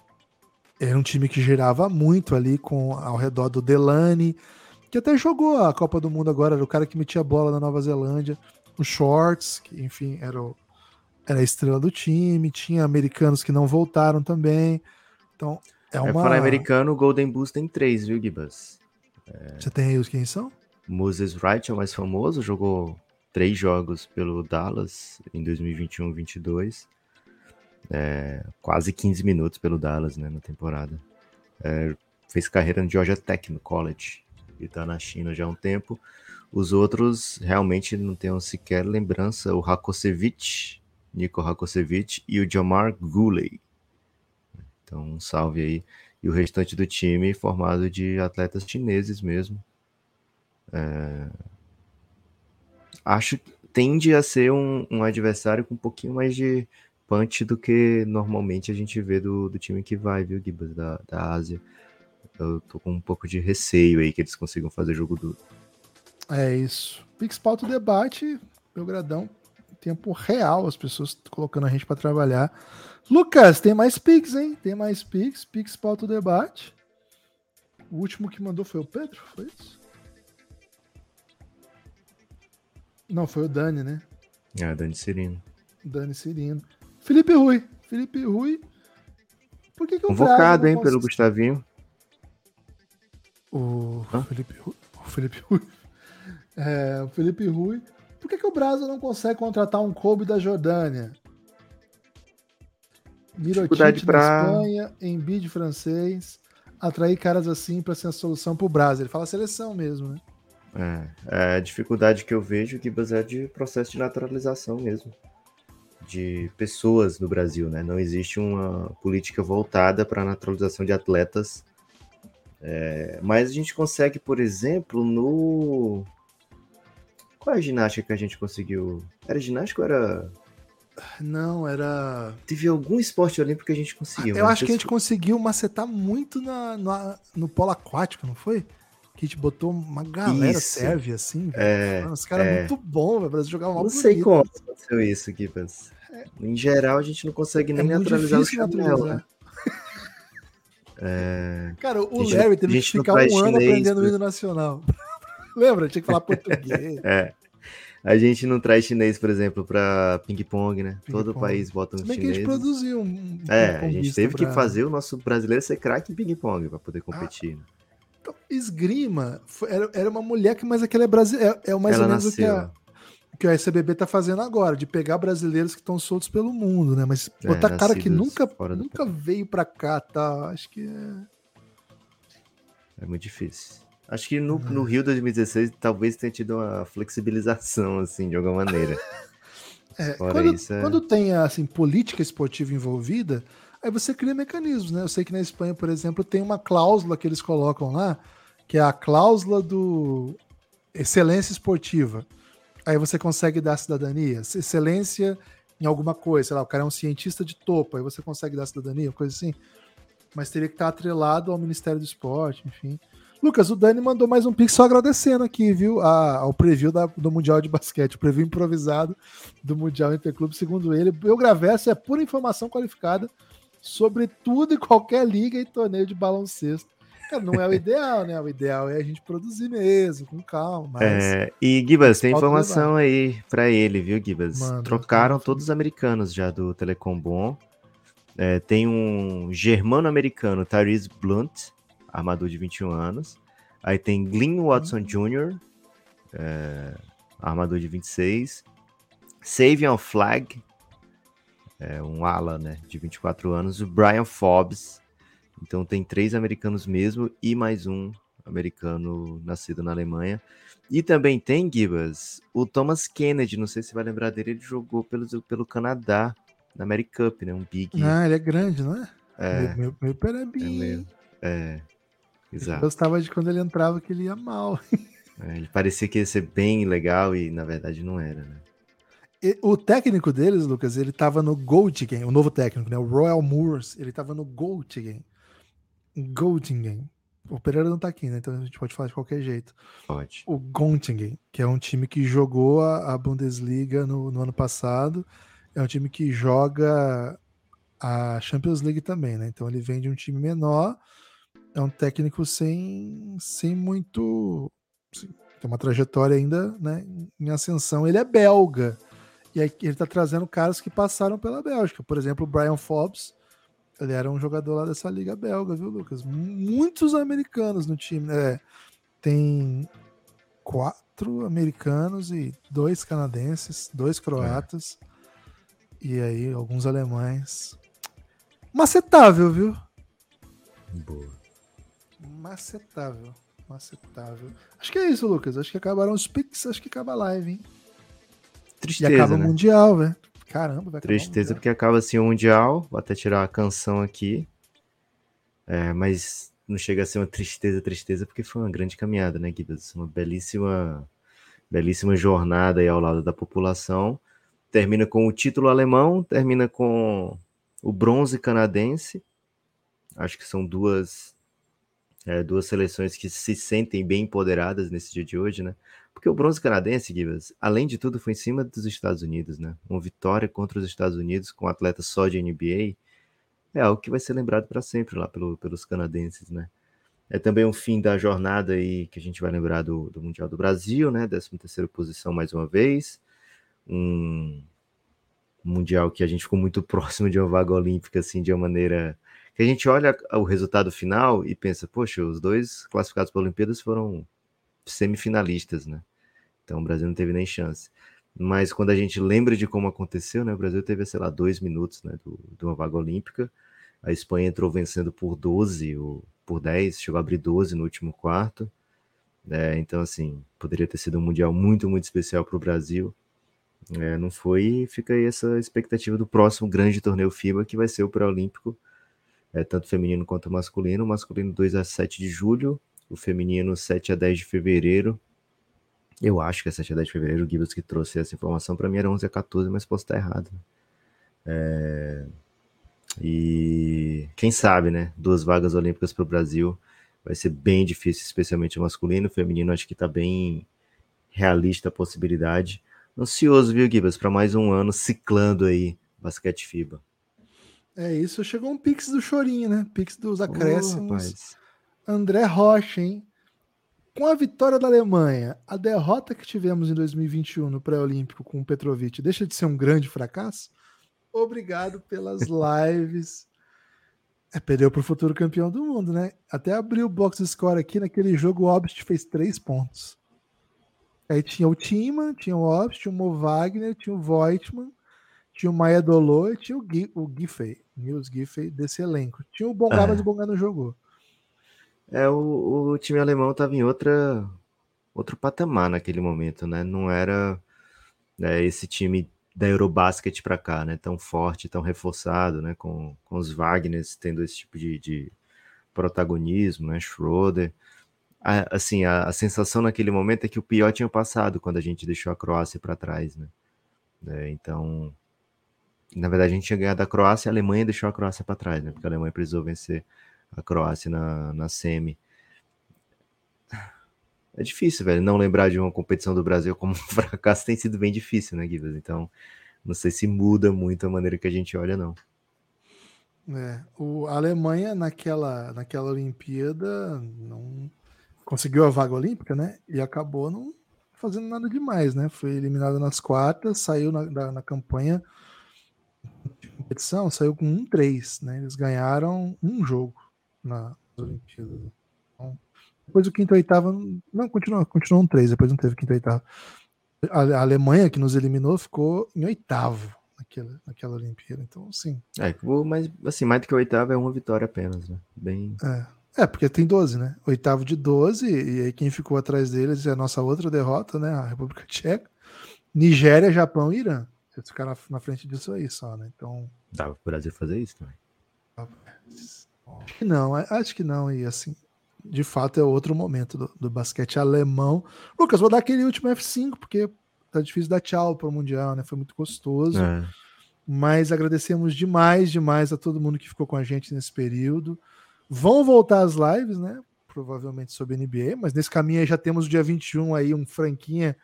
era um time que girava muito ali com ao redor do Delane, que até jogou a Copa do Mundo agora, era o cara que metia bola na Nova Zelândia, o Shorts, que enfim, era, o, era a estrela do time, tinha americanos que não voltaram também, então é, é uma... É, falar americano, o Golden Boost tem três, viu, Gibas? É... Você tem aí os quem são? Moses Wright é o mais famoso, jogou três jogos pelo Dallas em 2021-22. É, quase 15 minutos pelo Dallas né, na temporada. É, fez carreira no Georgia Tech, no college, e está na China já há um tempo. Os outros realmente não tenho sequer lembrança. O Rakosevich, Nico Rakosevich e o Jamar Guley. Então, um salve aí e o restante do time formado de atletas chineses mesmo. É... Acho que tende a ser um, um, adversário com um pouquinho mais de punch do que normalmente a gente vê do, do time que vai, viu, Gibas, da, da Ásia. Eu tô com um pouco de receio aí que eles consigam fazer jogo duro. É isso. Pix Pauta Debate, Belgradão, tempo real, as pessoas colocando a gente para trabalhar. Lucas, tem mais Pix, hein? Tem mais Pix. Pix pauta o debate. O último que mandou foi o Pedro? Foi isso? Não, foi o Dani, né? Ah, Dani Cirino. Dani Cirino. Felipe Rui. Felipe Rui. Por que, que o Convocado, hein, pelo Gustavinho. O Hã? Felipe Rui. O Felipe Rui. <laughs> É, o Felipe Rui. Por que, que o Brasil não consegue contratar um Kobe da Jordânia? Mirotic pra... Espanha, Embiid francês, atrair caras assim para ser a solução para o Brasil. Ele fala seleção mesmo, né? É, é, a dificuldade que eu vejo que é de processo de naturalização mesmo de pessoas no Brasil, né? Não existe uma política voltada para a naturalização de atletas. É, mas a gente consegue, por exemplo, no qual é a ginástica que a gente conseguiu? Era ginástica ou era não, era. Teve algum esporte olímpico que a gente conseguiu. Eu acho que a gente conseguiu macetar muito na, na, no polo aquático, não foi? Que a gente botou uma galera isso. serve assim. É, Os caras é. muito bom, velho. Brasil jogava mal Não bonito. sei como aconteceu isso, Gibbons. É. Em geral, a gente não consegue nem é naturalizar o Chanel, né? É... Cara, o Larry teve que ficar um ano aprendendo o hino nacional. <laughs> Lembra? Tinha que falar português. é. A gente não traz chinês, por exemplo, para ping-pong, né? Ping Todo país bota um chinês. que a gente produziu um. É, a gente teve pra... que fazer o nosso brasileiro ser craque em ping-pong para poder competir. Ah, então, esgrima era, era uma mulher que, mas aquela é brasileira. É, é mais Ela ou menos nasceu. o que a que a SBB tá fazendo agora, de pegar brasileiros que estão soltos pelo mundo, né? Mas é, botar cara que nunca, nunca veio para cá, tá? Acho que é. É muito difícil. Acho que no, no Rio 2016 talvez tenha tido uma flexibilização, <laughs> assim, de alguma maneira. <laughs> é, quando, isso, é... quando tem, assim, política esportiva envolvida, aí você cria mecanismos, né? Eu sei que na Espanha, por exemplo, tem uma cláusula que eles colocam lá, que é a cláusula do excelência esportiva. Aí você consegue dar cidadania, excelência em alguma coisa, sei lá, o cara é um cientista de topo, aí você consegue dar cidadania, coisa assim. Mas teria que estar atrelado ao Ministério do Esporte, enfim. Lucas, o Dani mandou mais um pix só agradecendo aqui, viu? A, ao preview da, do Mundial de Basquete, o preview improvisado do Mundial Interclube. Segundo ele, o Graverso é pura informação qualificada sobre tudo e qualquer liga e torneio de balão cesto. Cara, não é o ideal, né? O ideal é a gente produzir mesmo, com calma. Mas... É, e Gibas, tem informação aí para ele, viu, Gibas? Mano, Trocaram todos os americanos já do Telecom Bom. É, tem um germano-americano, Tyrese Blunt, armador de 21 anos. Aí tem Glyn Watson Jr., é, armador de 26. Savion Flag, é, um ala né, de 24 anos. O Brian Fobbs. Então tem três americanos mesmo e mais um americano nascido na Alemanha. E também tem, Gibas, o Thomas Kennedy, não sei se vai lembrar dele, ele jogou pelo, pelo Canadá, na America Cup, né? Um big. Ah, ele é grande, não é? É, Meu, meu, meu é, é, Eu exato. gostava de quando ele entrava que ele ia mal. <laughs> É, ele parecia que ia ser bem legal e na verdade não era, né? E o técnico deles, Lucas, ele tava no Goldingen, o novo técnico, né? O Royal Moors, ele tava no Goldingen. Goldingen. O Pereira não tá aqui, né? Então a gente pode falar de qualquer jeito. Pode. O Gontingen, que é um time que jogou a, Bundesliga no, no ano passado, é um time que joga a Champions League também, né? Então ele vem de um time menor, é um técnico sem, sem muito. assim, tem uma trajetória ainda né, em ascensão. Ele é belga. E aí ele tá trazendo caras que passaram pela Bélgica. Por exemplo, o Brian Fobbs. Ele era um jogador lá dessa liga belga, viu, Lucas? Muitos americanos no time. né? tem quatro americanos e dois canadenses, dois croatas. E aí, alguns alemães. Macetável, viu? Boa. Macetável. Macetável. Acho que é isso, Lucas. Acho que acabaram os picks. Acho que acaba a live, hein? E Tristeza, acaba o né? Mundial, velho. Caramba, vai Tristeza porque acaba assim o Mundial. Vou até tirar a canção aqui. É, mas não chega a ser uma tristeza, tristeza, porque foi uma grande caminhada, né, Gibbs? Uma belíssima, belíssima jornada aí ao lado da população. Termina com o título alemão, termina com o bronze canadense. Acho que são duas, é, duas seleções que se sentem bem empoderadas nesse dia de hoje, né? Porque o bronze canadense, Gibas, além de tudo, foi em cima dos Estados Unidos, né? Uma vitória contra os Estados Unidos com um atleta só de NBA é algo que vai ser lembrado para sempre lá pelo- pelos canadenses, né? É também um fim da jornada aí que a gente vai lembrar do, do Mundial do Brasil, né? 13 terceira posição mais uma vez. Um Mundial que a gente ficou muito <laughs> próximo de uma vaga olímpica, assim, de uma maneira que a gente olha o resultado final e pensa, poxa, os dois classificados para Olimpíadas foram semifinalistas, né? Então o Brasil não teve nem chance. Mas quando a gente lembra de como aconteceu, né? O Brasil teve, sei lá, dois minutos, né? Do, de uma vaga olímpica. A Espanha entrou vencendo por 12 ou por 10, chegou a abrir 12 no último quarto. É, então, assim, poderia ter sido um Mundial muito, muito especial para o Brasil. É, não foi, fica aí essa expectativa do próximo grande torneio FIBA, que vai ser o pré-olímpico, é, tanto feminino quanto masculino. Masculino 2 a 7 de julho, o feminino 7 a 10 de fevereiro. Eu acho que é 7 a 10 de fevereiro, o Gibbs que trouxe essa informação para mim era 11 a 14, mas posso estar errado. É, E quem sabe, né? Duas vagas olímpicas para o Brasil vai ser bem difícil, especialmente o masculino. O feminino acho que está bem realista a possibilidade. Ansioso, viu, Gibas, para mais um ano ciclando aí basquete FIBA. É isso. Chegou um pix do chorinho, né? Pix dos acréscimos. rapaz. André Rocha, hein? Com a vitória da Alemanha, a derrota que tivemos em 2021 no pré-olímpico com o Petrovic deixa de ser um grande fracasso? Obrigado pelas <laughs> lives. É, perdeu para o futuro campeão do mundo, né? Até abriu o box score aqui naquele jogo, o Obst fez três pontos. Aí tinha o Tima, tinha o Obst, tinha o Mo Wagner, tinha o Voigtman, tinha o Maia Dolor e tinha o, Gui, o Giffey, Nils Giffey desse elenco. Tinha o Bongá, É. mas o Bongá não jogou. É, o, o time alemão estava em outra, outro patamar naquele momento, né? Não era né, esse time da Eurobasket para cá, né? Tão forte, tão reforçado, né? Com, com os Wagners tendo esse tipo de, de protagonismo, né? Schroeder. A- assim, a, a sensação naquele momento é que o pior tinha passado quando a gente deixou a Croácia para trás, né? É, então, na verdade, a gente tinha ganhado a Croácia a Alemanha deixou a Croácia para trás, né? Porque a Alemanha precisou vencer a Croácia na, na semi. É difícil, velho, não lembrar de uma competição do Brasil como <laughs> um fracasso tem sido bem difícil, né, Guilherme? Então, não sei se muda muito a maneira que a gente olha, não. É, o, a Alemanha naquela, naquela Olimpíada não conseguiu a vaga olímpica, né? E acabou não fazendo nada demais, né? Foi eliminada nas quartas, saiu na, na campanha de competição, saiu com 1-3, né? Eles ganharam um jogo nas Olimpíadas. Então, depois o quinto e oitava, não, continuou, continuou um 3, depois não teve quinto e oitavo. A, a Alemanha, que nos eliminou, ficou em oitavo naquela, naquela Olimpíada. Então, sim, É, mas assim, mais do que oitavo é uma vitória apenas, né? Bem. É, É, porque tem 12, né? Oitavo de 12, e aí quem ficou atrás deles é a nossa outra derrota, né? A República Tcheca. Nigéria, Japão e Irã. Eles ficaram na frente disso aí só, né? Então. Dava pro Brasil fazer isso também. Acho que não, é, acho que não. E assim, de fato é outro momento do, do basquete alemão. Lucas, vou dar aquele último F5, porque tá difícil dar tchau para o Mundial, né? Foi muito gostoso. É. Mas agradecemos demais, demais a todo mundo que ficou com a gente nesse período. Vão voltar as lives, né? Provavelmente sobre NBA, mas nesse caminho aí já temos o dia 21 aí, um franquinha.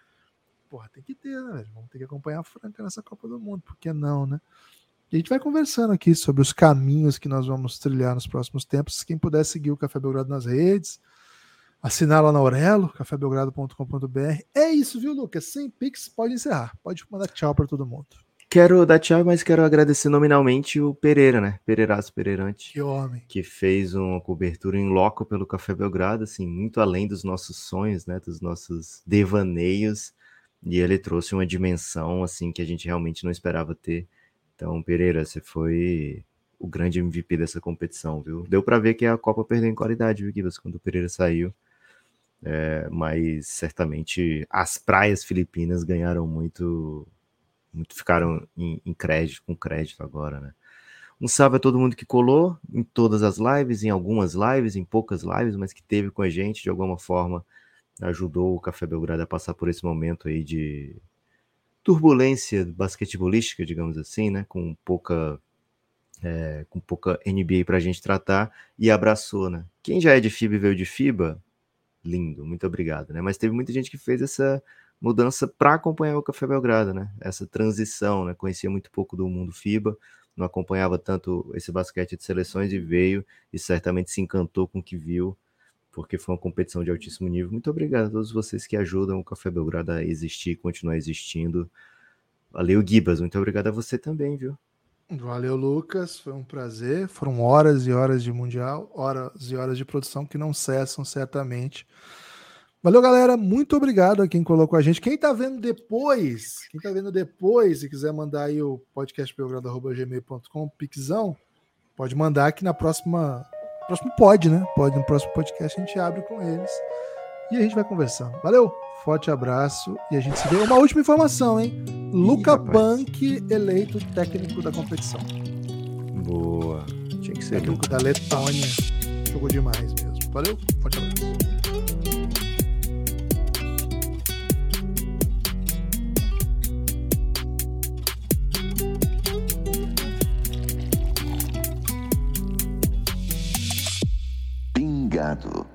Porra, tem que ter, né? Vamos ter que acompanhar a Franca nessa Copa do Mundo, por que não, né? E a gente vai conversando aqui sobre os caminhos que nós vamos trilhar nos próximos tempos. Quem puder seguir o Café Belgrado nas redes, assinar lá na Aurelo, cafébelgrado.com.br. É isso, viu, Lucas? Sem Pix, pode encerrar. Pode mandar tchau para todo mundo. Quero dar tchau, mas quero agradecer nominalmente o Pereira, né? Pereiraço Pereirante. Que homem. Que fez uma cobertura em loco pelo Café Belgrado, assim, muito além dos nossos sonhos, né? Dos nossos devaneios. E ele trouxe uma dimensão, assim, que a gente realmente não esperava ter. Então, Pereira, você foi o grande MVP dessa competição, viu? Deu para ver que a Copa perdeu em qualidade, viu, Gibas, quando o Pereira saiu. É, mas certamente as praias filipinas ganharam muito muito ficaram em, em, crédito, com crédito agora, né? Um salve a todo mundo que colou em todas as lives, em algumas lives, em poucas lives, mas que teve com a gente, de alguma forma, ajudou o Café Belgrado a passar por esse momento aí de turbulência basquetebolística, digamos assim, né? Com pouca é, com pouca NBA para a gente tratar e abraçou, né? Quem já é de FIBA e veio de FIBA, lindo, muito obrigado, né? Mas teve muita gente que fez essa mudança para acompanhar o Café Belgrado, né? Essa transição, né? Conhecia muito pouco do mundo FIBA, não acompanhava tanto esse basquete de seleções e veio e certamente se encantou com o que viu, porque foi uma competição de altíssimo nível. Muito obrigado a todos vocês que ajudam o Café Belgrado a existir, continuar existindo. Valeu, Gibas. Muito obrigado a você também, viu? Valeu, Lucas. Foi um prazer. Foram horas e horas de Mundial, horas e horas de produção que não cessam, certamente. Valeu, galera. Muito obrigado a quem colocou a gente. Quem tá vendo depois, quem tá vendo depois e quiser mandar aí o podcastbelgrado.gmail.com, pixão, pode mandar aqui na próxima. Próximo pode, né? Pode, no próximo podcast a gente abre com eles e a gente vai conversando. Valeu, forte abraço e a gente se vê. Uma última informação, hein? Ih, Luca Bank eleito técnico da competição. Boa. Tinha que ser. Técnico da Letônia. Jogou demais mesmo. Valeu, forte abraço. wabarakatuh.